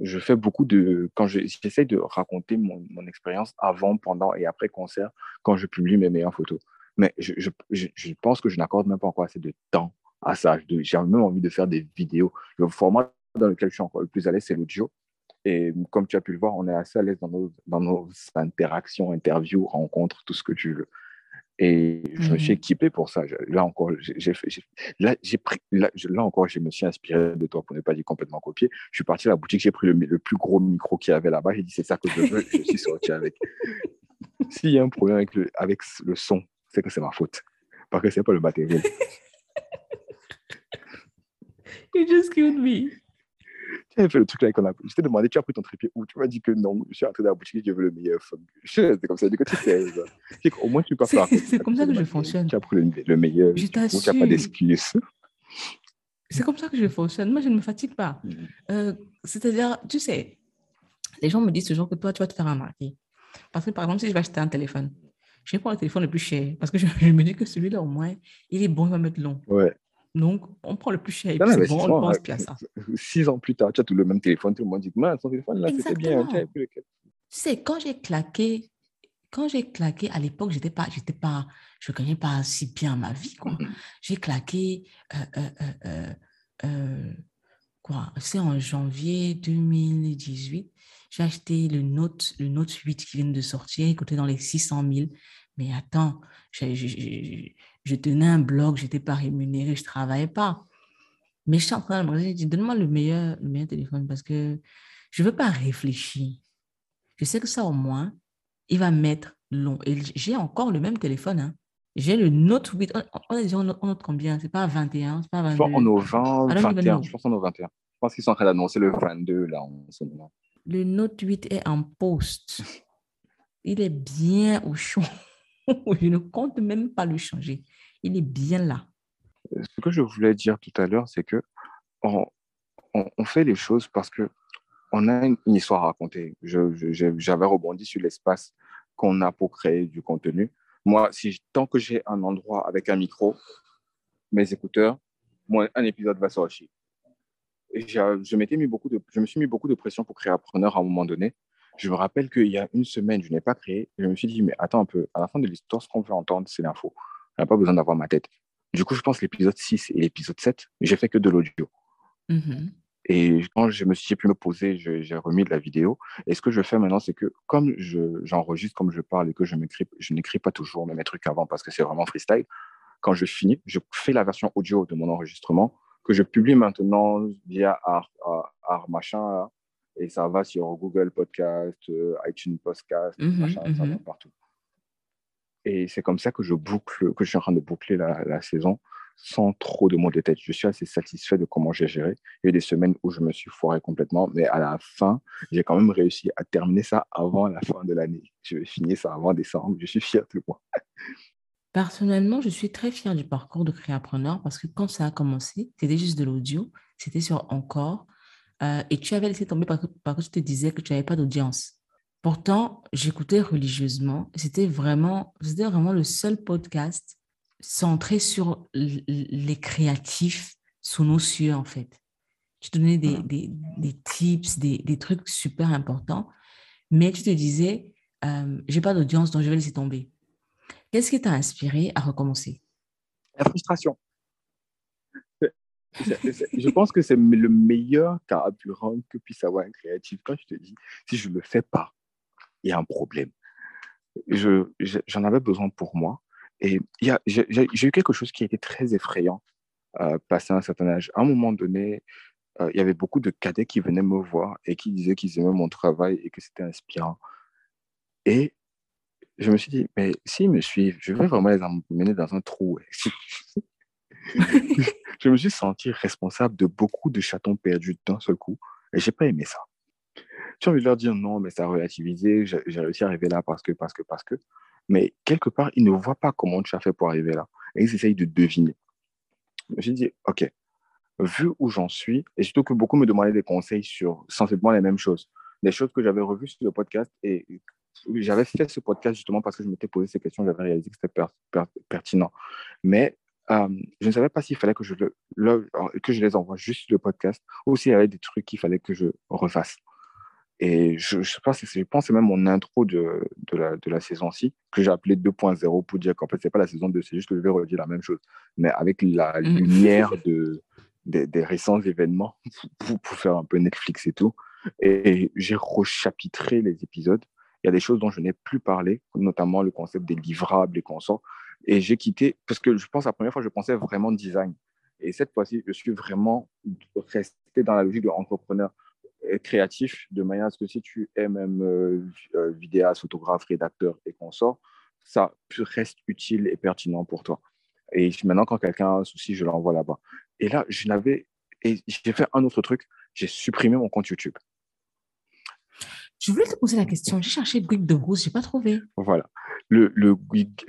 Speaker 3: Je fais beaucoup de. Quand j'essaie de raconter mon, expérience avant, pendant et après concert, quand je publie mes meilleures photos. Mais je pense que je n'accorde même pas encore assez de temps à ça. J'ai même envie de faire des vidéos. Le format dans lequel je suis encore le plus à l'aise, c'est l'audio. Et comme tu as pu le voir, on est assez à l'aise dans nos, dans nos interactions, interviews, rencontres, tout ce que tu veux. Et je me suis mmh. équipé pour ça. Là encore, j'ai là, j'ai pris, là, là, encore, je me suis inspiré de toi pour ne pas dire complètement copier. Je suis parti à la boutique, j'ai pris le, le plus gros micro qu'il y avait là-bas. J'ai dit, c'est ça que je veux. je suis sorti avec. <laughs> S'il y a un problème avec le, avec le son, c'est que c'est ma faute. Parce que c'est pas le matériel. <laughs>
Speaker 2: you just killed me <laughs>
Speaker 3: tu as fait le truc là qu'on a. Je t'ai demandé, tu as pris ton trépied où? Tu m'as dit que non, je suis entré dans la boutique, je veux le meilleur. <laughs> C'est comme ça, du tu sais. Au moins, tu peux pas
Speaker 2: faire. C'est comme ça que je fonctionne.
Speaker 3: Tu as pris le, le meilleur.
Speaker 2: Je t'assure.
Speaker 3: Tu n'as pas d'excuses.
Speaker 2: C'est comme ça que je fonctionne. Moi, je ne me fatigue pas. Mm. Euh, C'est-à-dire, tu sais, les gens me disent toujours que toi, tu vas te faire remarquer. Parce que, par exemple, si je vais acheter un téléphone, je vais prendre le téléphone le plus cher. Parce que je, <laughs> je me dis que celui-là, au moins, il est bon, il va mettre long.
Speaker 3: Ouais.
Speaker 2: Donc, on prend le plus cher et puis c'est bon, on pense plus à ça.
Speaker 3: Six ans plus tard, tu as tout le même téléphone, tout le monde dit, man, son téléphone là, c'était bien. Tu
Speaker 2: sais, c'est quand j'ai claqué, quand j'ai claqué, à l'époque, j'étais pas, j'étais pas, je gagnais pas si bien ma vie, quoi. Mm-hmm. J'ai claqué, euh, euh, euh, quoi, c'est en janvier 2018, j'ai acheté le Note, le Note 8 qui vient de sortir, il coûtait dans les 600 000. Mais attends, je tenais un blog, je n'étais pas rémunérée, je ne travaillais pas. Mais je suis en train de me dire, donne-moi le meilleur, le meilleur téléphone parce que je ne veux pas réfléchir. Je sais que ça, au moins, il va mettre long. Et j'ai encore le même téléphone. Hein. J'ai le Note 8. On, est on note combien? C'est pas 21, c'est pas 22.
Speaker 3: Je pense qu'on 20, 21. Je pense qu'on est au 21. Je pense qu'ils sont en train d'annoncer le 22 là en ce moment.
Speaker 2: Le Note 8 est en poste. <laughs> Il est bien au chaud. <laughs> je ne compte même pas le changer. Il est bien là.
Speaker 3: Ce que je voulais dire tout à l'heure, c'est que on, fait les choses parce que on a une, histoire à raconter. J'avais rebondi sur l'espace qu'on a pour créer du contenu. Moi, si, tant que j'ai un endroit avec un micro, mes écouteurs, un épisode va sortir. Je, je, mis beaucoup de, je me suis mis beaucoup de pression pour créer Appreneur à un moment donné. Je me rappelle qu'il y a une semaine, je n'ai pas créé. Je me suis dit, mais attends un peu, à la fin de l'histoire, ce qu'on veut entendre, c'est l'info. On n'a pas besoin d'avoir ma tête. Du coup, je pense l'épisode 6 et l'épisode 7, j'ai fait que de l'audio.
Speaker 2: Mm-hmm.
Speaker 3: Et quand je me suis pu me poser, j'ai remis de la vidéo. Et ce que je fais maintenant, c'est que comme j'enregistre, comme je parle et que je n'écris pas toujours mes trucs avant parce que c'est vraiment freestyle, quand je finis, je fais la version audio de mon enregistrement que je publie maintenant via Art, Art, machin, et ça va sur Google Podcast, euh, iTunes Podcast, machin, ça va partout. Et c'est comme ça que je boucle, que je suis en train de boucler la, saison sans trop de mots de tête. Je suis assez satisfait de comment j'ai géré. Il y a eu des semaines où je me suis foiré complètement, mais à la fin, j'ai quand même réussi à terminer ça avant la fin de l'année. Je vais finir ça avant décembre. Je suis fier de moi.
Speaker 2: Personnellement, je suis très fier du parcours de créapreneur parce que quand ça a commencé, c'était juste de l'audio, c'était sur Encore, euh, et tu avais laissé tomber parce que, parce que tu te disais que tu n'avais pas d'audience. Pourtant, j'écoutais religieusement. C'était vraiment, c'était vraiment le seul podcast centré sur les créatifs sous nos cieux, en fait. Tu donnais des, des, des tips, des, des, trucs super importants, mais tu te disais, euh, j'ai pas d'audience, donc je vais laisser tomber. Qu'est-ce qui t'a inspiré à recommencer?
Speaker 3: La frustration. je pense que c'est le meilleur carburant que puisse avoir un créatif. Quand tu te dis, si je ne le fais pas, il y a un problème. J'en avais besoin pour moi. Et j'ai eu quelque chose qui était très effrayant euh, passé un certain âge. À un moment donné, euh, il y avait beaucoup de cadets qui venaient me voir et qui disaient qu'ils aimaient mon travail et que c'était inspirant. Et je me suis dit, mais s'ils me suivent, je vais vraiment les emmener dans un trou. <laughs> <laughs> je me suis senti responsable de beaucoup de chatons perdus d'un seul coup et j'ai pas aimé ça. J'ai envie de leur dire non, mais ça a relativisé, j'ai réussi à arriver là parce que, parce que, parce que. Mais quelque part, ils ne voient pas comment tu as fait pour arriver là. Et ils essayent de deviner. J'ai dit, OK, vu où j'en suis, et surtout que beaucoup me demandaient des conseils sur sensiblement les mêmes choses, des choses que j'avais revues sur le podcast et j'avais fait ce podcast justement parce que je m'étais posé ces questions, j'avais réalisé que c'était pertinent. Mais euh, je ne savais pas s'il fallait que je, que je les envoie juste le podcast ou s'il y avait des trucs qu'il fallait que je refasse. Et je, je, pense, je pense que c'est même mon intro de, de, la, de la saison-ci que j'ai appelé 2.0 pour dire qu'en fait, ce n'est pas la saison 2, c'est juste que je vais redire la même chose, mais avec la mm. lumière de, des récents événements pour, pour, faire un peu Netflix et tout. Et j'ai rechapitré les épisodes il y a des choses dont je n'ai plus parlé, notamment le concept des livrables et consorts. Et j'ai quitté, parce que je pense la première fois, je pensais vraiment design. Et cette fois-ci, je suis vraiment resté dans la logique de entrepreneur créatif, de manière à ce que si tu es même euh, euh, vidéaste, photographe, rédacteur et consorts, ça reste utile et pertinent pour toi. Et maintenant, quand quelqu'un a un souci, je l'envoie là-bas. Et là, je n'avais. Et j'ai fait un autre truc, j'ai supprimé mon compte YouTube.
Speaker 2: Je voulais te poser la question. J'ai cherché Guig de Bruce, je n'ai pas trouvé.
Speaker 3: Voilà. Le, le,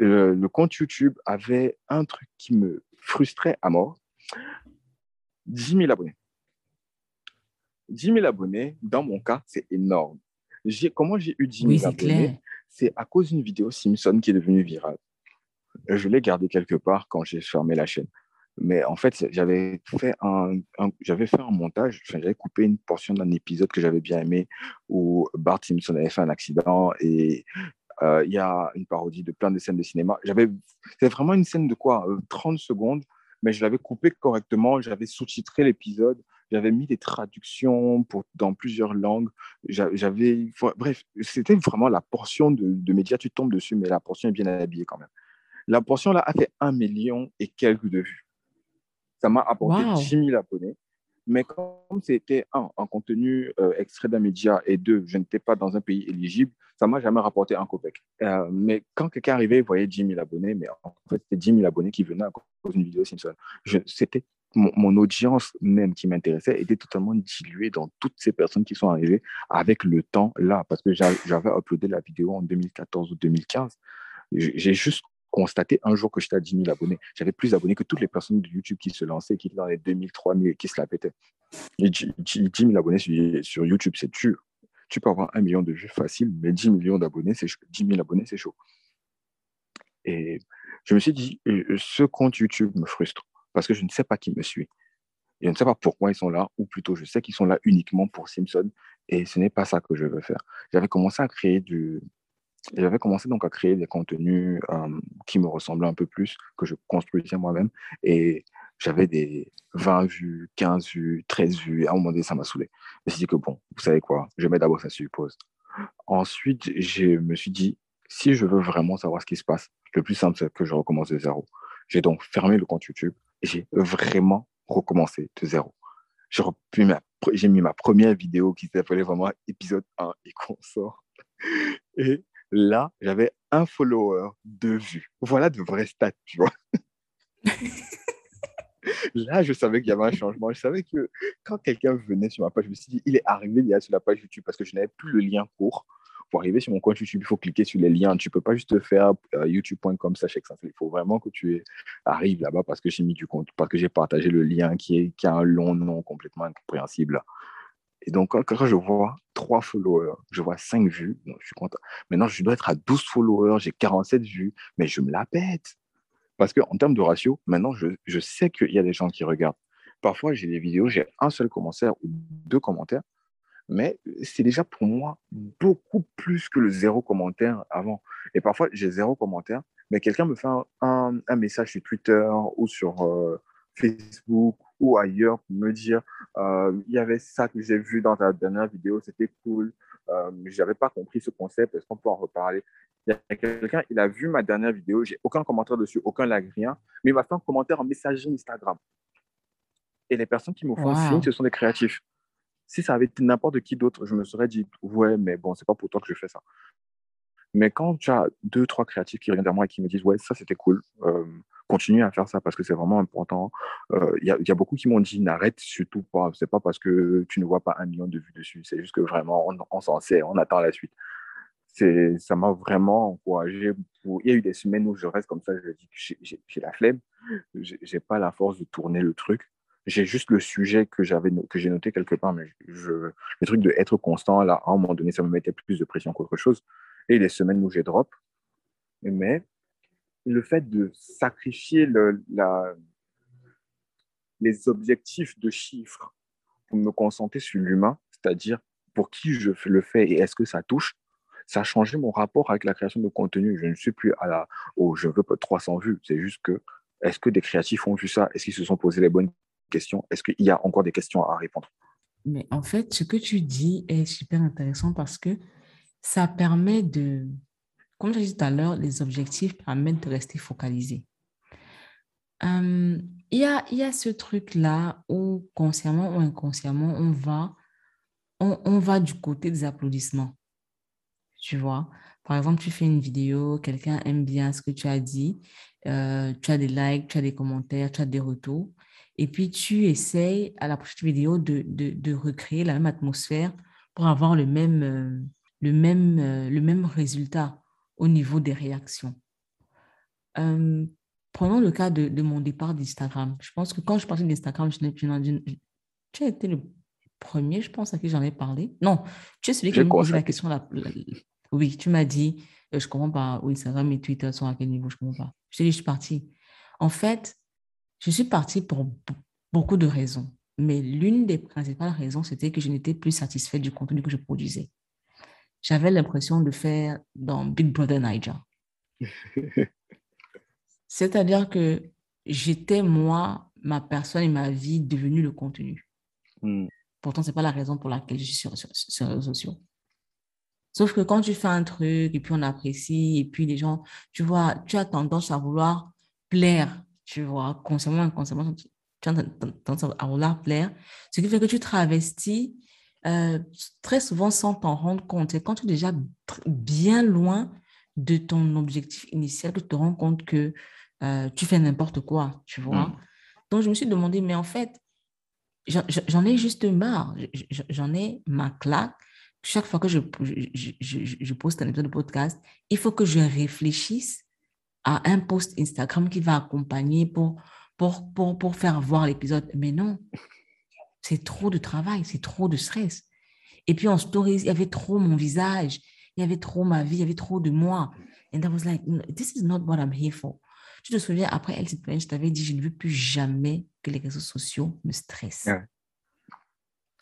Speaker 3: euh, le, compte YouTube avait un truc qui me frustrait à mort 10 000 abonnés. 10 000 abonnés, dans mon cas, c'est énorme. Comment j'ai eu 10 000 abonnés? C'est à cause d'une vidéo Simpson qui est devenue virale. Je l'ai gardée quelque part quand j'ai fermé la chaîne. Mais en fait, j'avais fait un, j'avais fait un montage, j'avais coupé une portion d'un épisode que j'avais bien aimé où Bart Simpson avait fait un accident et euh, il y a une parodie de plein de scènes de cinéma. J'avais, c'était vraiment une scène de quoi? 30 euh, secondes, mais je l'avais coupé correctement, j'avais sous-titré l'épisode, j'avais mis des traductions pour, dans plusieurs langues. J'avais, bref, c'était vraiment la portion de, de médias, tu tombes dessus, mais la portion est bien habillée quand même. La portion là a fait un million et quelques de vues. Ça m'a apporté 10 000 abonnés. Mais comme c'était un, un contenu euh, extrait d'un média et deux, je n'étais pas dans un pays éligible, ça m'a jamais rapporté un copec. Euh, mais quand quelqu'un arrivait, il voyait 10 000 abonnés, mais en fait, c'était 10 000 abonnés qui venaient à cause d'une vidéo Simpson. C'était mon, audience même qui m'intéressait était totalement diluée dans toutes ces personnes qui sont arrivées avec le temps là, parce que j'avais uploadé la vidéo en 2014 ou 2015. J'ai juste constaté un jour que j'étais à 10 000 abonnés. J'avais plus d'abonnés que toutes les personnes de YouTube qui se lançaient, qui étaient dans les 2000, 3000, qui se la pétaient. 10 000 abonnés sur, YouTube, c'est dur. Tu peux avoir un million de vues facile, mais 10 millions d'abonnés, c'est 10 000 abonnés, c'est chaud. Et je me suis dit, euh, ce compte YouTube me frustre parce que je ne sais pas qui me suit. Je ne sais pas pourquoi ils sont là, ou plutôt je sais qu'ils sont là uniquement pour Simpson, et ce n'est pas ça que je veux faire. J'avais commencé à créer du, j'avais commencé donc à créer des contenus euh, qui me ressemblaient un peu plus, que je construisais moi-même. Et j'avais des 20 vues, 15 vues, 13 vues. À un moment donné, ça m'a saoulé. Je me suis dit que bon, vous savez quoi, je mets d'abord ça suppose. Ensuite, je me suis dit, si je veux vraiment savoir ce qui se passe, le plus simple, c'est que je recommence de zéro. J'ai donc fermé le compte YouTube et j'ai vraiment recommencé de zéro. J'ai mis ma première vidéo qui s'appelait vraiment épisode 1 et qu'on sort. <laughs> Et là, j'avais un follower, deux vues. Voilà de vrais stats, tu vois. <laughs> là, je savais qu'il y avait un changement. Je savais que quand quelqu'un venait sur ma page, je me suis dit, il est arrivé déjà sur la page YouTube parce que je n'avais plus le lien court. Pour arriver sur mon compte YouTube, il faut cliquer sur les liens. Tu ne peux pas juste faire euh, youtube.com Il faut vraiment que tu arrives là-bas parce que j'ai mis du compte, parce que j'ai partagé le lien qui, est, qui a un long nom complètement incompréhensible. Et donc, quand, je vois trois followers, je vois cinq vues, je suis content. Maintenant, je dois être à 12 followers, j'ai 47 vues, mais je me la pète. Parce qu'en termes de ratio, maintenant, je, je sais qu'il y a des gens qui regardent. Parfois, j'ai des vidéos, j'ai un seul commentaire ou deux commentaires, mais c'est déjà pour moi beaucoup plus que le zéro commentaire avant. Et parfois, j'ai zéro commentaire, mais quelqu'un me fait un, un, message sur Twitter ou sur euh, Facebook ou ailleurs pour me dire euh, il y avait ça que j'ai vu dans ta dernière vidéo, c'était cool. Euh, je n'avais pas compris ce concept, est-ce qu'on peut en reparler? Il y a quelqu'un, il a vu ma dernière vidéo, j'ai aucun commentaire dessus, aucun like, rien, mais il m'a fait un commentaire en messagerie Instagram. Et les personnes qui me font signe, ce sont des créatifs. Si ça avait été n'importe qui d'autre, je me serais dit, ouais, mais bon, c'est pas pour toi que je fais ça. Mais quand tu as deux, trois créatifs qui reviennent vers moi et qui me disent, ouais, ça c'était cool, euh, continue à faire ça parce que c'est vraiment important. Euh, il y, a beaucoup qui m'ont dit, n'arrête surtout pas. C'est pas parce que tu ne vois pas un million de vues dessus, c'est juste que vraiment, on, s'en sait, on attend la suite. Ça m'a vraiment encouragé. Il y a eu des semaines où je reste comme ça, je dis j'ai la flemme, j'ai pas la force de tourner le truc j'ai juste le sujet que j'avais que j'ai noté quelque part, mais je, le truc de être constant, là, à un moment donné, ça me mettait plus de pression qu'autre chose. Et les semaines où j'ai drop, mais le fait de sacrifier le, la, les objectifs de chiffres pour me concentrer sur l'humain, c'est-à-dire pour qui je le fais et est-ce que ça touche, ça a changé mon rapport avec la création de contenu. Je ne suis plus à la, oh, je veux pas 300 vues. C'est juste que, est-ce que des créatifs ont vu ça? Est-ce qu'ils se sont posé les bonnes Est-ce qu'il y a encore des questions à répondre?
Speaker 2: Mais en fait, ce que tu dis est super intéressant parce que ça permet de, comme je dit tout à l'heure, les objectifs permettent de rester focalisé. il, y a, y a ce truc-là où, consciemment ou inconsciemment, on va, on, on va du côté des applaudissements. Tu vois, par exemple, tu fais une vidéo, quelqu'un aime bien ce que tu as dit, euh, tu as des likes, tu as des commentaires, tu as des retours et puis tu essayes à la prochaine vidéo de, de, de recréer la même atmosphère pour avoir le même, euh, le même, euh, le même résultat au niveau des réactions. Euh, prenons le cas de, de mon départ d'Instagram. Je pense que quand je parlais d'Instagram, je, tu as été le premier, je pense, à qui j'en ai parlé. Non, tu es celui qui m'a posé la question. oui, tu m'as dit, je ne comprends pas où Instagram et Twitter sont à quel niveau, je ne comprends pas. Je t'ai dit, je suis partie. En fait, je suis partie pour beaucoup de raisons, mais l'une des principales raisons, c'était que je n'étais plus satisfaite du contenu que je produisais. J'avais l'impression de faire dans Big Brother Niger. <laughs> C'est-à-dire que j'étais moi, ma personne et ma vie devenue le contenu. Hmm. Pourtant, ce n'est pas la raison pour laquelle je suis sur, sur, sur, les réseaux sociaux. Sauf que quand tu fais un truc et puis on apprécie et puis les gens, tu vois, tu as tendance à vouloir plaire tu vois, consciemment, inconsciemment, tu as tendance à vouloir plaire, ce qui fait que tu travestis euh, très souvent sans t'en rendre compte. Et quand tu es déjà bien loin de ton objectif initial, tu te rends compte que euh, tu fais n'importe quoi, tu vois. Mm. Donc, je me suis demandé, mais en fait, j'en ai juste marre. J'en ai ma claque. Chaque fois que je, je, je, je poste un épisode de podcast, il faut que je réfléchisse à un post Instagram qui va accompagner pour, pour, pour, pour faire voir l'épisode. Mais non, c'est trop de travail, c'est trop de stress. Et puis en stories, il y avait trop mon visage, il y avait trop ma vie, il y avait trop de moi. And I was like, this is not what I'm here for. Tu te souviens, après Elle je t'avais dit, je ne veux plus jamais que les réseaux sociaux me stressent.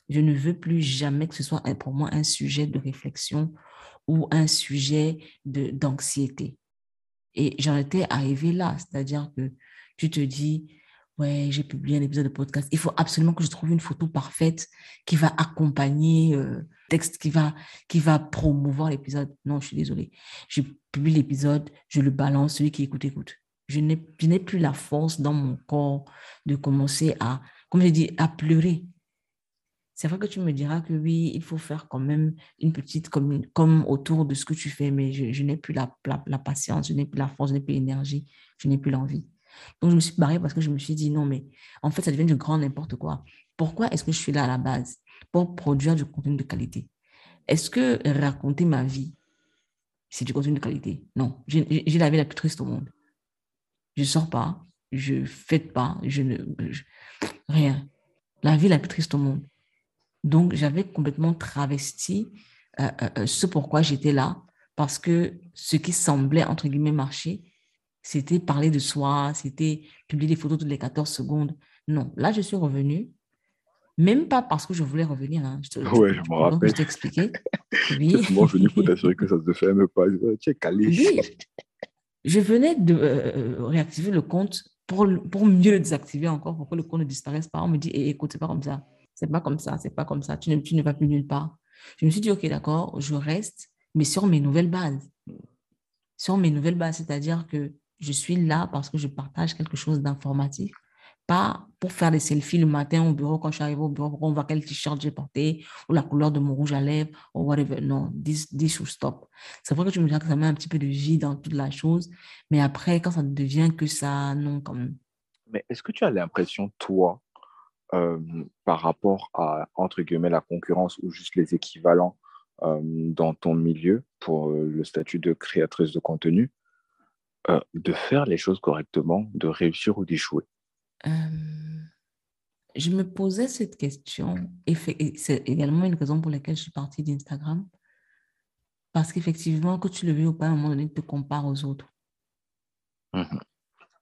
Speaker 2: Je ne veux plus jamais que ce soit pour moi un sujet de réflexion ou un sujet d'anxiété. Et j'en étais arrivée là, c'est-à-dire que tu te dis, ouais, j'ai publié un épisode de podcast. Il faut absolument que je trouve une photo parfaite qui va accompagner euh, texte, qui va, qui va promouvoir l'épisode. Non, je suis désolée. Je publie l'épisode, je le balance, celui qui écoute, écoute. Je n'ai plus la force dans mon corps de commencer à, comme je dis, à pleurer. C'est vrai que tu me diras que oui, il faut faire quand même une petite comme, comme autour de ce que tu fais, mais je, n'ai plus la, la, patience, je n'ai plus la force, je n'ai plus l'énergie, je n'ai plus l'envie. Donc, je me suis barrée parce que je me suis dit, non, mais en fait, ça devient du grand n'importe quoi. Pourquoi est-ce que je suis là à la base Pour produire du contenu de qualité? Est-ce que raconter ma vie, c'est du contenu de qualité? Non. J'ai la vie la plus triste au monde. Je ne sors pas, je ne fête pas, je ne. rien. La vie la plus triste au monde. Donc, j'avais complètement travesti euh, euh, euh, ce pourquoi j'étais là, parce que ce qui semblait, entre guillemets, marcher, c'était parler de soi, c'était publier des photos toutes les 14 secondes. Non, là, je suis revenue, même pas parce que je voulais revenir. Hein.
Speaker 3: Je te, ouais, je, me rappelle. <laughs>
Speaker 2: Je t'expliquais.
Speaker 3: Oui. venu pour t'assurer que ça ne se fait même pas. Tu es calé. Oui.
Speaker 2: Je venais de réactiver le compte pour, pour mieux le désactiver encore, pour que le compte ne disparaisse pas. On me dit, eh, écoute, c'est pas comme ça. C'est pas comme ça, c'est pas comme ça. Tu ne, tu ne vas plus nulle part. Je me suis dit, OK, d'accord, je reste, mais sur mes nouvelles bases. Sur mes nouvelles bases, c'est-à-dire que je suis là parce que je partage quelque chose d'informatif, pas pour faire des selfies le matin au bureau quand je suis arrivé au bureau, pour qu'on voit quel t-shirt j'ai porté ou la couleur de mon rouge à lèvres ou whatever. Non, this, this stop. C'est vrai que tu me dis que ça met un petit peu de vie dans toute la chose, mais après, quand ça devient que ça, non, quand même.
Speaker 3: Mais est-ce que tu as l'impression, toi, euh, par rapport à, entre guillemets, la concurrence ou juste les équivalents euh, dans ton milieu pour euh, le statut de créatrice de contenu, de faire les choses correctement, de réussir ou d'échouer?
Speaker 2: Je me posais cette question et, c'est également une raison pour laquelle je suis partie d'Instagram. Parce qu'effectivement, que tu le veux ou pas, à un moment donné, tu te compares aux autres. Mmh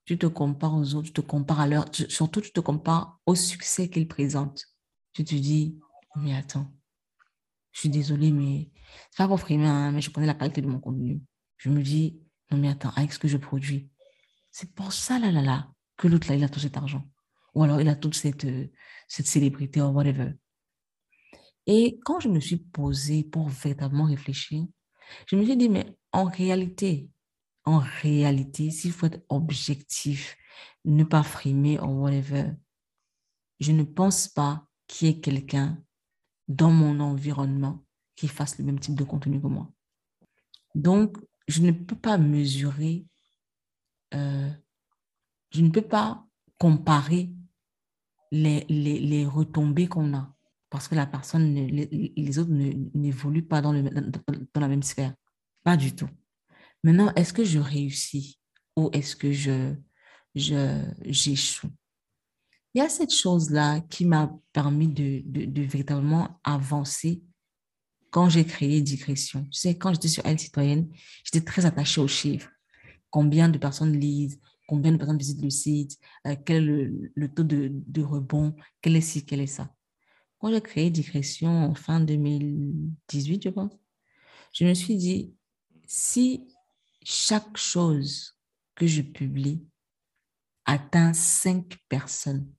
Speaker 2: tu te compares aux autres, tu te compares à leur, surtout tu te compares au succès qu'ils présentent. Tu te dis, mais attends, je suis désolée, mais c'est pas pour frimer, hein, mais je connais la qualité de mon contenu. Je me dis, non mais attends, avec ce que je produis, c'est pour ça là là là que l'autre là il a tout cet argent, ou alors il a toute cette cette célébrité ou whatever. Et quand je me suis posée pour véritablement réfléchir, je me suis dit, mais en réalité, en réalité, s'il faut être objectif, ne pas frimer ou whatever, je ne pense pas qu'il y ait quelqu'un dans mon environnement qui fasse le même type de contenu que moi. Donc, je ne peux pas mesurer, euh, je ne peux pas comparer les, les, les retombées qu'on a parce que la personne, les, autres n'évoluent pas dans la même sphère. Pas du tout. Maintenant, est-ce que je réussis ou est-ce que je, j'échoue? Il y a cette chose-là qui m'a permis de, de, véritablement avancer quand j'ai créé Digression. Tu sais, quand j'étais sur Elle Citoyenne, j'étais très attachée aux chiffres. Combien de personnes lisent, combien de personnes visitent le site, euh, quel est le, taux de, de, rebond, quel est ci, quel est ça. Quand j'ai créé Digression en fin 2018, je pense, je me suis dit, si chaque chose que je publie atteint cinq personnes,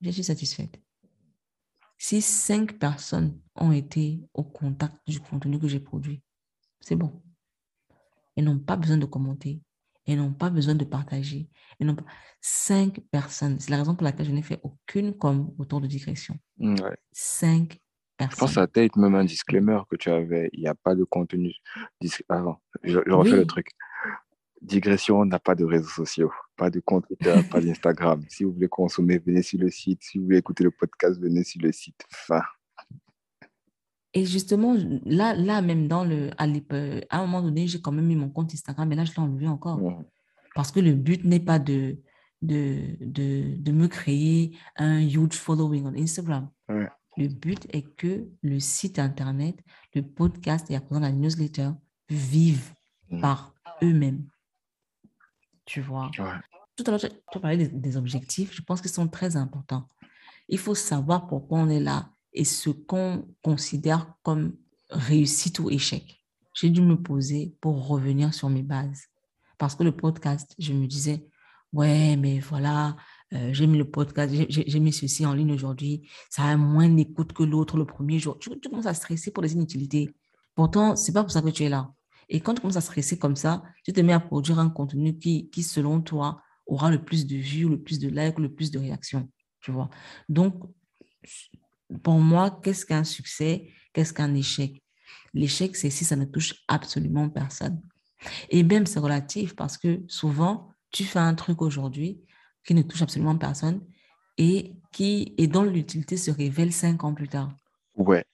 Speaker 2: je suis satisfaite. Si cinq personnes ont été au contact du contenu que j'ai produit, c'est bon. Elles n'ont pas besoin de commenter, elles n'ont pas besoin de partager. Elles n'ont pas... Cinq personnes. C'est la raison pour laquelle je n'ai fait aucune com autour de digression. Cinq
Speaker 3: je pense à Tate, même un disclaimer que tu avais. Il n'y a pas de contenu. Avant, je, refais le truc. Digression, n'a pas de réseaux sociaux, pas de compte Twitter, <laughs> pas d'Instagram. Si vous voulez consommer, venez sur le site. Si vous voulez écouter le podcast, venez sur le site. Fin.
Speaker 2: Et justement, là, là même dans le, à, à un moment donné, j'ai quand même mis mon compte Instagram, mais là, je l'ai enlevé encore. Parce que le but n'est pas de, de, de, de, me créer un huge following on Instagram. Ouais. Le but est que le site Internet, le podcast et à présent la newsletter vivent mm. par eux-mêmes. Tu vois? Tout à l'heure, tu as parlé des, objectifs. Je pense qu'ils sont très importants. Il faut savoir pourquoi on est là et ce qu'on considère comme réussite ou échec. J'ai dû me poser pour revenir sur mes bases. Parce que le podcast, je me disais, ouais, mais voilà, euh, j'ai mis le podcast, j'ai mis ceci en ligne aujourd'hui, ça a moins d'écoute que l'autre le premier jour. Tu, commences à stresser pour les inutilités. Pourtant, c'est pas pour ça que tu es là. Et quand tu commences à stresser comme ça, tu te mets à produire un contenu qui, qui selon toi, aura le plus de vues, le plus de likes, le plus de réactions. Tu vois? Donc, pour moi, qu'est-ce qu'un succès? Qu'est-ce qu'un échec? L'échec, c'est si ça ne touche absolument personne. Et même, c'est relatif parce que souvent, tu fais un truc aujourd'hui qui ne touche absolument personne et, qui, et dont l'utilité se révèle cinq ans plus tard.
Speaker 3: Ouais.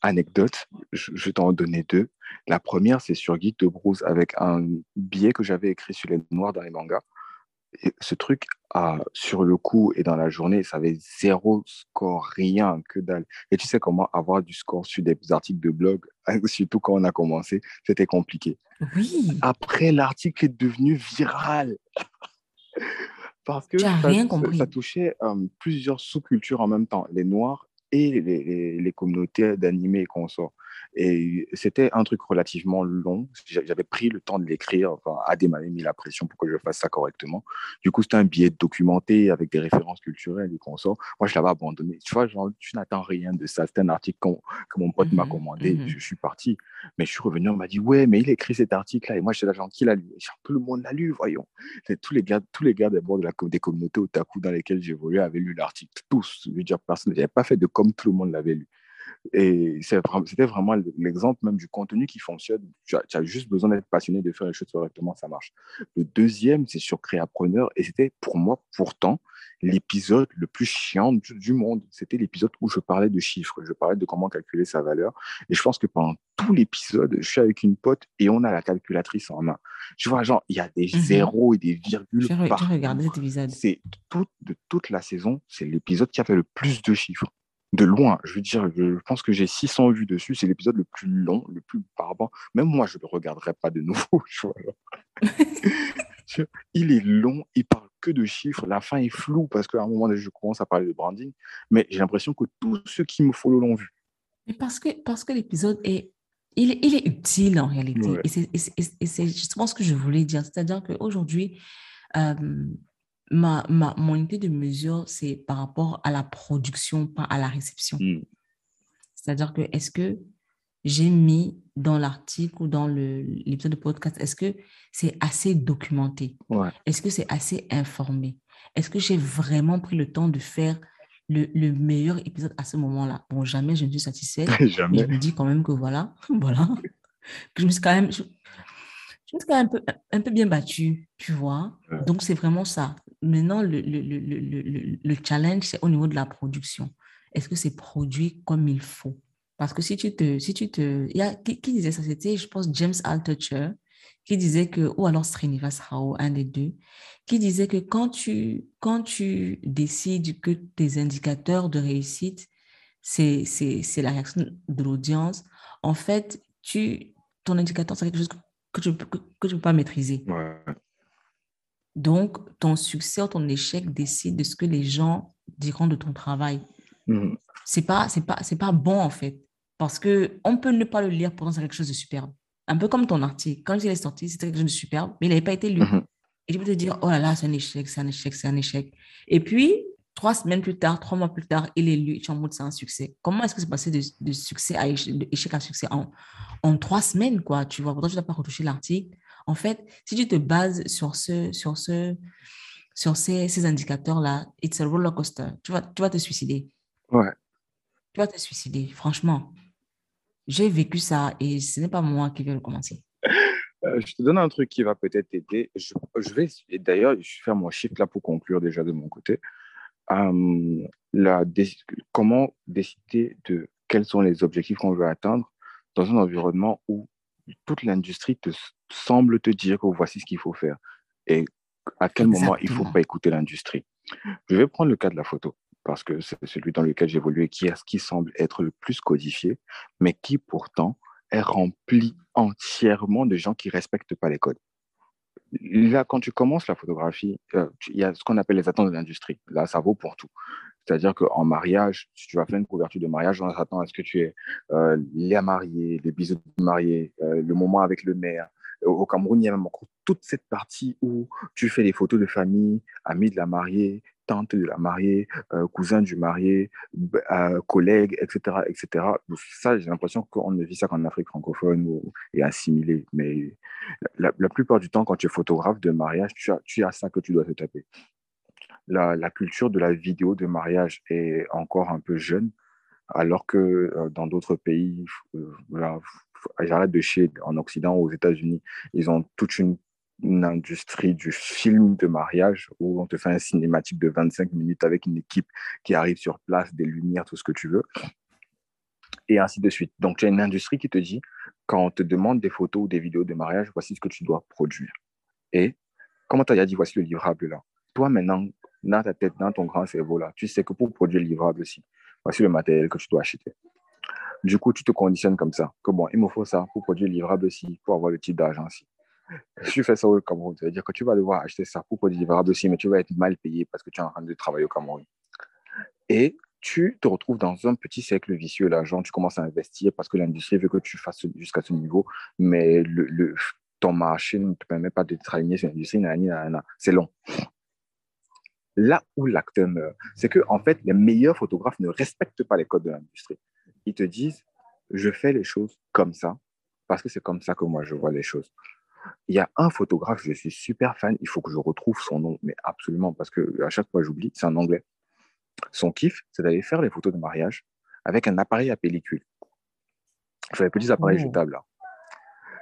Speaker 3: Anecdote, je, vais t'en donner deux. La première, c'est sur Guy de Bruce avec un billet que j'avais écrit sur les noirs dans les mangas. Et ce truc, a, sur le coup et dans la journée, ça avait zéro score, rien, que dalle. Et tu sais comment avoir du score sur des articles de blog, <laughs> surtout quand on a commencé, c'était compliqué.
Speaker 2: Oui.
Speaker 3: Après, l'article est devenu viral. Parce que ça, touchait euh, plusieurs sous-cultures en même temps, les Noirs et les, les, communautés d'animés et consorts. Et c'était un truc relativement long. J'avais pris le temps de l'écrire. Enfin, Adé m'avait mis la pression pour que je fasse ça correctement. Du coup, c'était un billet documenté avec des références culturelles et consorts. Moi, je l'avais abandonné. Tu vois, genre, tu n'attends rien de ça. C'était un article que, mon pote m'a mmh commandé. Mmh je, suis parti. Mais je suis revenu, on m'a dit, ouais, mais il écrit cet article-là. Et moi, j'étais là, genre, qui l'a lu Tout le monde l'a lu, voyons. Tous les gars, tous les gars d'abord de la, des communautés otaku dans lesquelles j'évoluais avaient lu l'article. Tous. Je veux dire, personne n'avait pas fait de comme tout le monde l'avait lu. Et c'était vraiment l'exemple même du contenu qui fonctionne. Tu as, juste besoin d'être passionné, de faire les choses correctement, ça marche. Le deuxième, c'est sur Créapreneur. Et c'était pour moi, pourtant, l'épisode le plus chiant du, monde. C'était l'épisode où je parlais de chiffres, je parlais de comment calculer sa valeur. Et je pense que pendant tout l'épisode, je suis avec une pote et on a la calculatrice en main. Tu vois, genre, il y a des mmh zéros et des virgules.
Speaker 2: J'ai regardé cet épisode.
Speaker 3: C'est tout, de toute la saison, c'est l'épisode qui a fait le plus de chiffres de loin. Je veux dire, je pense que j'ai 600 vues dessus. C'est l'épisode le plus long, le plus barbant. Même moi, je ne le regarderai pas de nouveau. <laughs> <laughs> il est long, il parle que de chiffres. La fin est floue parce qu'à un moment donné, je commence à parler de branding. Mais j'ai l'impression que tous ceux qui me follow l'ont vu.
Speaker 2: Mais parce que, parce que l'épisode est, il, il, est utile en réalité. Et c'est justement ce que je voulais dire. C'est-à-dire qu'aujourd'hui, euh, ma, ma, mon unité de mesure, c'est par rapport à la production, pas à la réception. Hmm. C'est-à-dire que est-ce que j'ai mis dans l'article ou dans l'épisode de podcast, est-ce que c'est assez documenté? Est-ce que c'est assez informé? Est-ce que j'ai vraiment pris le temps de faire le, le meilleur épisode à ce moment-là? Bon, jamais je ne suis satisfaite. <laughs> jamais. je me dis quand même que voilà, <laughs> voilà, que je me suis quand même, je, me suis quand même un peu, un peu bien battue, tu vois? Donc, c'est vraiment ça. Maintenant, le, le, le, le challenge, c'est au niveau de la production. Est-ce que c'est produit comme il faut? Parce que si tu te... Si tu te y a, qui, disait ça? C'était, je pense, James Altucher, qui disait que, ou alors Srinivas Rao, un des deux, qui disait que quand tu, quand tu décides que tes indicateurs de réussite, c'est la réaction de l'audience, en fait, tu, ton indicateur, c'est quelque chose que tu ne que, que peux pas maîtriser. Donc, ton succès ou ton échec décide de ce que les gens diront de ton travail. Mm. C'est pas, c'est pas, c'est pas bon en fait, parce que on peut ne pas le lire pour c'est quelque chose de superbe. Un peu comme ton article. Quand il est sorti, c'était quelque chose de superbe, mais il n'avait pas été lu. Mm-hmm. Et tu peux te dire, oh là là, c'est un échec, c'est un échec, c'est un échec. Et puis, trois semaines plus tard, trois mois plus tard, il est lu, tu es en mode, c'est un succès. Comment est-ce que c'est passé de, succès à échec, à succès en, en trois semaines, quoi, tu vois? Pourtant, tu n'as pas retouché l'article. En fait, si tu te bases sur, ce, sur, ce, sur ces, ces indicateurs-là, it's a roller coaster. Tu vas, tu vas te suicider.
Speaker 3: Ouais.
Speaker 2: Tu vas te suicider, franchement. J'ai vécu ça et ce n'est pas moi qui vais le commencer.
Speaker 3: Euh, je te donne un truc qui va peut-être t'aider. Je, je, vais, d'ailleurs, je vais faire mon shift là pour conclure déjà de mon côté. Euh, la, comment décider de quels sont les objectifs qu'on veut atteindre dans un environnement où toute l'industrie te semble te dire que voici ce qu'il faut faire et à quel moment il ne faut pas écouter l'industrie. Je vais prendre le cas de la photo parce que c'est celui dans lequel j'ai évolué, qui, est, qui semble être le plus codifié, mais qui pourtant est rempli entièrement de gens qui ne respectent pas les codes. Là, quand tu commences la photographie, euh, il y a ce qu'on appelle les attentes de l'industrie. Là, ça vaut pour tout. C'est-à-dire qu'en mariage, si tu vas faire une couverture de mariage, on s'attend à ce que tu aies euh, les mariés, les bisous de mariés, euh, le moment avec le maire. Au Cameroun, il y a même encore toute cette partie où tu fais les photos de famille, amis de la mariée, tante de la mariée, euh, cousin du marié, euh, collègue, etc., etc. Ça, j'ai l'impression qu'on ne vit ça qu'en Afrique francophone et assimilé. Mais la, plupart du temps, quand tu es photographe de mariage, tu as ça que tu dois te taper. La, culture de la vidéo de mariage est encore un peu jeune, alors que euh, dans d'autres pays, voilà, j'arrête de chier, en Occident, aux États-Unis, ils ont toute une une industrie du film de mariage où on te fait un cinématique de 25 minutes avec une équipe qui arrive sur place, des lumières, tout ce que tu veux, et ainsi de suite. Donc, tu as une industrie qui te dit, quand on te demande des photos ou des vidéos de mariage, voici ce que tu dois produire. Et comment tu as dit, voici le livrable là? Toi, maintenant, dans ta tête, dans ton grand cerveau là, tu sais que pour produire le livrable aussi, voici le matériel que tu dois acheter. Du coup, tu te conditionnes comme ça, que bon, il me faut ça pour produire le livrable aussi, pour avoir le type d'argent aussi <laughs> tu fais ça au Cameroun. C'est-à-dire que tu vas devoir acheter ça pour produire livrable aussi, mais tu vas être mal payé parce que tu es en train de travailler au Cameroun. Et tu te retrouves dans un petit cercle vicieux. L'argent, tu commences à investir parce que l'industrie veut que tu fasses jusqu'à ce niveau, mais le, ton marché ne te permet pas de travailler sur l'industrie. C'est long. Là où l'acteur meurt, c'est que en fait, les meilleurs photographes ne respectent pas les codes de l'industrie. Ils te disent, je fais les choses comme ça parce que c'est comme ça que moi je vois les choses. Il y a un photographe, je suis super fan, il faut que je retrouve son nom, mais absolument, parce que à chaque fois j'oublie, c'est un anglais. Son kiff, c'est d'aller faire les photos de mariage avec un appareil à pellicule. Enfin, les petits appareils oh. jetables là.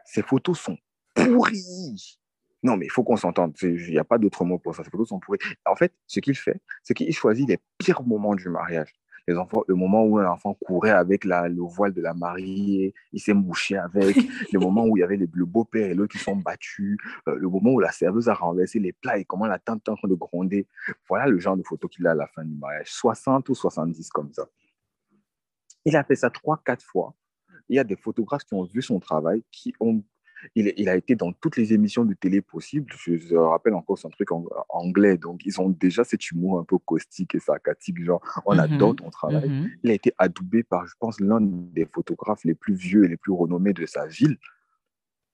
Speaker 3: Ces photos sont pourries. Non, mais il faut qu'on s'entende. Il n'y a pas d'autre mot pour ça. Ces photos sont pourries. En fait, ce qu'il fait, c'est qu'il choisit les pires moments du mariage les enfants, le moment où un enfant courait avec la, le voile de la mariée, il s'est mouché avec, <laughs> le moment où il y avait le beau-père et l'autre qui sont battus, euh, le moment où la serveuse a renversé les plats et comment la tante est en train de gronder. Voilà le genre de photo qu'il a à la fin du mariage, 60 ou 70 comme ça. Il a fait ça trois, quatre fois. Il y a des photographes qui ont vu son travail, qui ont il, a été dans toutes les émissions de télé possibles. Je, me rappelle encore son truc en, anglais. Donc, ils ont déjà cet humour un peu caustique et sarcastique. Genre, on mhm. adore ton travail. Mhm. Il a été adoubé par, je pense, l'un des photographes les plus vieux et les plus renommés de sa ville.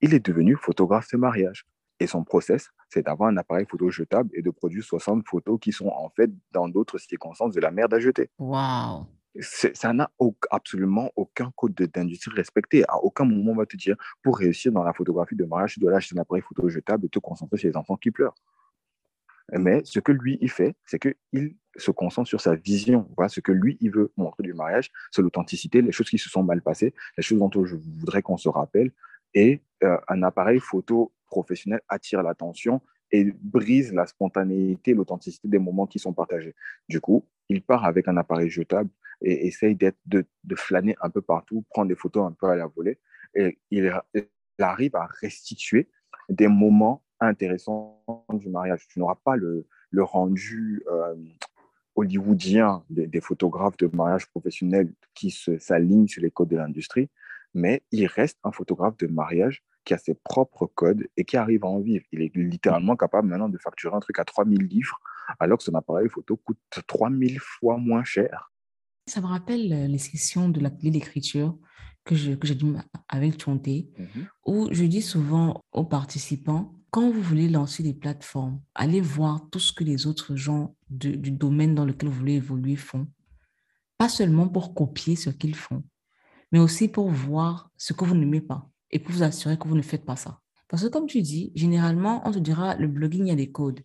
Speaker 3: Il est devenu photographe de mariage. Et son process, c'est d'avoir un appareil photo jetable et de produire 60 photos qui sont en fait, dans d'autres circonstances, de la merde à jeter.
Speaker 2: Waouh!
Speaker 3: Ça n'a absolument aucun code d'industrie respecté. À aucun moment, on va te dire, pour réussir dans la photographie de mariage, tu dois acheter un appareil photo jetable et te concentrer sur les enfants qui pleurent. Mais ce que lui, il fait, c'est qu'il se concentre sur sa vision. Voilà, ce que lui, il veut montrer du mariage, c'est l'authenticité, les choses qui se sont mal passées, les choses dont je voudrais qu'on se rappelle. Et euh, un appareil photo professionnel attire l'attention et brise la spontanéité, l'authenticité des moments qui sont partagés. Du coup, il part avec un appareil jetable et essaye d'être, de, de, flâner un peu partout, prendre des photos un peu à la volée. Et il, arrive à restituer des moments intéressants du mariage. Tu n'auras pas le, le rendu euh, hollywoodien des, des, photographes de mariage professionnels qui s'alignent sur les codes de l'industrie, mais il reste un photographe de mariage qui a ses propres codes et qui arrive à en vivre. Il est littéralement capable maintenant de facturer un truc à 3000 livres, alors que son appareil photo coûte 3000 fois moins cher.
Speaker 2: Ça me rappelle euh, les sessions de la clé d'écriture que j'ai que dit avec Chonté, mhm. où je dis souvent aux participants, quand vous voulez lancer des plateformes, allez voir tout ce que les autres gens du domaine dans lequel vous voulez évoluer font. Pas seulement pour copier ce qu'ils font, mais aussi pour voir ce que vous n'aimez pas et pour vous assurer que vous ne faites pas ça. Parce que comme tu dis, généralement, on te dira, le blogging, il y a des codes.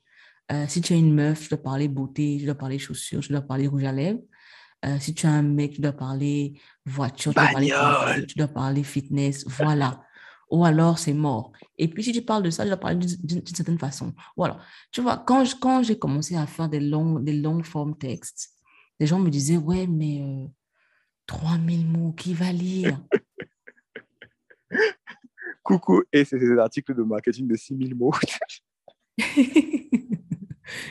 Speaker 2: Euh, si tu es une meuf, tu dois parler beauté, tu dois parler chaussures, tu dois parler rouge à lèvres. Euh, si tu as un mec, tu dois parler voiture, tu dois parler, tu dois parler fitness, voilà. Ou alors, c'est mort. Et puis, si tu parles de ça, je dois parler d'une certaine façon. Voilà. Tu vois, quand, quand j'ai commencé à faire des longs, des longs formes textes, les gens me disaient, ouais, mais euh, 3000 mots, qui va lire <laughs>
Speaker 3: Coucou, et c'est des articles de marketing de 6000 mots. <laughs>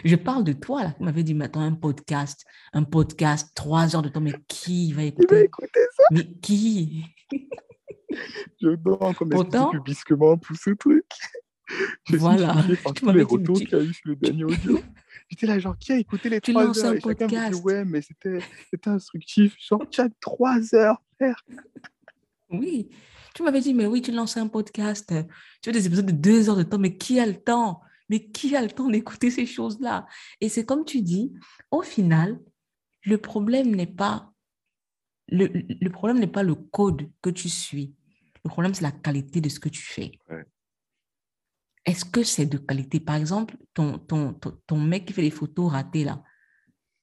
Speaker 2: Je parle de toi, là. Tu m'avais dit, maintenant, un podcast, un podcast, trois heures de temps, mais qui va écouter,
Speaker 3: va écouter ça?
Speaker 2: Mais qui?
Speaker 3: Je dois comme Pourtant, publiquement pour ce truc. <laughs>
Speaker 2: Je voilà.
Speaker 3: Tu les retours qu'il y a eu sur le dernier audio. <laughs> J'étais là, genre, qui a écouté les tu trois heures? un et podcast. Dit, ouais, mais c'était instructif. Genre, tu as trois heures, frère.
Speaker 2: Oui. Tu m'avais dit, mais oui, tu lances un podcast. Tu as des épisodes de deux heures de temps, mais qui a le temps? Mais qui a le temps d'écouter ces choses-là? Et c'est comme tu dis, au final, le problème n'est pas le, le problème n'est pas le code que tu suis. Le problème, c'est la qualité de ce que tu fais.
Speaker 3: Ouais.
Speaker 2: Est-ce que c'est de qualité? Par exemple, ton, ton, ton, ton mec qui fait des photos ratées là,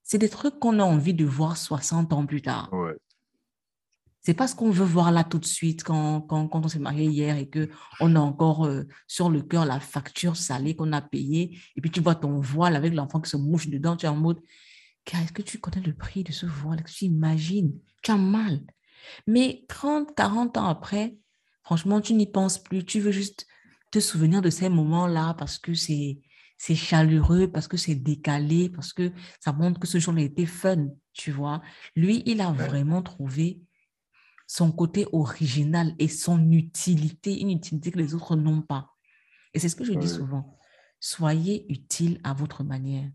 Speaker 2: c'est des trucs qu'on a envie de voir 60 ans plus tard.
Speaker 3: Ouais.
Speaker 2: C'est pas ce qu'on veut voir là tout de suite quand, quand, quand on s'est marié hier et que on a encore euh, sur le cœur la facture salée qu'on a payée. Et puis tu vois ton voile avec l'enfant qui se mouche dedans. Tu es en mode, Car est-ce que tu connais le prix de ce voile? Est-ce que Tu imagines? Tu as mal. Mais 30, 40 ans après, franchement, tu n'y penses plus. Tu veux juste te souvenir de ces moments-là parce que c'est c'est chaleureux, parce que c'est décalé, parce que ça montre que ce jour-là était fun, tu vois. Lui, il a
Speaker 3: Ouais.
Speaker 2: vraiment trouvé son côté original et son utilité, une utilité que les autres n'ont pas. Et c'est ce que je dis souvent. Soyez utile à votre manière.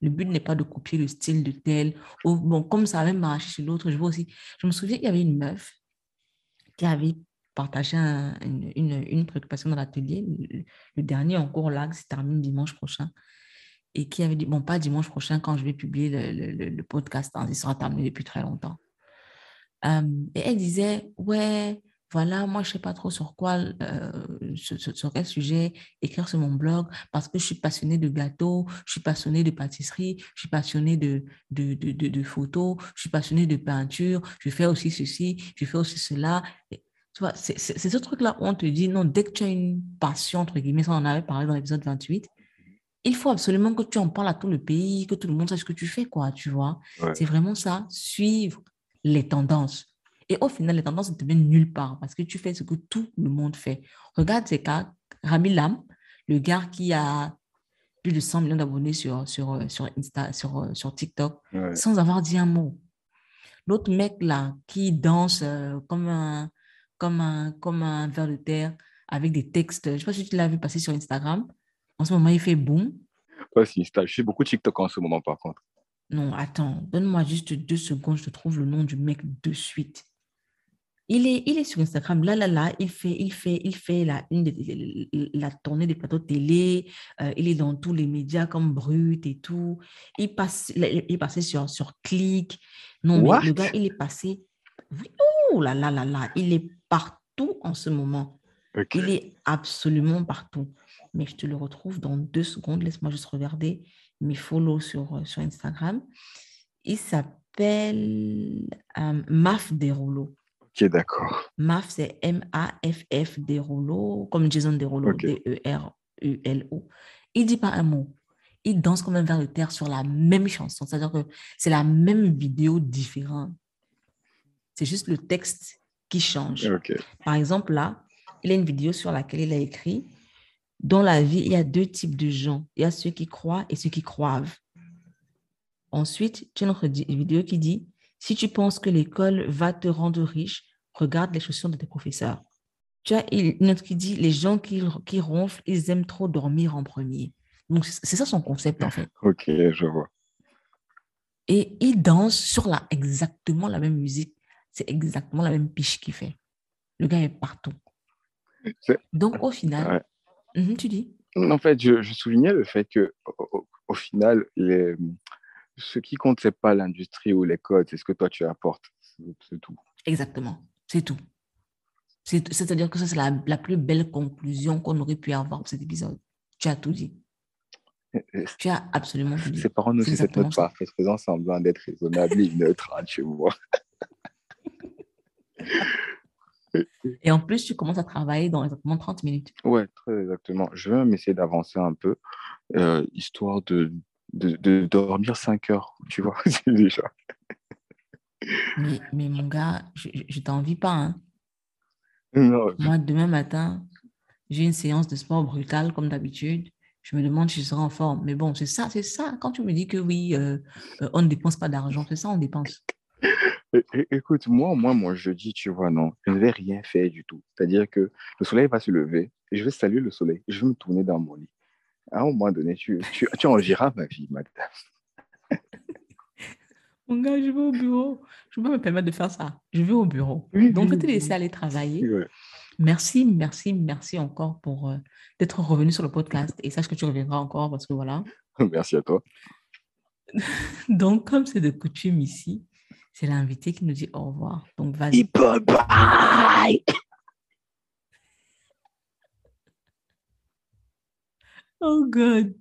Speaker 2: Le but n'est pas de copier le style de tel. Ou, bon, comme ça avait marché chez l'autre, je vois aussi. Je me souviens, il y avait une meuf qui avait partagé un- une, une- une préoccupation dans l'atelier. Le, le dernier en cours là, qui se termine dimanche prochain. Et qui avait dit, bon, pas dimanche prochain quand je vais publier le- le podcast, hein, il sera terminé depuis très longtemps. Euh, et elle disait, ouais, voilà, moi, je sais pas trop sur quoi, euh, sur, quel sujet écrire sur mon blog, parce que je suis passionnée de gâteaux, je suis passionnée de pâtisserie, je suis passionnée de, de, de, de, de photos, je suis passionnée de peinture, je fais aussi ceci, je fais aussi cela. Et, tu vois, c'est ce truc-là où on te dit, non, dès que tu as une passion, entre guillemets, ça on en avait parlé dans l'épisode 28, il faut absolument que tu en parles à tout le pays, que tout le monde sache ce que tu fais, quoi, tu vois.
Speaker 3: Ouais.
Speaker 2: C'est vraiment ça, suivre les tendances. Et au final, les tendances ne te mènent nulle part parce que tu fais ce que tout le monde fait. Regarde ces cas, Rami Lam, le gars qui a plus de 100 millions d'abonnés sur, sur, euh, sur, Insta, sur, euh, sur TikTok,
Speaker 3: Ouais.
Speaker 2: sans avoir dit un mot. L'autre mec là, qui danse euh, comme un, comme un, comme un ver de terre avec des textes, je ne sais pas si tu l'as vu passer sur Instagram. En ce moment, il fait boom.
Speaker 3: Pas si Insta. Je fais beaucoup TikTok en ce moment, par contre.
Speaker 2: Non, attends, donne-moi juste deux secondes, je te trouve le nom du mec de suite. Il est, il est sur Instagram, là, là, là, il fait, il fait, il fait la, une des- la tournée des plateaux de télé, euh, il est dans tous les médias comme Brut et tout. Il, passe, il est passé sur, sur Click. Non, mais le gars, il est passé. Oh là là là là, il est partout en ce moment. Il est absolument partout. Mais je te le retrouve dans deux secondes. Laisse-moi juste regarder mes follow sur, euh, sur Instagram. Il s'appelle euh, Maf.
Speaker 3: Ok, d'accord.
Speaker 2: Maf, c'est M-A-F-F Derulo, comme Jason Derulo,
Speaker 3: Ok.
Speaker 2: D-E-R-U-L-O. Il dit pas un mot. Il danse comme un ver de terre sur la même chanson. C'est-à-dire que c'est la même vidéo différente. C'est juste le texte qui change.
Speaker 3: Ok.
Speaker 2: Par exemple, là, il a une vidéo sur laquelle il a écrit Dans la vie, il y a deux types de gens. Il y a ceux qui croient et ceux qui croivent. Ensuite, tu as une autre di- vidéo qui dit Si tu penses que l'école va te rendre riche, regarde les chaussures de tes professeurs. Tu as une autre qui dit Les gens qui, qui ronflent, ils aiment trop dormir en premier. Donc, c'est ça son concept, en fait.
Speaker 3: Ok, je vois.
Speaker 2: Et il danse sur la, exactement la même musique. C'est exactement la même piche qu'il fait. Le gars est partout. Donc, au final, Mhm, tu dis
Speaker 3: En fait, je, je soulignais le fait que au, final, les, ce qui compte, c'est pas l'industrie ou les codes, c'est ce que toi tu apportes. C'est tout.
Speaker 2: Exactement. C'est tout. C'est- C'est-à-dire que ça, c'est la, la plus belle conclusion qu'on aurait pu avoir pour cet épisode. Tu as tout dit. Tu as absolument tout dit.
Speaker 3: Séparons-nous
Speaker 2: C'est
Speaker 3: sur cette note parfaite, faisant semblant d'être raisonnable et neutre, hein, tu vois. <laughs> <laughs>
Speaker 2: Et en plus, tu commences à travailler dans exactement 30 minutes.
Speaker 3: Ouais, très exactement. Je vais même essayer d'avancer un peu, euh, histoire de, de, de dormir 5 heures, tu vois, <laughs> c'est déjà.
Speaker 2: Mais, mais mon gars, je ne t'envie pas. hein.
Speaker 3: Non,
Speaker 2: Moi, demain matin, j'ai une séance de sport brutale comme d'habitude. Je me demande si je serai en forme. Mais bon, c'est ça, c'est ça. Quand tu me dis que oui, euh, euh, on ne dépense pas d'argent, c'est ça, on dépense. <laughs>
Speaker 3: Écoute, moi, moi, mon jeudi, tu vois, non, je ne vais rien faire du tout. C'est-à-dire que le soleil va se lever, et je vais saluer le soleil, je vais me tourner dans mon lit. À un moment donné, tu, tu, tu en diras ma vie, madame. <laughs>
Speaker 2: Mon gars, je vais au bureau. Je ne peux pas me permettre de faire ça. Je vais au bureau. Donc, je vais te laisser aller travailler. Merci, merci, merci encore pour euh, d'être revenu sur le podcast. Et sache que tu reviendras encore parce que voilà. <laughs>
Speaker 3: Merci à toi. <laughs>
Speaker 2: Donc, comme c'est de coutume ici, c'est l'invité qui nous dit au revoir. Donc, vas-y.
Speaker 3: Bye bye!
Speaker 2: Oh, God.